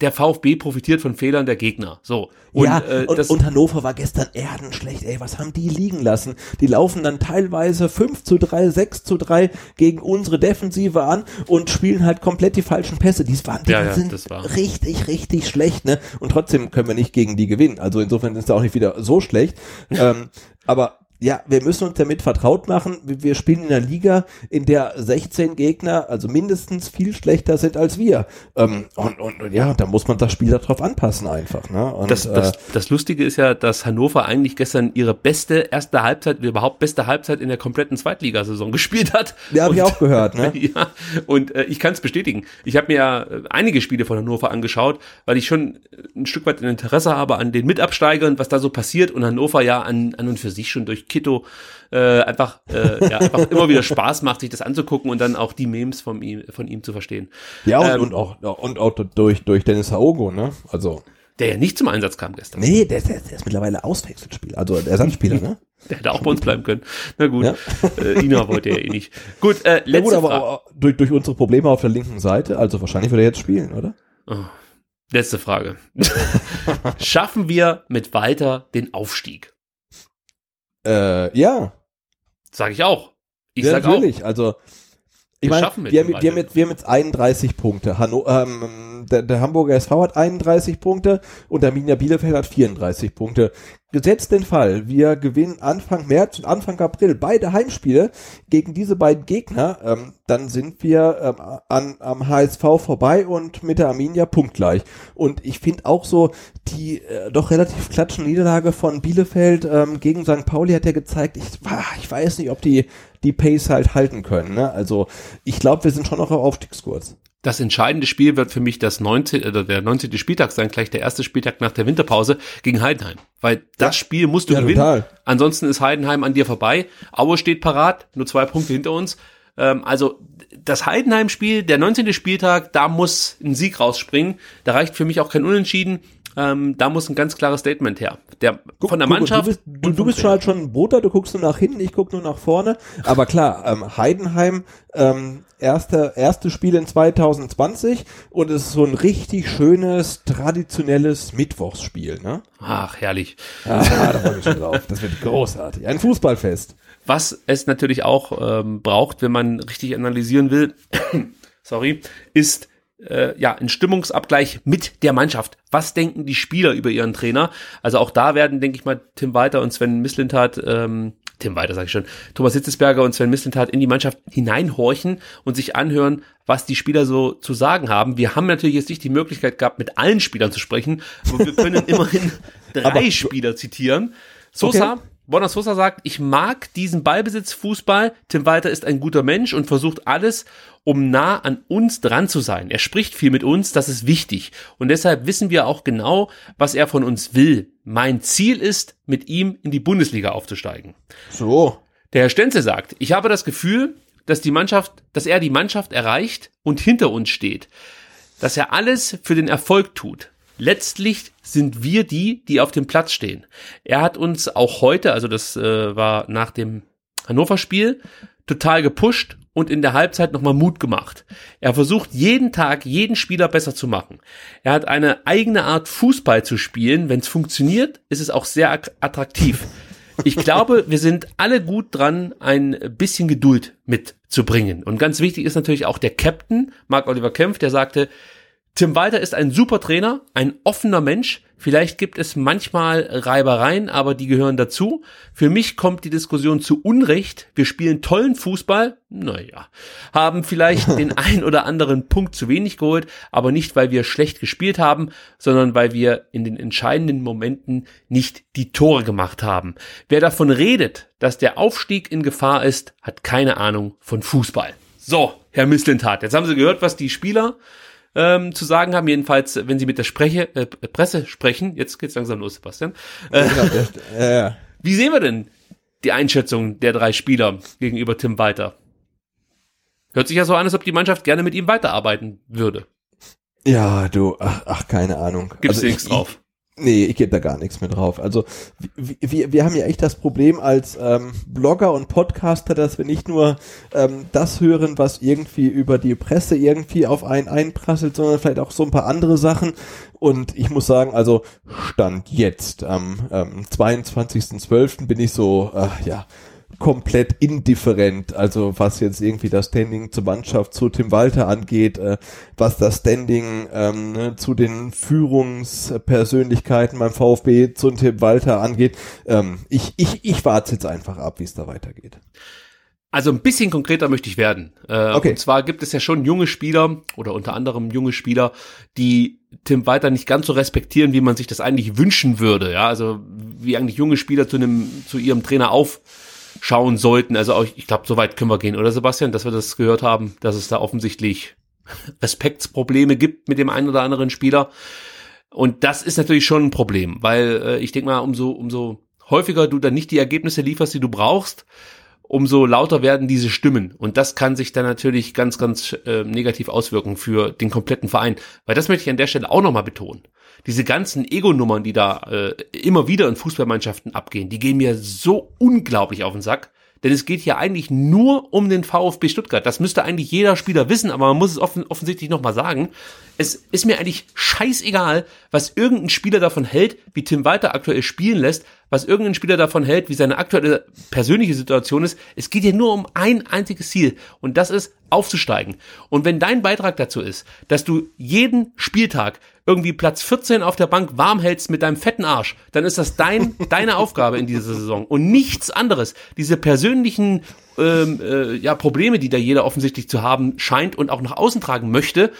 der VfB profitiert von Fehlern der Gegner. So. Und, ja, äh, und, und Hannover war gestern erdenschlecht. Ey, was haben die liegen lassen? Die laufen dann teilweise 5 zu 3, 6 zu 3 gegen unsere Defensive an und spielen halt komplett die falschen Pässe. Die waren, die Ja, ja, sind das war- richtig, richtig schlecht, ne? Und trotzdem können wir nicht gegen die gewinnen. Also insofern ist es auch nicht wieder so schlecht. ähm, aber ja, wir müssen uns damit vertraut machen. Wir spielen in einer Liga, in der 16 Gegner, also mindestens viel schlechter sind als wir. Ähm, und, und, und ja, da muss man das Spiel darauf anpassen einfach. Ne? Und, das, das, das Lustige ist ja, dass Hannover eigentlich gestern ihre beste erste Halbzeit, überhaupt beste Halbzeit in der kompletten Zweitligasaison gespielt hat. Ja, hab ich auch gehört, ne? ja, und äh, ich kann es bestätigen. Ich habe mir ja äh, einige Spiele von Hannover angeschaut, weil ich schon äh, ein Stück weit ein Interesse habe an den Mitabsteigern, was da so passiert und Hannover ja an, an und für sich schon durch Kitto äh, einfach, äh, ja, einfach immer wieder Spaß macht, sich das anzugucken und dann auch die Memes von ihm, von ihm zu verstehen. Ja, und, Ähm, und auch, und auch durch, durch Dennis Haogo, ne? Also, Der ja nicht zum Einsatz kam gestern. nee, der, der, der ist mittlerweile Auswechselspieler, also Ersatzspieler, ne? Der hätte auch bei uns bleiben können. Na gut, Ja. äh, Ina wollte ja eh nicht. Gut, äh, Ja letzte gut, aber Frage. durch, durch unsere Probleme auf der linken Seite, also wahrscheinlich wird er jetzt spielen, oder? Letzte Frage. Schaffen wir mit Walter den Aufstieg? Äh, ja, Sag ich auch. Ich ja, sag natürlich, also ich Wir meine, wir, haben- wir, haben jetzt, wir haben jetzt 31 Punkte. Hanno, ähm, der, der Hamburger SV hat 31 Punkte und der Arminia Bielefeld hat 34 Punkte. Gesetzt den Fall, wir gewinnen Anfang März und Anfang April beide Heimspiele gegen diese beiden Gegner, ähm, dann sind wir ähm, an, am HSV vorbai und mit der Arminia punktgleich. Und ich finde auch so, die äh, doch relativ klatschen Niederlage von Bielefeld ähm, gegen St. Pauli hat ja gezeigt, ich, ich weiß nicht, ob die die Pace halt halten können. Ne? Also ich glaube, wir sind schon noch auf Aufstiegskurs. Das entscheidende Spiel wird für mich das 19. oder der 19. Spieltag sein, gleich der erste Spieltag nach der Winterpause gegen Heidenheim. Weil das Spiel musst du Ja, gewinnen. total. Ansonsten ist Heidenheim an dir vorbei. Aue steht parat, nur zwei Punkte hinter uns. Ähm, also das Heidenheim-Spiel, der 19. Spieltag, da muss ein Sieg rausspringen. Da reicht für mich auch kein Unentschieden. Ähm, da muss ein ganz klares Statement her. Der, von der Guck, Mannschaft. Du bist, du, du bist schon halt schon ein Bruder, du guckst nur nach hinten, ich guck nur nach vorne. Aber klar, ähm, Heidenheim, ähm, erste, erste Spiel in 2020 und es ist so ein richtig schönes, traditionelles Mittwochsspiel. Ne? Ach, herrlich. Ah, da freue ich schon drauf. Das wird großartig. Ein Fußballfest. Was es natürlich auch ähm, braucht, wenn man richtig analysieren will, sorry, ist äh, ja ein Stimmungsabgleich mit der Mannschaft. Was denken die Spieler über ihren Trainer? Also auch da werden, denke ich mal, Tim Walter und Sven Mislintat, ähm, Tim Walter sage ich schon, Thomas Hitzesberger und Sven Mislintat in die Mannschaft hineinhorchen und sich anhören, was die Spieler so zu sagen haben. Wir haben natürlich jetzt nicht die Möglichkeit gehabt, mit allen Spielern zu sprechen, aber wir können immerhin drei Aber- Spieler zitieren. Sosa, Okay. Bonner Sosa sagt, ich mag diesen Ballbesitzfußball. Tim Walter ist ein guter Mensch und versucht alles, um nah an uns dran zu sein. Er spricht viel mit uns, das ist wichtig. Und deshalb wissen wir auch genau, was er von uns will. Mein Ziel ist, mit ihm in die Bundesliga aufzusteigen. So. Der Herr Stenze sagt, ich habe das Gefühl, dass die Mannschaft, dass er die Mannschaft erreicht und hinter uns steht. Dass er alles für den Erfolg tut. Letztlich sind wir die, die auf dem Platz stehen. Er hat uns auch heute, also das äh, war nach dem Hannover-Spiel, total gepusht und in der Halbzeit nochmal Mut gemacht. Er versucht jeden Tag jeden Spieler besser zu machen. Er hat eine eigene Art Fußball zu spielen. Wenn es funktioniert, ist es auch sehr ak- attraktiv. Ich glaube, wir sind alle gut dran, ein bisschen Geduld mitzubringen. Und ganz wichtig ist natürlich auch der Captain, Marc Oliver Kempf, der sagte, Tim Walter ist ein super Trainer, ein offener Mensch. Vielleicht gibt es manchmal Reibereien, aber die gehören dazu. Für mich kommt die Diskussion zu Unrecht. Wir spielen tollen Fußball, naja, haben vielleicht den ein oder anderen Punkt zu wenig geholt, aber nicht, weil wir schlecht gespielt haben, sondern weil wir in den entscheidenden Momenten nicht die Tore gemacht haben. Wer davon redet, dass der Aufstieg in Gefahr ist, hat keine Ahnung von Fußball. So, Herr Misslintat, jetzt haben Sie gehört, was die Spieler ähm, zu sagen haben, jedenfalls, wenn sie mit der Spreche, äh, Presse sprechen. Jetzt geht's langsam los, Sebastian. Äh, der, äh, wie sehen wir denn die Einschätzung der drei Spieler gegenüber Tim Walter? Hört sich ja so an, als ob die Mannschaft gerne mit ihm weiterarbeiten würde. ja, du, ach, ach, keine Ahnung. Gibt's Also nichts ich- drauf. Nee, ich gebe da gar nichts mehr drauf. Also wir, wir haben ja echt das Problem als ähm, Blogger und Podcaster, dass wir nicht nur ähm, das hören, was irgendwie über die Presse irgendwie auf einen einprasselt, sondern vielleicht auch so ein paar andere Sachen. Und ich muss sagen, also Stand jetzt am ähm, 22.12. bin ich so, äh, ja, komplett indifferent, also was jetzt irgendwie das Standing zur Mannschaft zu Tim Walter angeht, äh, was das Standing ähm, ne, zu den Führungspersönlichkeiten beim VfB zu Tim Walter angeht. Ähm, ich, ich, ich warte jetzt einfach ab, wie es da weitergeht. Also ein bisschen konkreter möchte ich werden. Äh, okay. Und zwar gibt es ja schon junge Spieler oder unter anderem junge Spieler, die Tim Walter nicht ganz so respektieren, wie man sich das eigentlich wünschen würde. Ja, also wie eigentlich junge Spieler zu einem zu ihrem Trainer auf schauen sollten. Also auch, ich glaube, so weit können wir gehen, oder Sebastian, dass wir das gehört haben, dass es da offensichtlich Respektsprobleme gibt mit dem einen oder anderen Spieler. Und das ist natürlich schon ein Problem, weil äh, ich denke mal, umso, umso häufiger du dann nicht die Ergebnisse lieferst, die du brauchst, umso lauter werden diese Stimmen. Und das kann sich dann natürlich ganz, ganz äh, negativ auswirken für den kompletten Verein. Weil das möchte ich an der Stelle auch nochmal betonen diese ganzen Ego-Nummern, die da äh, immer wieder in Fußballmannschaften abgehen, die gehen mir so unglaublich auf den Sack. Denn es geht hier eigentlich nur um den VfB Stuttgart. Das müsste eigentlich jeder Spieler wissen, aber man muss es offen, offensichtlich nochmal sagen. Es ist mir eigentlich scheißegal, was irgendein Spieler davon hält, wie Tim Walter aktuell spielen lässt, was irgendein Spieler davon hält, wie seine aktuelle persönliche Situation ist. Es geht hier nur um ein einziges Ziel und das ist aufzusteigen. Und wenn dein Beitrag dazu ist, dass du jeden Spieltag irgendwie Platz 14 auf der Bank warm hältst mit deinem fetten Arsch, dann ist das dein, deine Aufgabe in dieser Saison und nichts anderes. Diese persönlichen ähm, äh, ja, Probleme, die da jeder offensichtlich zu haben scheint und auch nach außen tragen möchte,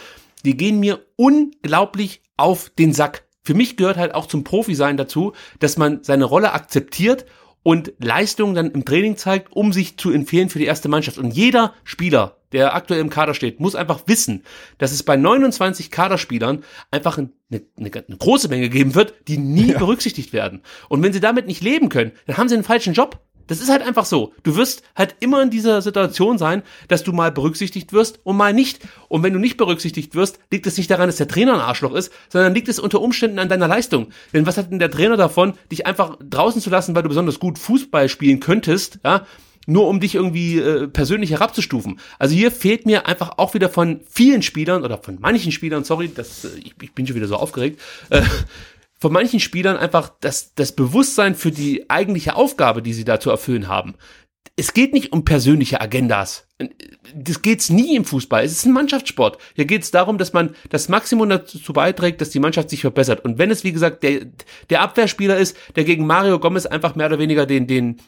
die gehen mir unglaublich auf den Sack. Für mich gehört halt auch zum Profi-Sein dazu, dass man seine Rolle akzeptiert und Leistungen dann im Training zeigt, um sich zu empfehlen für die erste Mannschaft. Und jeder Spieler, der aktuell im Kader steht, muss einfach wissen, dass es bei 29 Kaderspielern einfach eine, eine, eine große Menge geben wird, die nie ja. berücksichtigt werden. Und wenn sie damit nicht leben können, dann haben sie einen falschen Job. Das ist halt einfach so. Du wirst halt immer in dieser Situation sein, dass du mal berücksichtigt wirst und mal nicht. Und wenn du nicht berücksichtigt wirst, liegt es nicht daran, dass der Trainer ein Arschloch ist, sondern liegt es unter Umständen an deiner Leistung. Denn was hat denn der Trainer davon, dich einfach draußen zu lassen, weil du besonders gut Fußball spielen könntest, ja? Nur um dich irgendwie äh, persönlich herabzustufen. Also hier fehlt mir einfach auch wieder von vielen Spielern oder von manchen Spielern, sorry, das, äh, ich, ich bin schon wieder so aufgeregt, äh, von manchen Spielern einfach das, das Bewusstsein für die eigentliche Aufgabe, die sie da zu erfüllen haben. Es geht nicht um persönliche Agendas. Das geht's nie im Fußball. Es ist ein Mannschaftssport. Hier geht's darum, dass man das Maximum dazu beiträgt, dass die Mannschaft sich verbessert. Und wenn es, wie gesagt, der, der Abwehrspieler ist, der gegen Mario Gomez einfach mehr oder weniger den, den,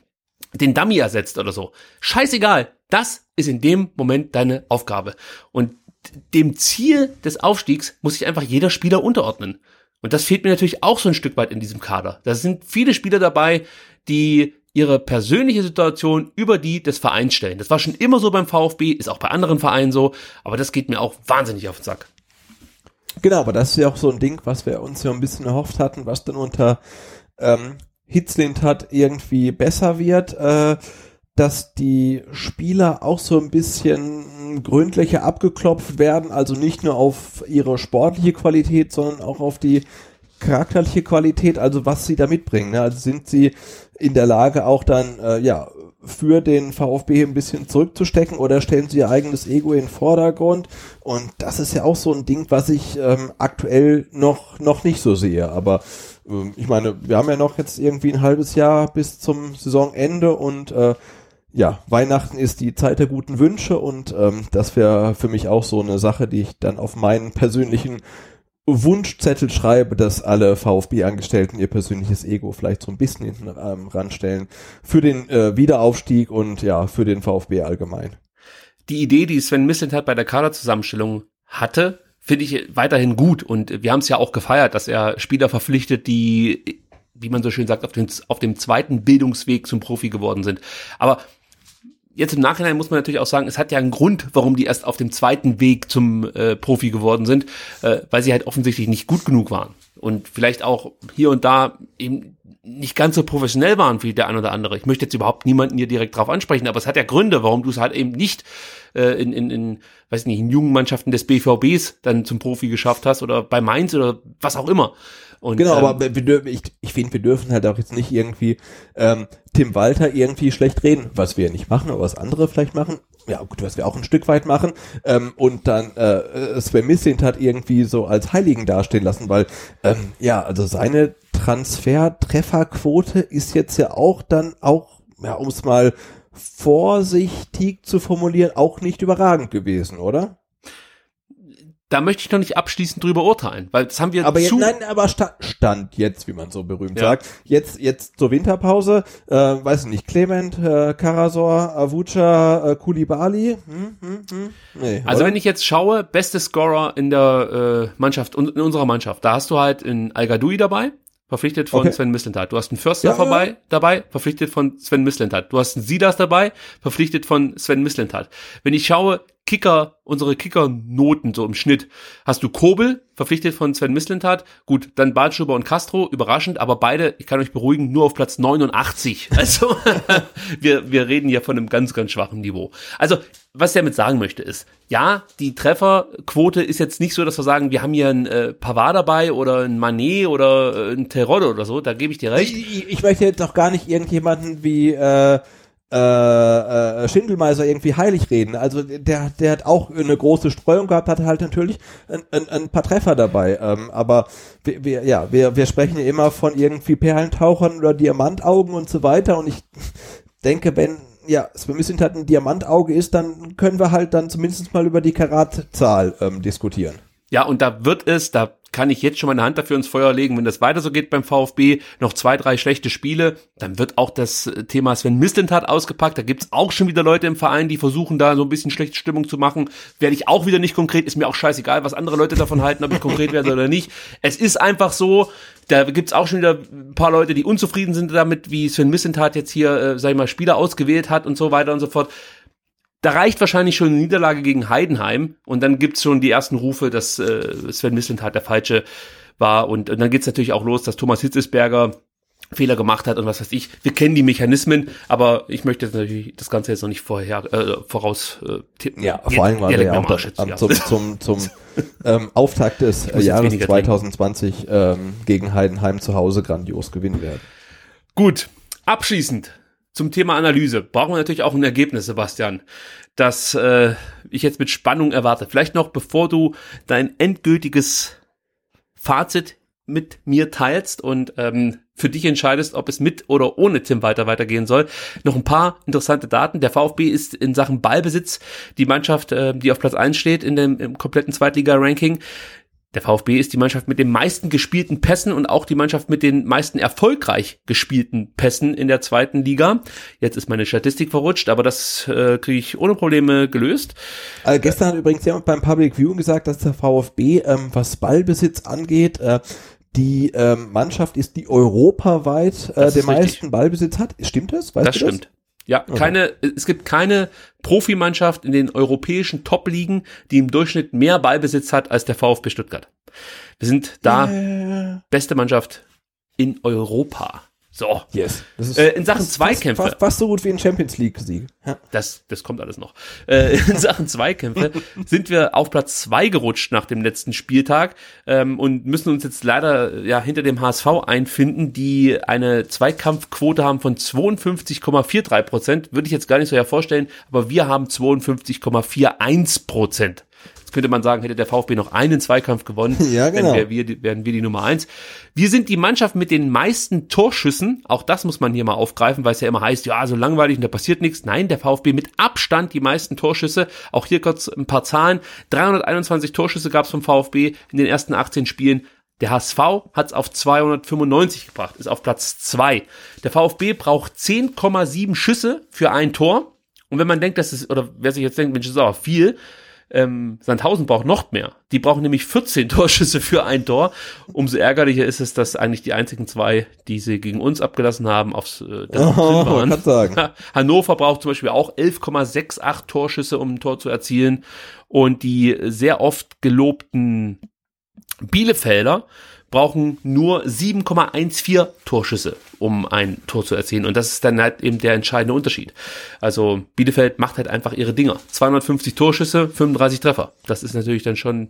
den Dummy ersetzt oder so. Scheißegal. Das ist in dem Moment deine Aufgabe. Und dem Ziel des Aufstiegs muss sich einfach jeder Spieler unterordnen. Und das fehlt mir natürlich auch so ein Stück weit in diesem Kader. Da sind viele Spieler dabei, die ihre persönliche Situation über die des Vereins stellen. Das war schon immer so beim VfB, ist auch bei anderen Vereinen so, aber das geht mir auch wahnsinnig auf den Sack. Genau, aber das ist ja auch so ein Ding, was wir uns ja ein bisschen erhofft hatten, was dann unter ähm, Hitzlind hat irgendwie besser wird. Äh, dass die Spieler auch so ein bisschen gründlicher abgeklopft werden, also nicht nur auf ihre sportliche Qualität, sondern auch auf die charakterliche Qualität, also was sie da mitbringen. Ne? Also sind sie in der Lage auch dann, äh, ja, für den VfB ein bisschen zurückzustecken oder stellen sie ihr eigenes Ego in den Vordergrund? Und das ist ja auch so ein Ding, was ich ähm, aktuell noch, noch nicht so sehe. Aber ähm, ich meine, wir haben ja noch jetzt irgendwie ein halbes Jahr bis zum Saisonende und äh, ja, Weihnachten ist die Zeit der guten Wünsche und ähm, das wäre für mich auch so eine Sache, die ich dann auf meinen persönlichen Wunschzettel schreibe, dass alle VfB-Angestellten ihr persönliches Ego vielleicht so ein bisschen hinten ähm, ranstellen für den äh, Wiederaufstieg und ja, für den VfB allgemein. Die Idee, die Sven Mislintat bei der Kaderzusammenstellung hatte, finde ich weiterhin gut und wir haben es ja auch gefeiert, dass er Spieler verpflichtet, die wie man so schön sagt, auf dem, auf dem zweiten Bildungsweg zum Profi geworden sind. Aber jetzt im Nachhinein muss man natürlich auch sagen, es hat ja einen Grund, warum die erst auf dem zweiten Weg zum äh, Profi geworden sind, äh, weil sie halt offensichtlich nicht gut genug waren und vielleicht auch hier und da eben nicht ganz so professionell waren wie der ein oder andere. Ich möchte jetzt überhaupt niemanden hier direkt drauf ansprechen, aber es hat ja Gründe, warum du es halt eben nicht äh, in, in, in, weiß nicht, in jungen Mannschaften des BVBs dann zum Profi geschafft hast oder bei Mainz oder was auch immer. Und, genau, ähm, aber wir dürfen, ich, ich finde, wir dürfen halt auch jetzt nicht irgendwie ähm, Tim Walter irgendwie schlecht reden, was wir nicht machen, aber was andere vielleicht machen. Ja, gut, was wir auch ein Stück weit machen. Ähm, und dann äh, Sven Missint hat irgendwie so als Heiligen dastehen lassen, weil ähm, ja, also seine Transfer-Trefferquote ist jetzt ja auch dann auch, ja, um es mal vorsichtig zu formulieren, auch nicht überragend gewesen, oder? Da möchte ich noch nicht abschließend drüber urteilen, weil das haben wir aber zu jetzt, nein, aber sta Stand jetzt, wie man so berühmt Ja. sagt. Jetzt, jetzt zur Winterpause, äh, weiß ich nicht, Clement, äh, Karasor, Avucha, äh, Kulibali. Hm, hm, hm. Nee, Also oder? wenn ich jetzt schaue, beste Scorer in der äh, Mannschaft, in unserer Mannschaft, da hast du halt in al dabei, verpflichtet von Okay. Sven Mislintat. Du hast einen Förster Ja, ja. vorbei, dabei, verpflichtet von Sven Mislintat. Du hast einen Sidas dabei, verpflichtet von Sven Mislintat. Wenn ich schaue, Kicker, unsere Kicker-Noten so im Schnitt, hast du Kobel, verpflichtet von Sven Mislintat. Gut, dann Bartschuber und Castro, überraschend, aber beide, ich kann euch beruhigen, nur auf Platz 89. Also wir, wir reden hier von einem ganz, ganz schwachen Niveau. Also, was ich damit sagen möchte ist, ja, die Trefferquote ist jetzt nicht so, dass wir sagen, wir haben hier einen äh, Pavard dabei oder einen Manet oder äh, einen Terodde oder so, da gebe ich dir recht. ich, ich, ich möchte jetzt auch gar nicht irgendjemanden wie äh, äh, äh, Schindelmeiser irgendwie heilig reden. Also der, der hat auch eine große Streuung gehabt, hat halt natürlich ein, ein, ein paar Treffer dabei. Ähm, aber wir, wir, ja, wir, wir sprechen ja immer von irgendwie Perlentauchern oder Diamantaugen und so weiter. Und ich denke, wenn ja, Sven Mislintat halt ein Diamantauge ist, dann können wir halt dann zumindest mal über die Karatzahl ähm, diskutieren. Ja, und da wird es, da kann ich jetzt schon meine Hand dafür ins Feuer legen, wenn das weiter so geht beim VfB, noch zwei, drei schlechte Spiele, dann wird auch das äh, Thema Sven Mislintat ausgepackt. Da gibt's auch schon wieder Leute im Verein, die versuchen, da so ein bisschen schlechte Stimmung zu machen. Werde ich auch wieder nicht konkret, ist mir auch scheißegal, was andere Leute davon halten, ob ich konkret werde oder nicht. Es ist einfach so, da gibt's auch schon wieder ein paar Leute, die unzufrieden sind damit, wie Sven Mislintat jetzt hier, äh, sag ich mal, Spieler ausgewählt hat und so weiter und so fort. Da reicht wahrscheinlich schon eine Niederlage gegen Heidenheim und dann gibt's schon die ersten Rufe, dass äh, Sven Mislintat der Falsche war und, und dann geht's natürlich auch los, dass Thomas Hitzesberger Fehler gemacht hat und was weiß ich. Wir kennen die Mechanismen, aber ich möchte jetzt natürlich das Ganze jetzt noch nicht vorher äh, voraus äh, tippen. Ja, vor allem, weil wir direkt ja auch jetzt, am, zum, zum, zum ähm, Auftakt des Jahres weniger trinken. 2020 ähm, gegen Heidenheim zu Hause grandios gewinnen werden. Gut, abschließend zum Thema Analyse brauchen wir natürlich auch ein Ergebnis, Sebastian, das äh, ich jetzt mit Spannung erwarte. Vielleicht noch, bevor du dein endgültiges Fazit mit mir teilst und ähm, für dich entscheidest, ob es mit oder ohne Tim Walter weitergehen soll. Noch ein paar interessante Daten. Der VfB ist in Sachen Ballbesitz die Mannschaft, äh, die auf Platz 1 steht in dem im kompletten Zweitliga-Ranking. Der VfB ist die Mannschaft mit den meisten gespielten Pässen und auch die Mannschaft mit den meisten erfolgreich gespielten Pässen in der zweiten Liga. Jetzt ist meine Statistik verrutscht, aber das äh, kriege ich ohne Probleme gelöst. Äh, gestern hat übrigens jemand beim Public Viewing gesagt, dass der VfB, ähm, was Ballbesitz angeht, äh, die ähm, Mannschaft ist, die europaweit äh, Das den meisten Ballbesitz hat. Stimmt das? Weißt das stimmt. Ja, keine, es gibt keine Profimannschaft in den europäischen Top-Ligen, die im Durchschnitt mehr Ballbesitz hat als der VfB Stuttgart. Wir sind da Äh, beste Mannschaft in Europa. So. yes. Äh, in Sachen fast, Zweikämpfe. Fast, fast, fast so gut wie ein Champions League-Sieg. Ja. Das, das kommt alles noch. Äh, in Sachen Zweikämpfe sind wir auf Platz zwei gerutscht nach dem letzten Spieltag ähm, und müssen uns jetzt leider äh, ja hinter dem HSV einfinden, die eine Zweikampfquote haben von 52,43 Prozent. Würde ich jetzt gar nicht so hervorstellen, aber wir haben 52,41 Prozent. Jetzt könnte man sagen, hätte der VfB noch einen Zweikampf gewonnen, Ja, genau. dann wär wir, wären wir die Nummer eins. Wir sind die Mannschaft mit den meisten Torschüssen. Auch das muss man hier mal aufgreifen, weil es ja immer heißt, ja, so langweilig und da passiert nichts. Nein, der VfB mit Abstand die meisten Torschüsse. Auch hier kurz ein paar Zahlen. 321 Torschüsse gab es vom VfB in den ersten 18 Spielen. Der HSV hat es auf 295 gebracht, ist auf Platz zwei. Der VfB braucht 10,7 Schüsse für ein Tor. Und wenn man denkt, das ist, oder wer sich jetzt denkt, Mensch, das ist aber viel, ähm, Sandhausen braucht noch mehr. Die brauchen nämlich 14 Torschüsse für ein Tor. Umso ärgerlicher ist es, dass eigentlich die einzigen zwei, die sie gegen uns abgelassen haben, aufs äh, Oh, kann sagen. Hannover braucht zum Beispiel auch 11,68 Torschüsse, um ein Tor zu erzielen. Und die sehr oft gelobten Bielefelder brauchen nur 7,14 Torschüsse, um ein Tor zu erzielen. Und das ist dann halt eben der entscheidende Unterschied. Also Bielefeld macht halt einfach ihre Dinger. 250 Torschüsse, 35 Treffer. Das ist natürlich dann schon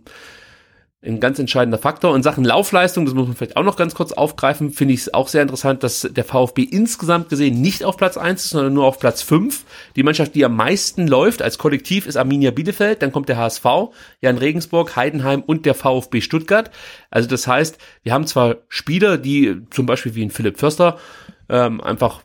ein ganz entscheidender Faktor. In Sachen Laufleistung, das muss man vielleicht auch noch ganz kurz aufgreifen, finde ich es auch sehr interessant, dass der VfB insgesamt gesehen nicht auf Platz 1 ist, sondern nur auf Platz 5. Die Mannschaft, die am meisten läuft als Kollektiv, ist Arminia Bielefeld, dann kommt der HSV, Jan Regensburg, Heidenheim und der VfB Stuttgart. Also das heißt, wir haben zwar Spieler, die zum Beispiel wie ein Philipp Förster ähm, einfach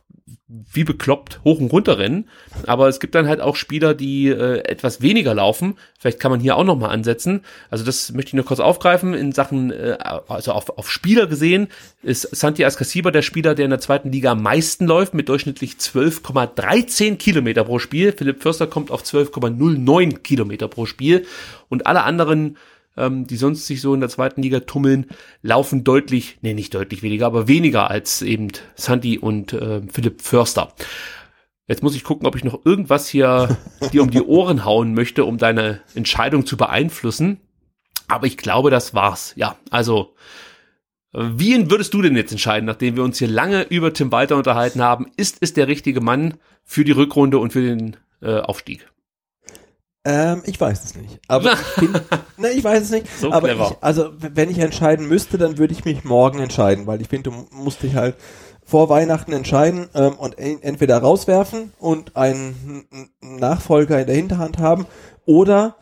wie bekloppt hoch und runter rennen. Aber es gibt dann halt auch Spieler, die äh, etwas weniger laufen. Vielleicht kann man hier auch nochmal ansetzen. Also das möchte ich nur kurz aufgreifen. In Sachen, äh, also auf, auf Spieler gesehen, ist Santi Ascasiba der Spieler, der in der zweiten Liga am meisten läuft, mit durchschnittlich 12,13 Kilometer pro Spiel. Philipp Förster kommt auf 12,09 Kilometer pro Spiel. Und alle anderen ähm, die sonst sich so in der zweiten Liga tummeln, laufen deutlich, nee, nicht deutlich weniger, aber weniger als eben Santi und äh, Philipp Förster. Jetzt muss ich gucken, ob ich noch irgendwas hier dir um die Ohren hauen möchte, um deine Entscheidung zu beeinflussen. Aber ich glaube, das war's. Ja, also, wie würdest du denn jetzt entscheiden, nachdem wir uns hier lange über Tim Walter unterhalten haben? Ist es der richtige Mann für die Rückrunde und für den äh, Aufstieg? Ähm, ich weiß es nicht. Aber ich, bin, ne, ich weiß es nicht. So aber clever. Ich, also wenn ich entscheiden müsste, dann würde ich mich morgen entscheiden, weil ich finde, du musst dich halt vor Weihnachten entscheiden ähm, und entweder rauswerfen und einen Nachfolger in der Hinterhand haben oder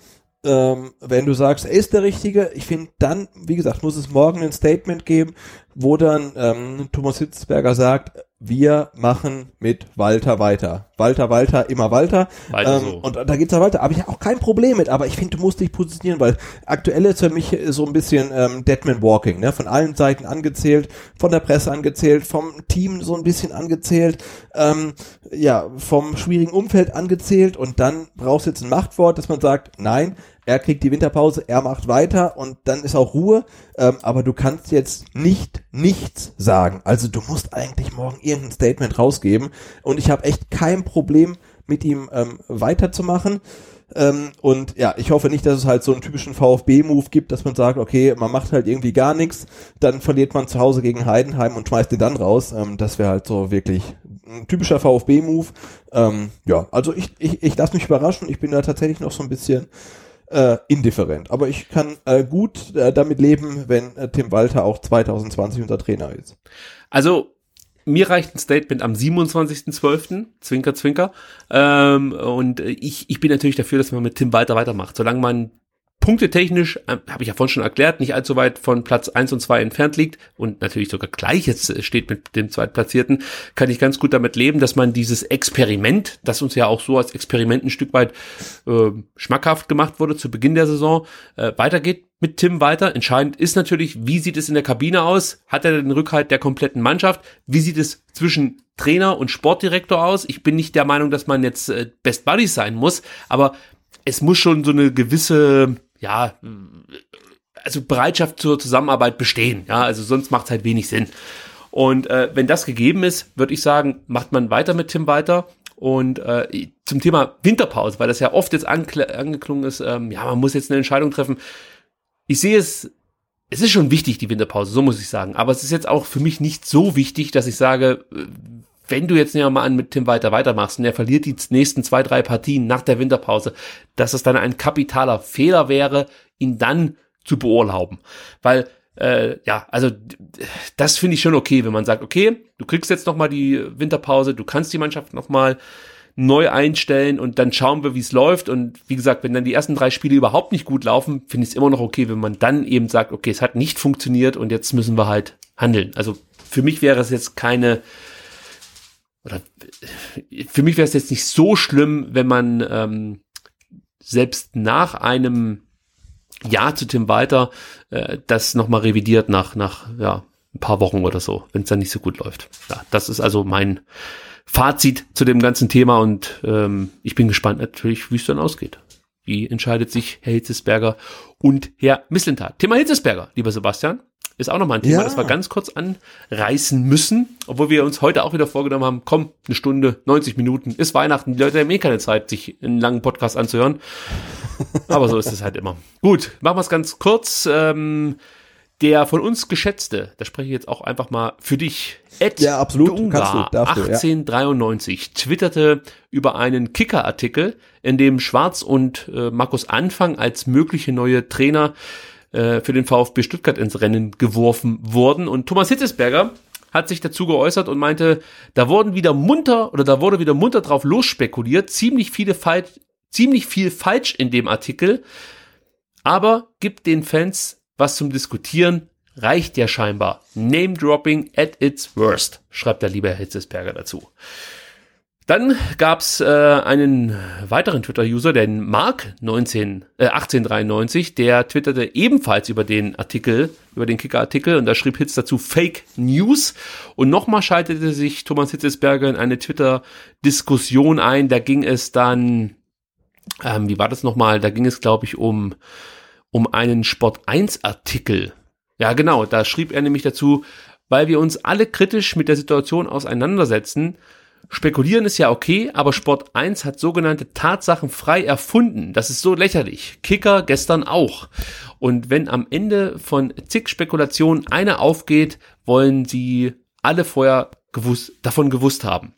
ähm, wenn du sagst, er ist der Richtige, ich finde dann, wie gesagt, muss es morgen ein Statement geben, wo dann ähm, Thomas Hitzberger sagt, wir machen mit Walter weiter. Walter, Walter, immer Walter. weiter ähm, so. Und da geht's ja weiter. Aber ich habe auch kein Problem mit. Aber ich finde, du musst dich positionieren, weil aktuell ist für mich so ein bisschen ähm, Deadman Walking. Ne? Von allen Seiten angezählt, von der Presse angezählt, vom Team so ein bisschen angezählt, ähm, ja, vom schwierigen Umfeld angezählt. Und dann brauchst du jetzt ein Machtwort, dass man sagt, nein, er kriegt die Winterpause, er macht weiter und dann ist auch Ruhe. Ähm, aber du kannst jetzt nicht nichts sagen. Also du musst eigentlich morgen irgendein Statement rausgeben. Und ich habe echt kein Problem mit ihm ähm, weiterzumachen. Ähm, und ja, ich hoffe nicht, dass es halt so einen typischen VfB-Move gibt, dass man sagt, okay, man macht halt irgendwie gar nichts, dann verliert man zu Hause gegen Heidenheim und schmeißt den dann raus. Ähm, das wäre halt so wirklich ein typischer VfB-Move. Ähm, ja, also ich, ich, ich lasse mich überraschen. Ich bin da tatsächlich noch so ein bisschen äh, indifferent. Aber ich kann äh, gut äh, damit leben, wenn äh, Tim Walter auch 2020 unser Trainer ist. Also mir reicht ein Statement am 27.12., Zwinker, Zwinker. Ähm, und ich, ich bin natürlich dafür, dass man mit Tim Walter weitermacht. Solange man punktetechnisch, äh, habe ich ja vorhin schon erklärt, nicht allzu weit von Platz eins und zwei entfernt liegt und natürlich sogar gleich jetzt steht mit dem Zweitplatzierten, kann ich ganz gut damit leben, dass man dieses Experiment, das uns ja auch so als Experiment ein Stück weit äh, schmackhaft gemacht wurde zu Beginn der Saison, äh, weitergeht mit Tim weiter. Entscheidend ist natürlich, wie sieht es in der Kabine aus? Hat er den Rückhalt der kompletten Mannschaft? Wie sieht es zwischen Trainer und Sportdirektor aus? Ich bin nicht der Meinung, dass man jetzt äh, Best Buddies sein muss, aber es muss schon so eine gewisse ja, also Bereitschaft zur Zusammenarbeit bestehen. Ja, also sonst macht es halt wenig Sinn. Und äh, wenn das gegeben ist, würde ich sagen, macht man weiter mit Tim weiter. Und äh, zum Thema Winterpause, weil das ja oft jetzt angeklungen ist, ähm, ja, man muss jetzt eine Entscheidung treffen. Ich sehe es, es ist schon wichtig, die Winterpause, so muss ich sagen. Aber es ist jetzt auch für mich nicht so wichtig, dass ich sage, äh, wenn du jetzt mal an mit Tim weiter weitermachst und er verliert die nächsten zwei, drei Partien nach der Winterpause, dass es dann ein kapitaler Fehler wäre, ihn dann zu beurlauben. Weil äh, ja, also das finde ich schon okay, wenn man sagt, okay, du kriegst jetzt noch mal die Winterpause, du kannst die Mannschaft noch mal neu einstellen und dann schauen wir, wie es läuft. Und wie gesagt, wenn dann die ersten drei Spiele überhaupt nicht gut laufen, finde ich es immer noch okay, wenn man dann eben sagt, okay, es hat nicht funktioniert und jetzt müssen wir halt handeln. Also für mich wäre es jetzt keine oder für mich wäre es jetzt nicht so schlimm, wenn man ähm, selbst nach einem Jahr zu Tim Walter äh, das nochmal revidiert nach, nach ja, ein paar Wochen oder so, wenn es dann nicht so gut läuft. Ja, das ist also mein Fazit zu dem ganzen Thema und ähm, ich bin gespannt natürlich, wie es dann ausgeht. Wie entscheidet sich Herr Hitzesberger und Herr Mislintat? Thema Hitzesberger, lieber Sebastian ist auch nochmal ein Thema, ja. das wir ganz kurz anreißen müssen, obwohl wir uns heute auch wieder vorgenommen haben, komm, eine Stunde, 90 Minuten, ist Weihnachten, die Leute haben eh keine Zeit, sich einen langen Podcast anzuhören. Aber so ist es halt immer. Gut, machen wir es ganz kurz. Ähm, der von uns geschätzte, da spreche ich jetzt auch einfach mal für dich, Ed ja, absolut. Dunga, du, darfst 1893, ja. twitterte über einen Kicker-Artikel, in dem Schwarz und äh, Markus Anfang als mögliche neue Trainer äh, für den VfB Stuttgart ins Rennen geworfen wurden. Und Thomas Hitzesberger hat sich dazu geäußert und meinte, da wurden wieder munter oder da wurde wieder munter drauf losspekuliert, ziemlich viele falsch, ziemlich viel falsch in dem Artikel, aber gibt den Fans was zum Diskutieren, reicht ja scheinbar. Name dropping at its worst, schreibt der liebe Herr Hitzesberger dazu. Dann gab's äh, einen weiteren Twitter-User, den Mark 19, äh, 1893, der twitterte ebenfalls über den Artikel, über den Kicker-Artikel und da schrieb Hitz dazu Fake News und nochmal schaltete sich Thomas Hitzesberger in eine Twitter-Diskussion ein. Da ging es dann, ähm, wie war das nochmal? Da ging es, glaube ich, um, um einen Sport 1-Artikel. Ja, genau, da schrieb er nämlich dazu, weil wir uns alle kritisch mit der Situation auseinandersetzen, Spekulieren ist ja okay, aber Sport 1 hat sogenannte Tatsachen frei erfunden. Das ist so lächerlich. Kicker gestern auch. Und wenn am Ende von zig Spekulationen eine aufgeht, wollen sie alle vorher gewusst, davon gewusst haben.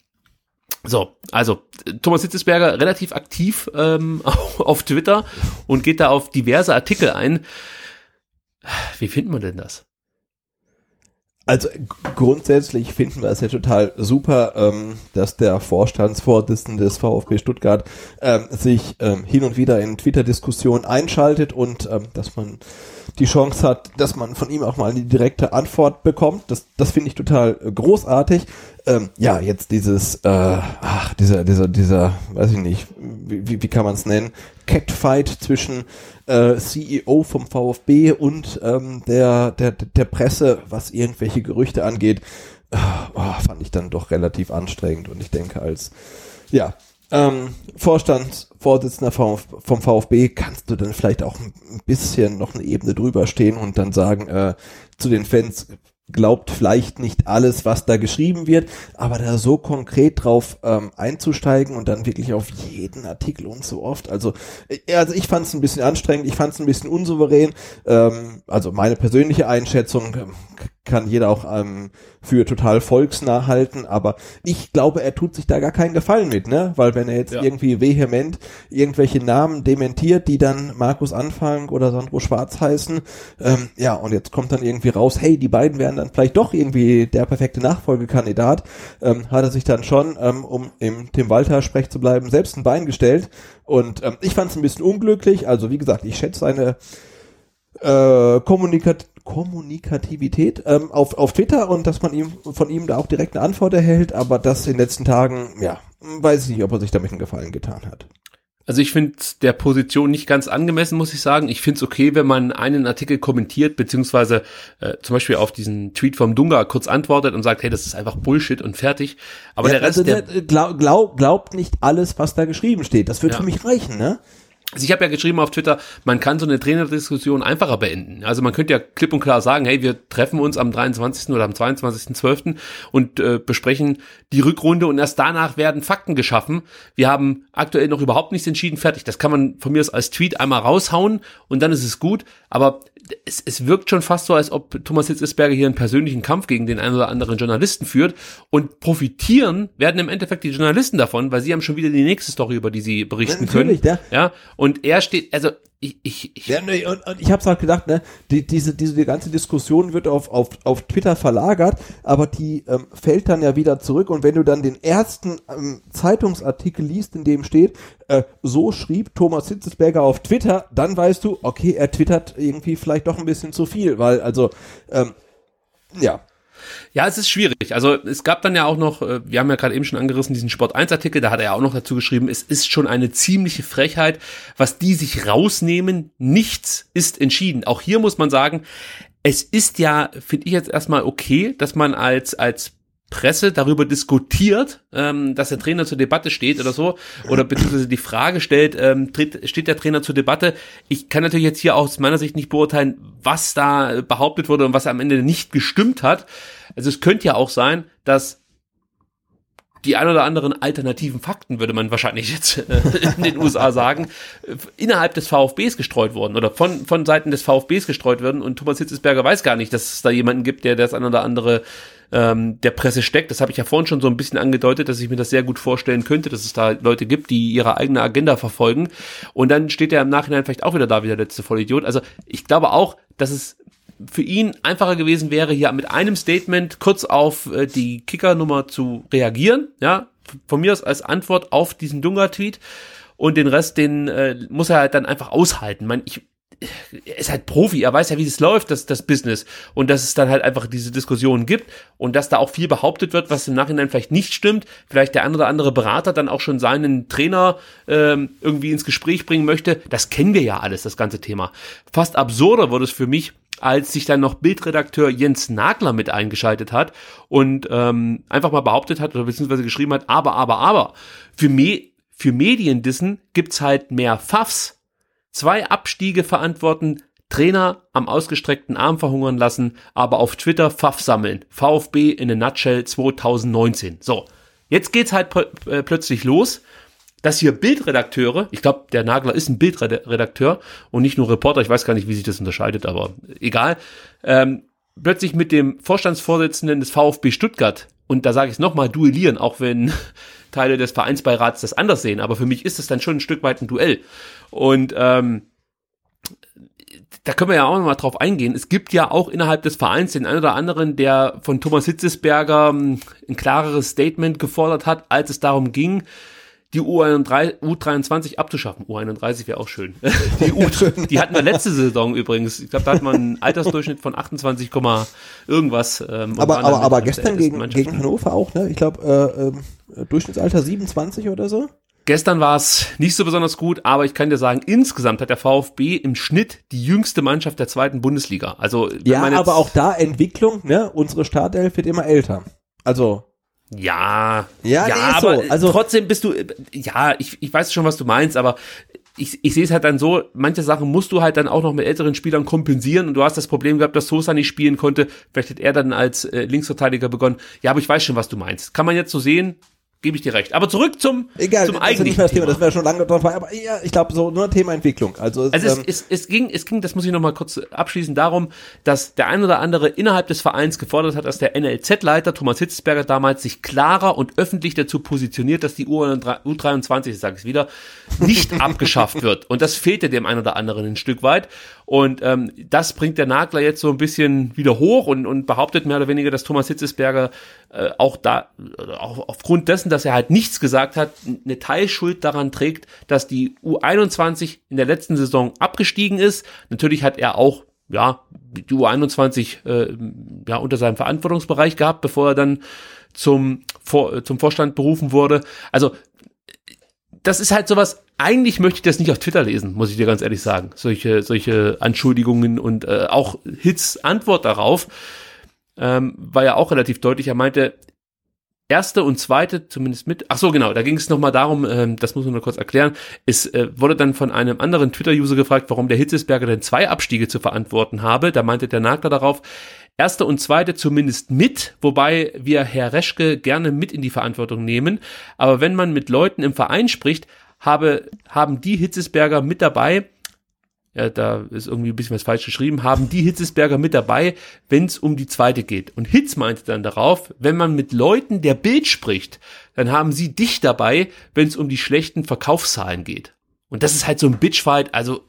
So, also Thomas Hitzesberger relativ aktiv ähm, auf Twitter und geht da auf diverse Artikel ein. Wie findet man denn das? Also grundsätzlich finden wir es ja total super, ähm, dass der Vorstandsvorsitzende des VfB Stuttgart ähm, sich ähm, hin und wieder in Twitter-Diskussionen einschaltet und ähm, dass man die Chance hat, dass man von ihm auch mal eine direkte Antwort bekommt. Das, das finde ich total äh, großartig. Ähm, ja, jetzt dieses, äh, ach, dieser, dieser, dieser, weiß ich nicht, wie, wie kann man es nennen, Catfight zwischen äh, CEO vom VfB und ähm, der, der, der Presse, was irgendwelche Gerüchte angeht, äh, oh, fand ich dann doch relativ anstrengend und ich denke als, ja, ähm, Vorstandsvorsitzender vom, vom VfB kannst du dann vielleicht auch ein bisschen noch eine Ebene drüber stehen und dann sagen äh, zu den Fans, glaubt vielleicht nicht alles, was da geschrieben wird, aber da so konkret drauf ähm, einzusteigen und dann wirklich auf jeden Artikel und so oft. Also, äh, also ich fand es ein bisschen anstrengend, ich fand es ein bisschen unsouverän. Ähm, also meine persönliche Einschätzung ähm, kann jeder auch ähm, für total volksnah halten, aber ich glaube, er tut sich da gar keinen Gefallen mit, ne? Weil wenn er jetzt ja. irgendwie vehement irgendwelche Namen dementiert, die dann Markus Anfang oder Sandro Schwarz heißen, ähm, ja, und jetzt kommt dann irgendwie raus, hey, die beiden wären dann vielleicht doch irgendwie der perfekte Nachfolgekandidat, ähm, hat er sich dann schon, ähm, um im Tim Walter Sprech zu bleiben, selbst ein Bein gestellt. Und ähm, ich fand es ein bisschen unglücklich. Also wie gesagt, ich schätze seine äh, Kommunikat Kommunikativität ähm, auf, auf Twitter und dass man ihm von ihm da auch direkt eine Antwort erhält, aber das in den letzten Tagen, ja, weiß ich nicht, ob er sich damit einen Gefallen getan hat. Also ich finde der Position nicht ganz angemessen, muss ich sagen. Ich finde es okay, wenn man einen Artikel kommentiert, beziehungsweise äh, zum Beispiel auf diesen Tweet vom Dunga kurz antwortet und sagt, hey, das ist einfach Bullshit und fertig. Aber ja, der Rest, also der, der glaub, glaub, glaubt nicht alles, was da geschrieben steht. Das wird ja. für mich reichen, ne? Also ich habe ja geschrieben auf Twitter, man kann so eine Trainerdiskussion einfacher beenden. Also man könnte ja klipp und klar sagen, hey, wir treffen uns am 23. oder am 22.12. und äh, besprechen die Rückrunde und erst danach werden Fakten geschaffen. Wir haben aktuell noch überhaupt nichts entschieden, fertig. Das kann man von mir aus als Tweet einmal raushauen und dann ist es gut. Aber es, es wirkt schon fast so, als ob Thomas Hitzesberger hier einen persönlichen Kampf gegen den einen oder anderen Journalisten führt und profitieren werden im Endeffekt die Journalisten davon, weil sie haben schon wieder die nächste Story, über die sie berichten Natürlich, können. Ja. ja. Und er steht, also ich, ich, ich, ja, nee, und, und ich habe halt gedacht, ne, die, diese, diese die ganze Diskussion wird auf, auf, auf Twitter verlagert, aber die ähm, fällt dann ja wieder zurück. Und wenn du dann den ersten ähm, Zeitungsartikel liest, in dem steht, äh, so schrieb Thomas Hitzesberger auf Twitter, dann weißt du, okay, er twittert irgendwie vielleicht doch ein bisschen zu viel, weil also ähm, ja, ja, es ist schwierig. Also es gab dann ja auch noch, äh, wir haben ja gerade eben schon angerissen, diesen Sport 1 Artikel, da hat er ja auch noch dazu geschrieben, es ist schon eine ziemliche Frechheit, was die sich rausnehmen. Nichts ist entschieden. Auch hier muss man sagen, es ist ja, finde ich jetzt erstmal okay, dass man als, als Presse darüber diskutiert, ähm, dass der Trainer zur Debatte steht oder so, oder beziehungsweise die Frage stellt, ähm, tritt, steht der Trainer zur Debatte. Ich kann natürlich jetzt hier aus meiner Sicht nicht beurteilen, was da behauptet wurde und was am Ende nicht gestimmt hat. Also es könnte ja auch sein, dass die ein oder anderen alternativen Fakten, würde man wahrscheinlich jetzt äh, in den USA sagen, innerhalb des VfBs gestreut wurden oder von, von Seiten des VfBs gestreut werden und Thomas Hitzesberger weiß gar nicht, dass es da jemanden gibt, der das ein oder andere ähm, der Presse steckt. Das habe ich ja vorhin schon so ein bisschen angedeutet, dass ich mir das sehr gut vorstellen könnte, dass es da Leute gibt, die ihre eigene Agenda verfolgen. Und dann steht er im Nachhinein vielleicht auch wieder da wie der letzte Vollidiot. Also ich glaube auch, dass es für ihn einfacher gewesen wäre, hier mit einem Statement kurz auf äh, die Kicker-Nummer zu reagieren. Ja, von mir aus als Antwort auf diesen Dunga-Tweet. Und den Rest, den äh, muss er halt dann einfach aushalten. Man, ich, er ist halt Profi, er weiß ja, wie es läuft, das, das Business. Und dass es dann halt einfach diese Diskussionen gibt und dass da auch viel behauptet wird, was im Nachhinein vielleicht nicht stimmt. Vielleicht der oder andere Berater dann auch schon seinen Trainer ähm, irgendwie ins Gespräch bringen möchte. Das kennen wir ja alles, das ganze Thema. Fast absurder wurde es für mich, als sich dann noch Bildredakteur Jens Nagler mit eingeschaltet hat und ähm, einfach mal behauptet hat oder beziehungsweise geschrieben hat, aber, aber, aber, für, Me für Mediendissen gibt's halt mehr Pfaffs. Zwei Abstiege verantworten, Trainer am ausgestreckten Arm verhungern lassen, aber auf Twitter Pfaff sammeln. VfB in a nutshell 2019. So, jetzt geht's halt äh, plötzlich los dass hier Bildredakteure, ich glaube, der Nagler ist ein Bildredakteur und nicht nur Reporter, ich weiß gar nicht, wie sich das unterscheidet, aber egal, ähm, plötzlich mit dem Vorstandsvorsitzenden des VfB Stuttgart, und da sage ich es nochmal, duellieren, auch wenn Teile des Vereinsbeirats das anders sehen, aber für mich ist es dann schon ein Stück weit ein Duell. Und ähm, da können wir ja auch nochmal drauf eingehen. Es gibt ja auch innerhalb des Vereins den einen oder anderen, der von Thomas Hitzesberger ähm, ein klareres Statement gefordert hat, als es darum ging, die U23 abzuschaffen. U31 wäre auch schön. Die, U, die hatten wir letzte Saison übrigens. Ich glaube, da hat man einen Altersdurchschnitt von 28, irgendwas. Ähm, aber aber, aber gestern gegen, gegen Hannover auch, ne? Ich glaube, äh, äh, Durchschnittsalter 27 oder so. Gestern war es nicht so besonders gut, aber ich kann dir sagen, insgesamt hat der VfB im Schnitt die jüngste Mannschaft der zweiten Bundesliga. Also ja, aber auch da Entwicklung, ne? Unsere Startelf wird immer älter. Also ja, ja, ja aber so. also trotzdem bist du, ja, ich, ich weiß schon, was du meinst, aber ich, ich sehe es halt dann so, manche Sachen musst du halt dann auch noch mit älteren Spielern kompensieren und du hast das Problem gehabt, dass Sosa nicht spielen konnte. Vielleicht hat er dann als äh, Linksverteidiger begonnen. Ja, aber ich weiß schon, was du meinst. Kann man jetzt so sehen, gebe ich dir recht. Aber zurück zum, Egal, zum das eigentlichen nicht mehr das Thema. Das wäre schon lange drauf, aber ja, ich glaube so nur Thema Entwicklung. Also, es, also es, ähm, es, es, ging, es ging, das muss ich noch mal kurz abschließen, darum, dass der ein oder andere innerhalb des Vereins gefordert hat, dass der NLZ-Leiter Thomas Hitzberger damals sich klarer und öffentlich dazu positioniert, dass die U23, sage ich wieder, nicht abgeschafft wird. Und das fehlte dem einen oder anderen ein Stück weit. Und ähm, das bringt der Nagler jetzt so ein bisschen wieder hoch und, und behauptet mehr oder weniger, dass Thomas Hitzesberger äh, auch da, auch aufgrund dessen, dass er halt nichts gesagt hat, eine Teilschuld daran trägt, dass die U21 in der letzten Saison abgestiegen ist. Natürlich hat er auch ja, die U21 äh, ja, unter seinem Verantwortungsbereich gehabt, bevor er dann zum, vor, zum Vorstand berufen wurde. Also das ist halt sowas, eigentlich möchte ich das nicht auf Twitter lesen, muss ich dir ganz ehrlich sagen. Solche, solche Anschuldigungen und äh, auch Hits Antwort darauf ähm, war ja auch relativ deutlich. Er meinte, erste und zweite zumindest mit. Ach so, genau, da ging es nochmal darum, ähm, das muss man nur kurz erklären. Es äh, wurde dann von einem anderen Twitter-User gefragt, warum der Hitzesberger denn zwei Abstiege zu verantworten habe. Da meinte der Nagler darauf, erste und zweite zumindest mit, wobei wir Herr Reschke gerne mit in die Verantwortung nehmen. Aber wenn man mit Leuten im Verein spricht, habe, haben die Hitzesberger mit dabei, ja, da ist irgendwie ein bisschen was falsch geschrieben, haben die Hitzesberger mit dabei, wenn es um die zweite geht. Und Hitz meinte dann darauf, wenn man mit Leuten der Bild spricht, dann haben sie dich dabei, wenn es um die schlechten Verkaufszahlen geht. Und das ist halt so ein Bitchfight, also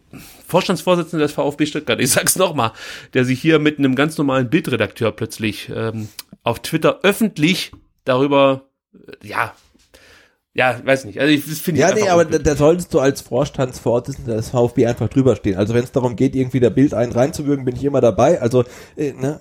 Vorstandsvorsitzender des VfB Stuttgart, ich sag's nochmal, der sich hier mit einem ganz normalen Bildredakteur plötzlich ähm, auf Twitter öffentlich darüber, äh, ja, ja, weiß nicht. Also ich finde Ja, nee, aber da, da, solltest du als Vorstandsvorsitzender des VfB einfach drüber stehen. Also wenn es darum geht, irgendwie der Bild einen reinzuwürgen, bin ich immer dabei. Also äh, ne,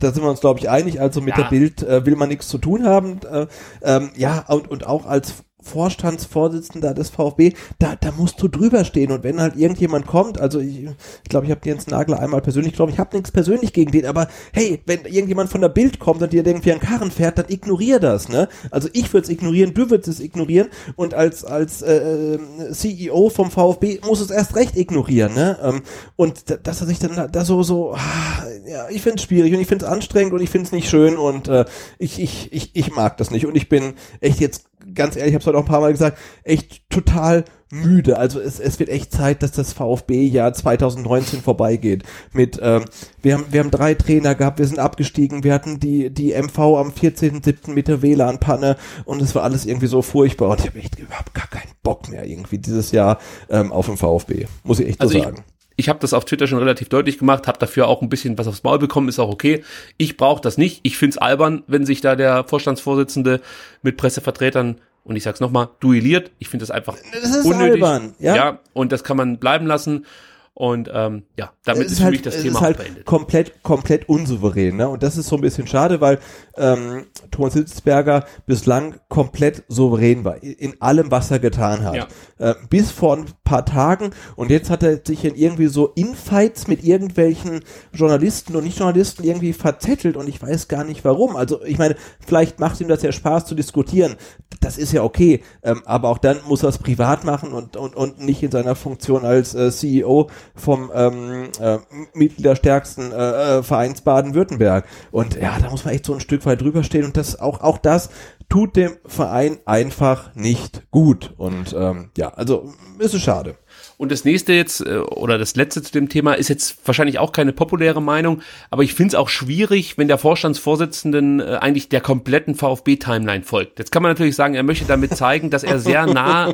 da sind wir uns glaube ich einig. Also mit ja. der Bild äh, will man nichts zu tun haben. Äh, ähm, ja und und auch als Vorstandsvorsitzender des VfB, da, da musst du drüber stehen. Und wenn halt irgendjemand kommt, also ich glaube, ich, glaub, ich habe Jens Nagler einmal persönlich getroffen, ich habe nichts persönlich gegen den, aber hey, wenn irgendjemand von der Bild kommt und dir irgendwie einen Karren fährt, dann ignorier das, ne? Also ich würde es ignorieren, du würdest es ignorieren und als, als äh, CEO vom VfB muss es erst recht ignorieren, ne? Ähm, und dass er sich dann da so, so, ah, ja, ich finde es schwierig und ich finde es anstrengend und ich finde es nicht schön und äh, ich, ich, ich, ich mag das nicht. Und ich bin echt jetzt ganz ehrlich, ich habe es heute auch ein paar Mal gesagt, echt total müde. Also es, es wird echt Zeit, dass das VfB-Jahr 2019 vorbeigeht. Mit ähm, wir haben wir haben drei Trainer gehabt, wir sind abgestiegen, wir hatten die die MV am 14.07. mit der WLAN-Panne und es war alles irgendwie so furchtbar und ich habe echt überhaupt gar keinen Bock mehr irgendwie dieses Jahr ähm, auf den VfB, muss ich echt so Also ich- sagen. Ich habe das auf Twitter schon relativ deutlich gemacht, habe dafür auch ein bisschen was aufs Maul bekommen, ist auch okay. Ich brauche das nicht. Ich find's albern, wenn sich da der Vorstandsvorsitzende mit Pressevertretern und ich sag's nochmal, duelliert. Ich finde das einfach Das ist unnötig. albern, ja. ja, und das kann man bleiben lassen. Und ähm, ja, damit es ist, für mich das Thema ist halt auch beendet. komplett, komplett unsouverän, ne? Und das ist so ein bisschen schade, weil ähm, Thomas Hitzberger bislang komplett souverän war in allem, was er getan hat. Ja. Äh, bis vor ein paar Tagen und jetzt hat er sich in irgendwie so Infights mit irgendwelchen Journalisten und Nicht-Journalisten irgendwie verzettelt und ich weiß gar nicht warum. Also ich meine, vielleicht macht ihm das ja Spaß zu diskutieren. Das ist ja okay, ähm, aber auch dann muss er es privat machen und, und, und nicht in seiner Funktion als äh, CEO vom ähm, äh, mitgliederstärksten äh, äh, Vereins Baden-Württemberg. Und ja, da muss man echt so ein Stück weit drüber stehen und das auch, auch das tut dem Verein einfach nicht gut. Und ähm, ja, also ist es schade. Und das nächste jetzt, äh, oder das letzte zu dem Thema, ist jetzt wahrscheinlich auch keine populäre Meinung, aber ich finde es auch schwierig, wenn der Vorstandsvorsitzenden äh, eigentlich der kompletten VfB-Timeline folgt. Jetzt kann man natürlich sagen, er möchte damit zeigen, dass er sehr nah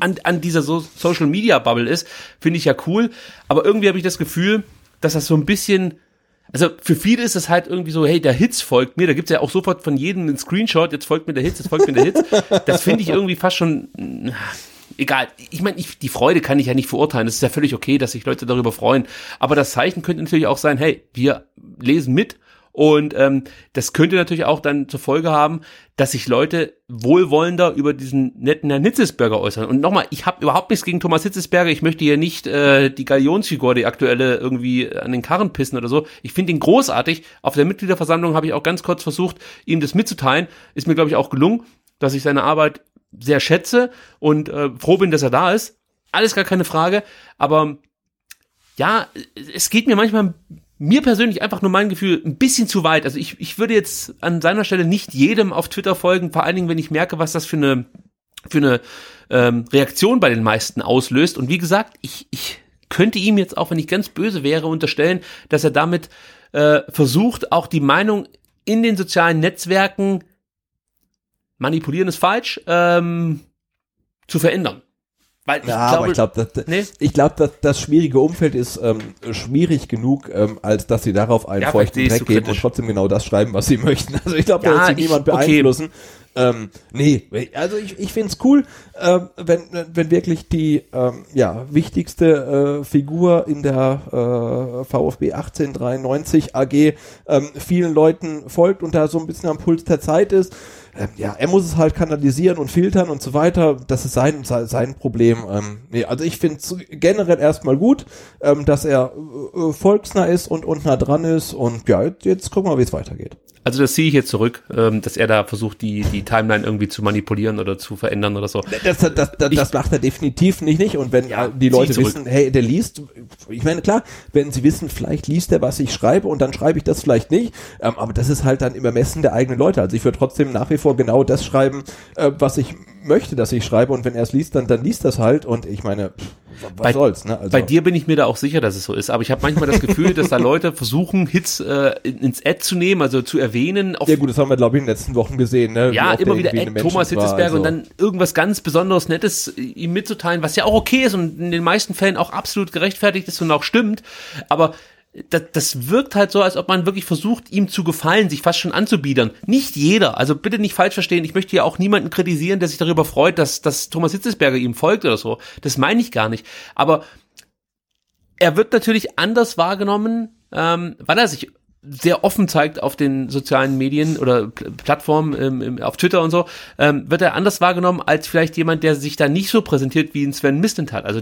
an, an dieser so Social-Media-Bubble ist. Finde ich ja cool, aber irgendwie habe ich das Gefühl, dass das so ein bisschen also für viele ist es halt irgendwie so, hey, der Hitz folgt mir, da gibt's ja auch sofort von jedem einen Screenshot, jetzt folgt mir der Hitz, jetzt folgt mir der Hitz. Das finde ich irgendwie fast schon, na, egal. Ich meine, ich, die Freude kann ich ja nicht verurteilen. Es ist ja völlig okay, dass sich Leute darüber freuen. Aber das Zeichen könnte natürlich auch sein, hey, wir lesen mit. Und ähm, das könnte natürlich auch dann zur Folge haben, dass sich Leute wohlwollender über diesen netten Herrn Hitzesberger äußern. Und nochmal, ich habe überhaupt nichts gegen Thomas Hitzesberger. Ich möchte hier nicht äh, die Galionsfigur, die aktuelle, irgendwie an den Karren pissen oder so. Ich finde ihn großartig. Auf der Mitgliederversammlung habe ich auch ganz kurz versucht, ihm das mitzuteilen. Ist mir, glaube ich, auch gelungen, dass ich seine Arbeit sehr schätze und äh, froh bin, dass er da ist. Alles gar keine Frage. Aber ja, es geht mir manchmal, mir persönlich einfach nur mein Gefühl, ein bisschen zu weit. Also ich, ich würde jetzt an seiner Stelle nicht jedem auf Twitter folgen, vor allen Dingen, wenn ich merke, was das für eine, für eine ähm, Reaktion bei den meisten auslöst. Und wie gesagt, ich, ich könnte ihm jetzt auch, wenn ich ganz böse wäre, unterstellen, dass er damit äh, versucht, auch die Meinung in den sozialen Netzwerken, manipulieren ist falsch, ähm, zu verändern. Weil ich Ja, glaube, aber ich glaube, das, Nee? ich glaube, dass das schwierige Umfeld ist ähm, schwierig genug, ähm, als dass sie darauf einen Ja, feuchten Dreck geben und trotzdem genau das schreiben, was sie möchten. Also ich glaube, Ja, da wird sie ich- niemand okay. beeinflussen. Ähm, nee, also ich, ich find's cool, ähm, wenn, wenn wirklich die ähm, ja, wichtigste äh, Figur in der äh, VfB 1893 AG ähm, vielen Leuten folgt und da so ein bisschen am Puls der Zeit ist. Ähm, ja, er muss es halt kanalisieren und filtern und so weiter. Das ist sein, sein, sein Problem. Ähm, nee, also ich finde es generell erstmal gut, ähm, dass er äh, äh, volksnah ist und, und nah dran ist. Und ja, jetzt, jetzt gucken wir wie es weitergeht. Also das ziehe ich jetzt zurück, ähm, dass er da versucht, die, die Timeline irgendwie zu manipulieren oder zu verändern oder so. Das, das, das, Ich- das macht er definitiv nicht, nicht. Und wenn Ja, die Leute wissen, hey, der liest, ich meine, klar, wenn sie wissen, vielleicht liest er, was ich schreibe und dann schreibe ich das vielleicht nicht, ähm, aber das ist halt dann im Ermessen der eigenen Leute. Also ich würde trotzdem nach wie vor genau das schreiben, äh, was ich möchte, dass ich schreibe und wenn er es liest, dann, dann liest das halt und ich meine, pff, was Bei- soll's, ne? Also, Bei dir bin ich mir da auch sicher, dass es so ist. Aber ich habe manchmal das Gefühl, dass da Leute versuchen, Hits äh, in- ins Ad zu nehmen, also zu erwähnen. Ja gut, das haben wir glaube ich in den letzten Wochen gesehen, ne? Ja, immer wieder Ad Thomas Hitzesberger also. und dann irgendwas ganz Besonderes Nettes äh, ihm mitzuteilen, was ja auch okay ist und in den meisten Fällen auch absolut gerechtfertigt ist und auch stimmt. Aber das, das wirkt halt so, als ob man wirklich versucht, ihm zu gefallen, sich fast schon anzubiedern. Nicht jeder, also bitte nicht falsch verstehen, ich möchte ja auch niemanden kritisieren, der sich darüber freut, dass, dass Thomas Hitzesberger ihm folgt oder so. Das meine ich gar nicht. Aber er wird natürlich anders wahrgenommen, ähm, weil er sich sehr offen zeigt auf den sozialen Medien oder Pl- Plattformen ähm, auf Twitter und so, ähm, wird er anders wahrgenommen als vielleicht jemand, der sich da nicht so präsentiert wie ein Sven Mislintat. Also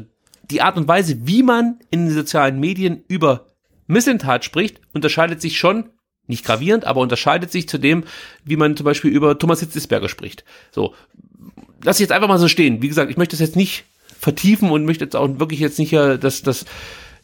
die Art und Weise, wie man in den sozialen Medien über Mislintat spricht, unterscheidet sich schon, nicht gravierend, aber unterscheidet sich zu dem, wie man zum Beispiel über Thomas Hitzesberger spricht. So, lass ich jetzt einfach mal so stehen. Wie gesagt, ich möchte das jetzt nicht vertiefen und möchte jetzt auch wirklich jetzt nicht äh, das, das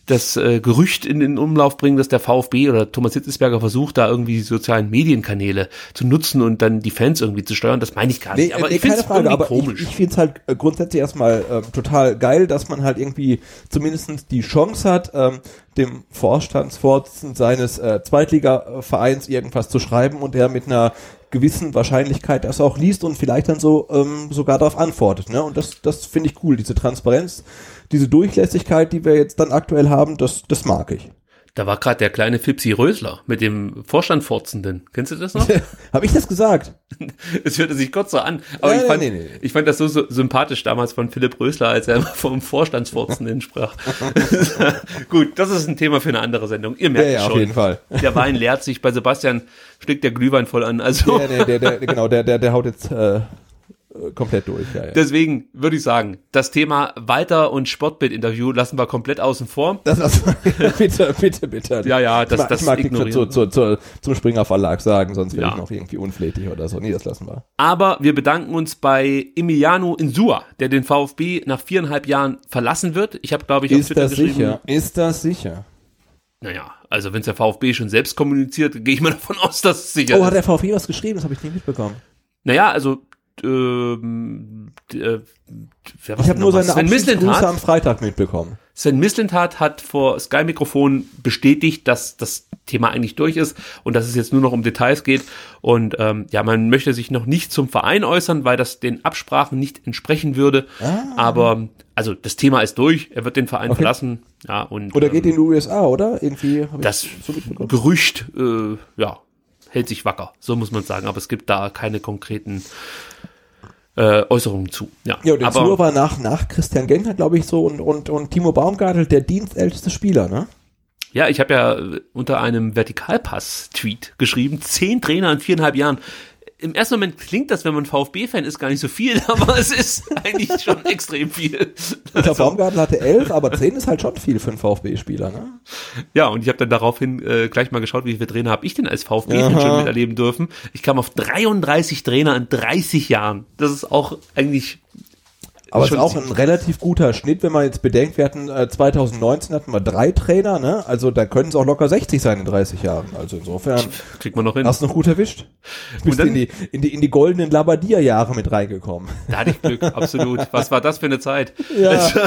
das äh, Gerücht in den Umlauf bringen, dass der VfB oder Thomas Hitzesberger versucht, da irgendwie die sozialen Medienkanäle zu nutzen und dann die Fans irgendwie zu steuern. Das meine ich gar nicht. Nee, aber nee, ich finde keine es aber komisch. ich, ich finde es halt äh, grundsätzlich erstmal äh, total geil, dass man halt irgendwie zumindest die Chance hat, ähm, dem Vorstandsvorsitzenden seines äh, Zweitligavereins irgendwas zu schreiben und der mit einer gewissen Wahrscheinlichkeit das auch liest und vielleicht dann so ähm, sogar darauf antwortet. Ne? Und das, das finde ich cool, diese Transparenz, diese Durchlässigkeit, die wir jetzt dann aktuell haben, das, das mag ich. Da war gerade der kleine Fipsi Rösler mit dem Vorstandforzenden. Kennst du das noch? Habe ich das gesagt? Es hörte sich kurz so an. Aber Ja, ich, fand, nee, nee, ich fand das so, so sympathisch damals von Philipp Rösler, als er vom Vorstandsforzenden sprach. Gut, das ist ein Thema für eine andere Sendung. Ihr merkt Ja, ja, es auf schon. jeden Fall. Der Wein leert sich. Bei Sebastian steckt der Glühwein voll an. Also Der, der, der, der, genau, der, der, der haut jetzt äh, komplett durch. Ja, ja. deswegen würde ich sagen, das Thema Walter und Sportbild-Interview lassen wir komplett außen vor. Das, das, bitte, bitte, bitte. Ja, ja, das- ich mag, das ich mag ignorieren zu, wir. zu, zu, zum Springer Verlag sagen, sonst wäre Ja. ich noch irgendwie unflätig oder so. Nee, das lassen wir. Aber wir bedanken uns bei Emiliano Insua, der den VfB nach viereinhalb Jahren verlassen wird. Ich habe, glaube ich, auf Ist Twitter das geschrieben, sicher? Ist das sicher? Naja, also wenn es der VfB schon selbst kommuniziert, gehe ich mal davon aus, dass es sicher Oh, ist. hat der VfB was geschrieben? Das habe ich nicht mitbekommen. Naja, also ähm, äh, wer Ich habe nur seine Abschiedsgrüße am Freitag mitbekommen. Sven Mislintat hat vor Sky Mikrofon bestätigt, dass das Thema eigentlich durch ist und dass es jetzt nur noch um Details geht. Und ähm, ja, man möchte sich noch nicht zum Verein äußern, weil das den Absprachen nicht entsprechen würde. Aber also das Thema ist durch. Er wird den Verein Ah. Okay. verlassen. Ja und Oder ähm, geht in die USA, oder? Irgendwie das so. Gerücht, äh, ja, hält sich wacker, so muss man sagen. Aber es gibt da keine konkreten äh, Äußerungen zu. Ja, Ja, und der Zur war nach, nach Christian Gentner, glaube ich, so und, und, und Timo Baumgartel der dienstälteste Spieler, ne? ja, ich habe ja äh, unter einem Vertikalpass-Tweet geschrieben, zehn Trainer in viereinhalb Jahren. Im ersten Moment klingt das, wenn man VfB-Fan ist, gar nicht so viel, aber es ist eigentlich schon extrem viel. Ich glaube, Baumgartel hatte elf, aber zehn ist halt schon viel für einen VfB-Spieler, ne? Ja, und ich habe dann daraufhin äh, gleich mal geschaut, wie viele Trainer habe ich denn als VfB Aha. schon miterleben dürfen. Ich kam auf 33 Trainer in 30 Jahren. Das ist auch eigentlich Aber es schon ist auch ein relativ guter Schnitt, wenn man jetzt bedenkt, wir hatten äh, 2019 hatten wir drei Trainer, ne? Also da können es auch locker 60 sein in 30 Jahren. Also insofern kriegt man noch hin. hast du noch gut erwischt. Bist dann- in die, in die, in die goldenen Labadia-Jahre mit reingekommen. Da hatte ich Glück, absolut. Was war das für eine Zeit? Ja. Also,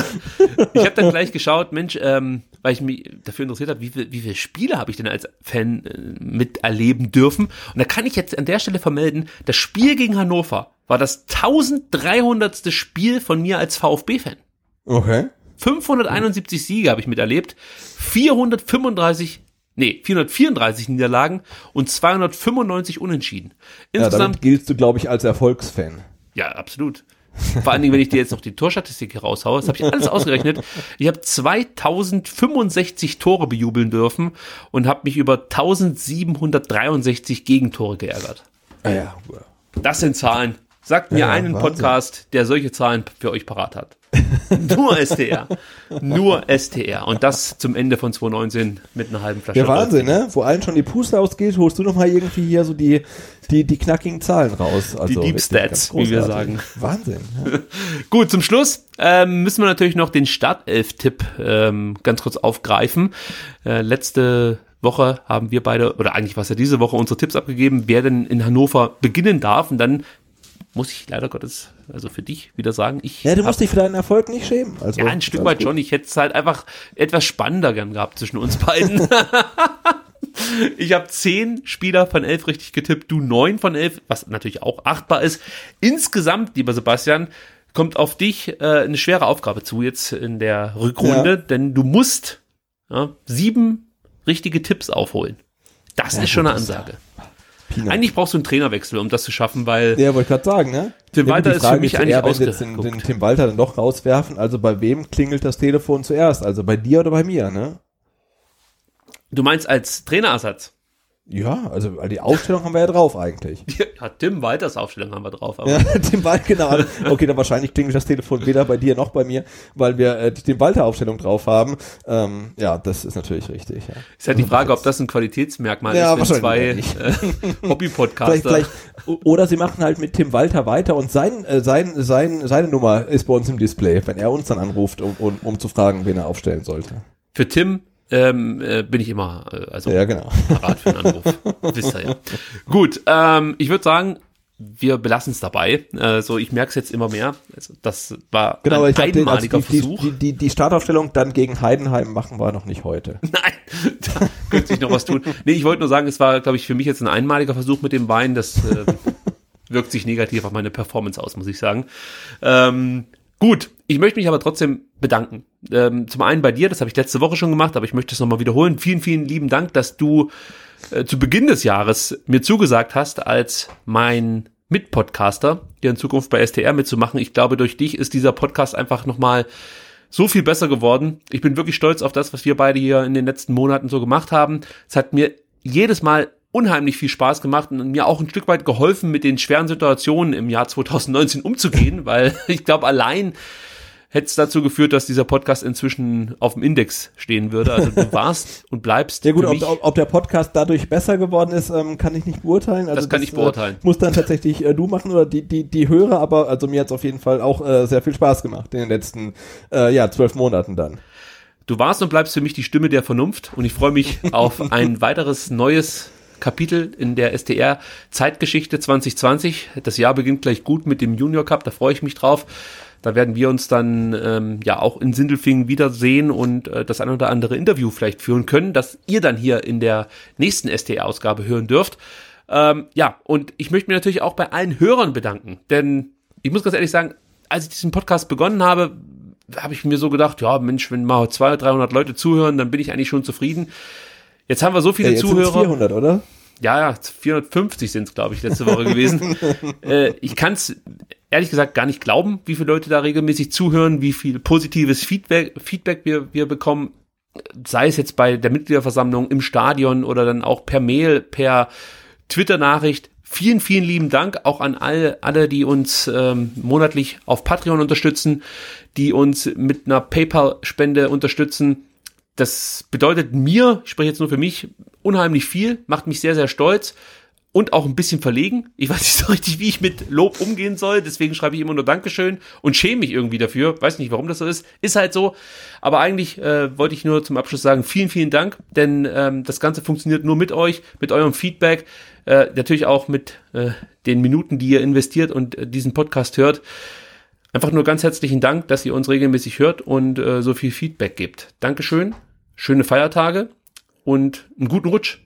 ich habe dann gleich geschaut, Mensch, ähm, weil ich mich dafür interessiert habe, wie, viel, wie viele Spiele habe ich denn als Fan äh, miterleben dürfen? Und da kann ich jetzt an der Stelle vermelden, das Spiel gegen Hannover war das 1300. Spiel von mir als VfB-Fan. Okay. 571 Siege habe ich miterlebt, 435, nee, 434 Niederlagen und 295 Unentschieden. Ja, Insgesamt damit giltst du, glaube ich, als Erfolgsfan. ja, absolut. Vor allen Dingen, wenn ich dir jetzt noch die Torstatistik hier raushaue, das habe ich alles ausgerechnet. Ich habe 2065 Tore bejubeln dürfen und habe mich über 1763 Gegentore geärgert. Ah, ja. Das sind Zahlen. Sagt mir Ja, einen Wahnsinn. Podcast, der solche Zahlen für euch parat hat. Nur STR. Nur STR. Und das zum Ende von 2019 mit einer halben Flasche. Ja, Wahnsinn, ne? Wo allen schon die Puste ausgeht, holst du noch mal irgendwie hier so die, die, die knackigen Zahlen raus. Also Deep wirklich Stats, wie wir sagen. Wahnsinn. Ja. Gut, zum Schluss ähm, müssen wir natürlich noch den Startelf-Tipp ähm, ganz kurz aufgreifen. Äh, letzte Woche haben wir beide, oder eigentlich war es ja diese Woche, unsere Tipps abgegeben, wer denn in Hannover beginnen darf. Und dann muss ich leider Gottes, also für dich wieder sagen, ich ja, du musst dich für deinen Erfolg nicht schämen. Also, ja, ein Stück alles weit schon. Ich hätte es halt einfach etwas spannender gern gehabt zwischen uns beiden. ich habe zehn Spieler von elf richtig getippt, du neun von elf, was natürlich auch achtbar ist. Insgesamt, lieber Sebastian, kommt auf dich äh, eine schwere Aufgabe zu jetzt in der Rückrunde, Ja. denn du musst ja, sieben richtige Tipps aufholen. Das Ja, ist schon eine das ist Peanuts. Eigentlich brauchst du einen Trainerwechsel, um das zu schaffen, weil Ja, wollte ich gerade sagen, ne? Tim Walter ist für mich ja eigentlich eher, wenn jetzt den, den Tim Walter dann doch rauswerfen, also bei wem klingelt das Telefon zuerst? Also bei dir oder bei mir, ne? du meinst als Trainerersatz. Ja, also die Aufstellung haben wir ja drauf eigentlich. Ja, Tim Walters Aufstellung haben wir drauf. Aber Ja, Tim Walter, genau. Okay, dann wahrscheinlich klingelt das Telefon weder bei dir noch bei mir, weil wir äh, die Tim Walter Aufstellung drauf haben. Ähm, ja, das ist natürlich richtig. Ja. Ist halt die Frage, ob das ein Qualitätsmerkmal Ja, ist, wenn zwei äh, Hobby-Podcaster. vielleicht, oder sie machen halt mit Tim Walter weiter und sein, äh, sein, sein, seine Nummer ist bei uns im Display, wenn er uns dann anruft, um, um, um zu fragen, wen er aufstellen sollte. für Tim ähm, äh, bin ich immer äh, also Ja, genau. parat für einen Anruf. Wisst ihr ja. Gut, ähm, ich würde sagen, wir belassen es dabei. Also ich merke es jetzt immer mehr. Also das war Genau, ein ich glaube, den- also einmaliger die, die, Versuch. die, die, die Startaufstellung dann gegen Heidenheim machen wir noch nicht heute. Nein, da könnte sich noch was tun. Nee, ich wollte nur sagen, es war, glaube ich, für mich jetzt ein einmaliger Versuch mit dem Wein. Das äh, wirkt sich negativ auf meine Performance aus, muss ich sagen. Ähm, gut, ich möchte mich aber trotzdem bedanken. Ähm, zum einen bei dir, das habe ich letzte Woche schon gemacht, aber ich möchte es nochmal wiederholen. Vielen, vielen lieben Dank, dass du äh, zu Beginn des Jahres mir zugesagt hast, als mein Mitpodcaster hier in Zukunft bei STR mitzumachen. Ich glaube, durch dich ist dieser Podcast einfach nochmal so viel besser geworden. Ich bin wirklich stolz auf das, was wir beide hier in den letzten Monaten so gemacht haben. Es hat mir jedes Mal unheimlich viel Spaß gemacht und mir auch ein Stück weit geholfen, mit den schweren Situationen im Jahr 2019 umzugehen, weil ich glaube, allein hätte es dazu geführt, dass dieser Podcast inzwischen auf dem Index stehen würde. Also du warst und bleibst Ja gut, ob, ob, ob der Podcast dadurch besser geworden ist, ähm, kann ich nicht beurteilen. Also Das kann ich beurteilen. Äh, muss dann tatsächlich äh, du machen oder die, die, die Hörer, aber also mir hat es auf jeden Fall auch äh, sehr viel Spaß gemacht in den letzten äh, ja, zwölf Monaten dann. Du warst und bleibst für mich die Stimme der Vernunft und ich freue mich auf ein weiteres neues Kapitel in der STR Zeitgeschichte 2020. Das Jahr beginnt gleich gut mit dem Junior Cup, da freue ich mich drauf. Da werden wir uns dann ähm, ja auch in Sindelfingen wiedersehen und äh, das ein oder andere Interview vielleicht führen können, das ihr dann hier in der nächsten STR-Ausgabe hören dürft. Ähm, ja, und ich möchte mich natürlich auch bei allen Hörern bedanken, denn ich muss ganz ehrlich sagen, als ich diesen Podcast begonnen habe, habe ich mir so gedacht, ja Mensch, wenn mal 200, 300 Leute zuhören, dann bin ich eigentlich schon zufrieden. Jetzt haben wir so viele Ja, Zuhörer. 400, oder? Ja, ja, 450 sind es, glaube ich, letzte Woche gewesen. äh, ich kann es ehrlich gesagt gar nicht glauben, wie viele Leute da regelmäßig zuhören, wie viel positives Feedback, Feedback wir, wir bekommen, sei es jetzt bei der Mitgliederversammlung im Stadion oder dann auch per Mail, per Twitter-Nachricht. Vielen, vielen lieben Dank auch an alle, alle die uns ähm, monatlich auf Patreon unterstützen, die uns mit einer PayPal-Spende unterstützen. Das bedeutet mir, ich spreche jetzt nur für mich, unheimlich viel, macht mich sehr, sehr stolz und auch ein bisschen verlegen. Ich weiß nicht so richtig, wie ich mit Lob umgehen soll, deswegen schreibe ich immer nur Dankeschön und schäme mich irgendwie dafür. Weiß nicht, warum das so ist. Ist halt so. Aber eigentlich äh, wollte ich nur zum Abschluss sagen, vielen, vielen Dank, denn ähm, das Ganze funktioniert nur mit euch, mit eurem Feedback, äh, natürlich auch mit äh, den Minuten, die ihr investiert und äh, diesen Podcast hört. Einfach nur ganz herzlichen Dank, dass ihr uns regelmäßig hört und äh, so viel Feedback gebt. Dankeschön, schöne Feiertage und einen guten Rutsch.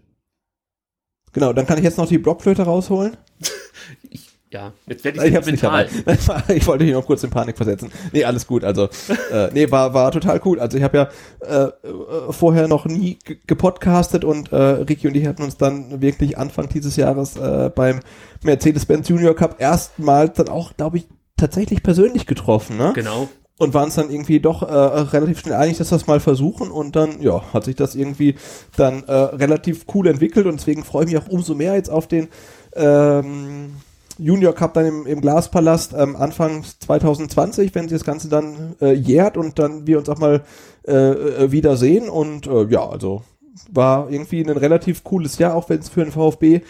Genau, dann kann ich jetzt noch die Blockflöte rausholen. Ja, jetzt werde Ich ich dabei. Ich wollte dich noch kurz in Panik versetzen. Nee, alles gut. Also, äh, nee, war, war total cool. Also ich habe ja äh, äh, vorher noch nie ge- gepodcastet und äh, Ricky und ich hatten uns dann wirklich Anfang dieses Jahres äh, beim Mercedes-Benz Junior Cup erstmals dann auch, glaube ich, tatsächlich persönlich getroffen, ne? Genau. Und waren uns dann irgendwie doch äh, relativ schnell einig, dass wir es mal versuchen und dann, ja, hat sich das irgendwie dann äh, relativ cool entwickelt und deswegen freue ich mich auch umso mehr jetzt auf den ähm, Junior Cup dann im, im Glaspalast ähm, Anfang 2020, wenn sich das Ganze dann äh, jährt und dann wir uns auch mal äh, äh, wiedersehen und äh, ja, also war irgendwie ein relativ cooles Jahr, auch wenn es für den VfB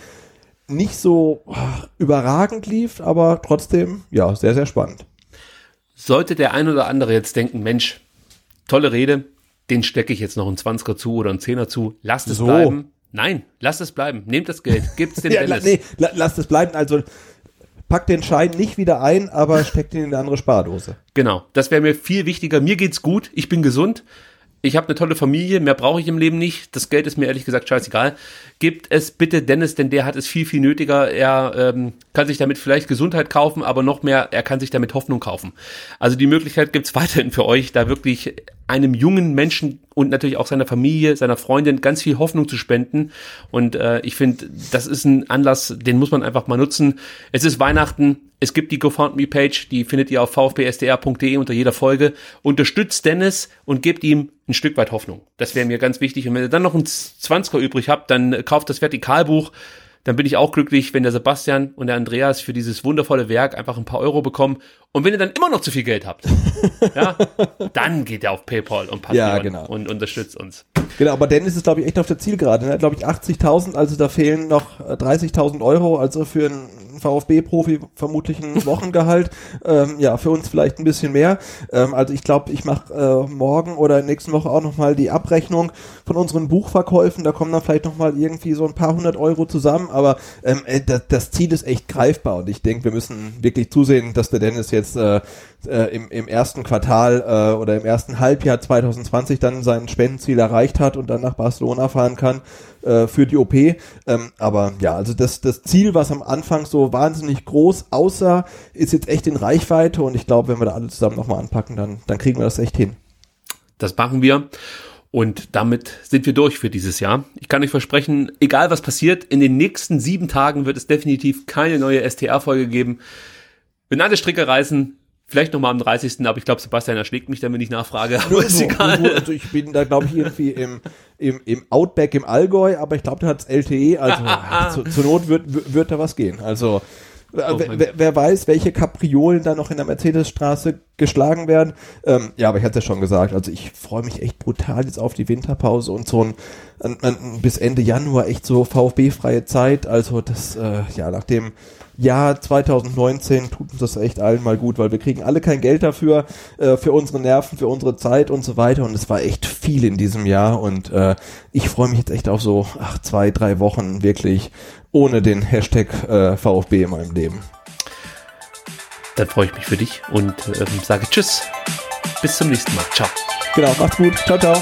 nicht so ah, überragend lief, aber trotzdem, ja, sehr, sehr spannend. Sollte der ein oder andere jetzt denken, Mensch, tolle Rede, den stecke ich jetzt noch einen 20er zu oder einen 10er zu, lasst es So. bleiben. Nein, lasst es bleiben. Nehmt das Geld, gibt's den Ja, la, nee, la, lasst es bleiben. Also packt den Schein nicht wieder ein, aber steckt ihn in eine andere Spardose. Genau, das wäre mir viel wichtiger. Mir geht's gut, ich bin gesund, ich habe eine tolle Familie, mehr brauche ich im Leben nicht. Das Geld ist mir ehrlich gesagt scheißegal. Gebt es bitte Dennis, denn der hat es viel, viel nötiger. Er ähm, kann sich damit vielleicht Gesundheit kaufen, aber noch mehr, er kann sich damit Hoffnung kaufen. Also die Möglichkeit gibt's weiterhin für euch, da wirklich einem jungen Menschen und natürlich auch seiner Familie, seiner Freundin ganz viel Hoffnung zu spenden. Und äh, ich finde, das ist ein Anlass, den muss man einfach mal nutzen. Es ist Weihnachten, es gibt die GoFundMe-Page, die findet ihr auf vfbsdr.de unter jeder Folge. Unterstützt Dennis und gebt ihm ein Stück weit Hoffnung. Das wäre mir ganz wichtig. Und wenn ihr dann noch einen 20er übrig habt, dann kauft das Vertikalbuch. Dann bin ich auch glücklich, wenn der Sebastian und der Andreas für dieses wundervolle Werk einfach ein paar Euro bekommen. Und wenn ihr dann immer noch zu viel Geld habt, ja, dann geht ihr auf PayPal und Patreon Ja, genau. und unterstützt uns. Genau, aber Dennis ist, glaube ich, echt auf der Zielgerade. Ne? Glaube ich, 80.000, also da fehlen noch äh, 30.000 Euro. Also für einen ein VfB-Profi vermutlich ein Wochengehalt. ähm, ja, für uns vielleicht ein bisschen mehr. Ähm, also ich glaube, ich mache äh, morgen oder nächsten Woche auch nochmal die Abrechnung von unseren Buchverkäufen. Da kommen dann vielleicht nochmal irgendwie so ein paar hundert Euro zusammen. Aber ähm, äh, das, das Ziel ist echt greifbar und ich denke, wir müssen wirklich zusehen, dass der Dennis jetzt äh, äh, im, im ersten Quartal äh, oder im ersten Halbjahr 2020 dann sein Spendenziel erreicht hat und dann nach Barcelona fahren kann äh, für die OP. Ähm, aber ja, also das, das Ziel, was am Anfang so wahnsinnig groß aussah, ist jetzt echt in Reichweite und ich glaube, wenn wir da alle zusammen nochmal anpacken, dann, dann kriegen wir das echt hin. Das machen wir. Und damit sind wir durch für dieses Jahr. Ich kann euch versprechen, egal was passiert, in den nächsten sieben Tagen wird es definitiv keine neue STR-Folge geben. Benannte Stricke reißen, Vielleicht nochmal am 30. Aber ich glaube, Sebastian erschlägt mich dann, wenn ich nachfrage. Aber ist egal. Also ich bin da, glaube ich, irgendwie im, im, im Outback im Allgäu, aber ich glaube, da hat's LTE. Also zu, zur Not wird, wird da was gehen. Also Oh wer, wer, weiß, welche Kapriolen da noch in der Mercedesstraße geschlagen werden. Ähm, ja, aber ich hatte es ja schon gesagt, also ich freue mich echt brutal jetzt auf die Winterpause und so ein, ein, ein bis Ende Januar echt so VfB-freie Zeit. Also das, äh, ja, nach dem Jahr 2019 tut uns das echt allen mal gut, weil wir kriegen alle kein Geld dafür, äh, für unsere Nerven, für unsere Zeit und so weiter. Und es war echt viel in diesem Jahr und äh, ich freue mich jetzt echt auf so ach, zwei, drei Wochen wirklich ohne den Hashtag äh, VfB in meinem Leben. Dann freue ich mich für dich und ähm, sage Tschüss. Bis zum nächsten Mal. Ciao. Genau, macht's gut. Ciao, ciao.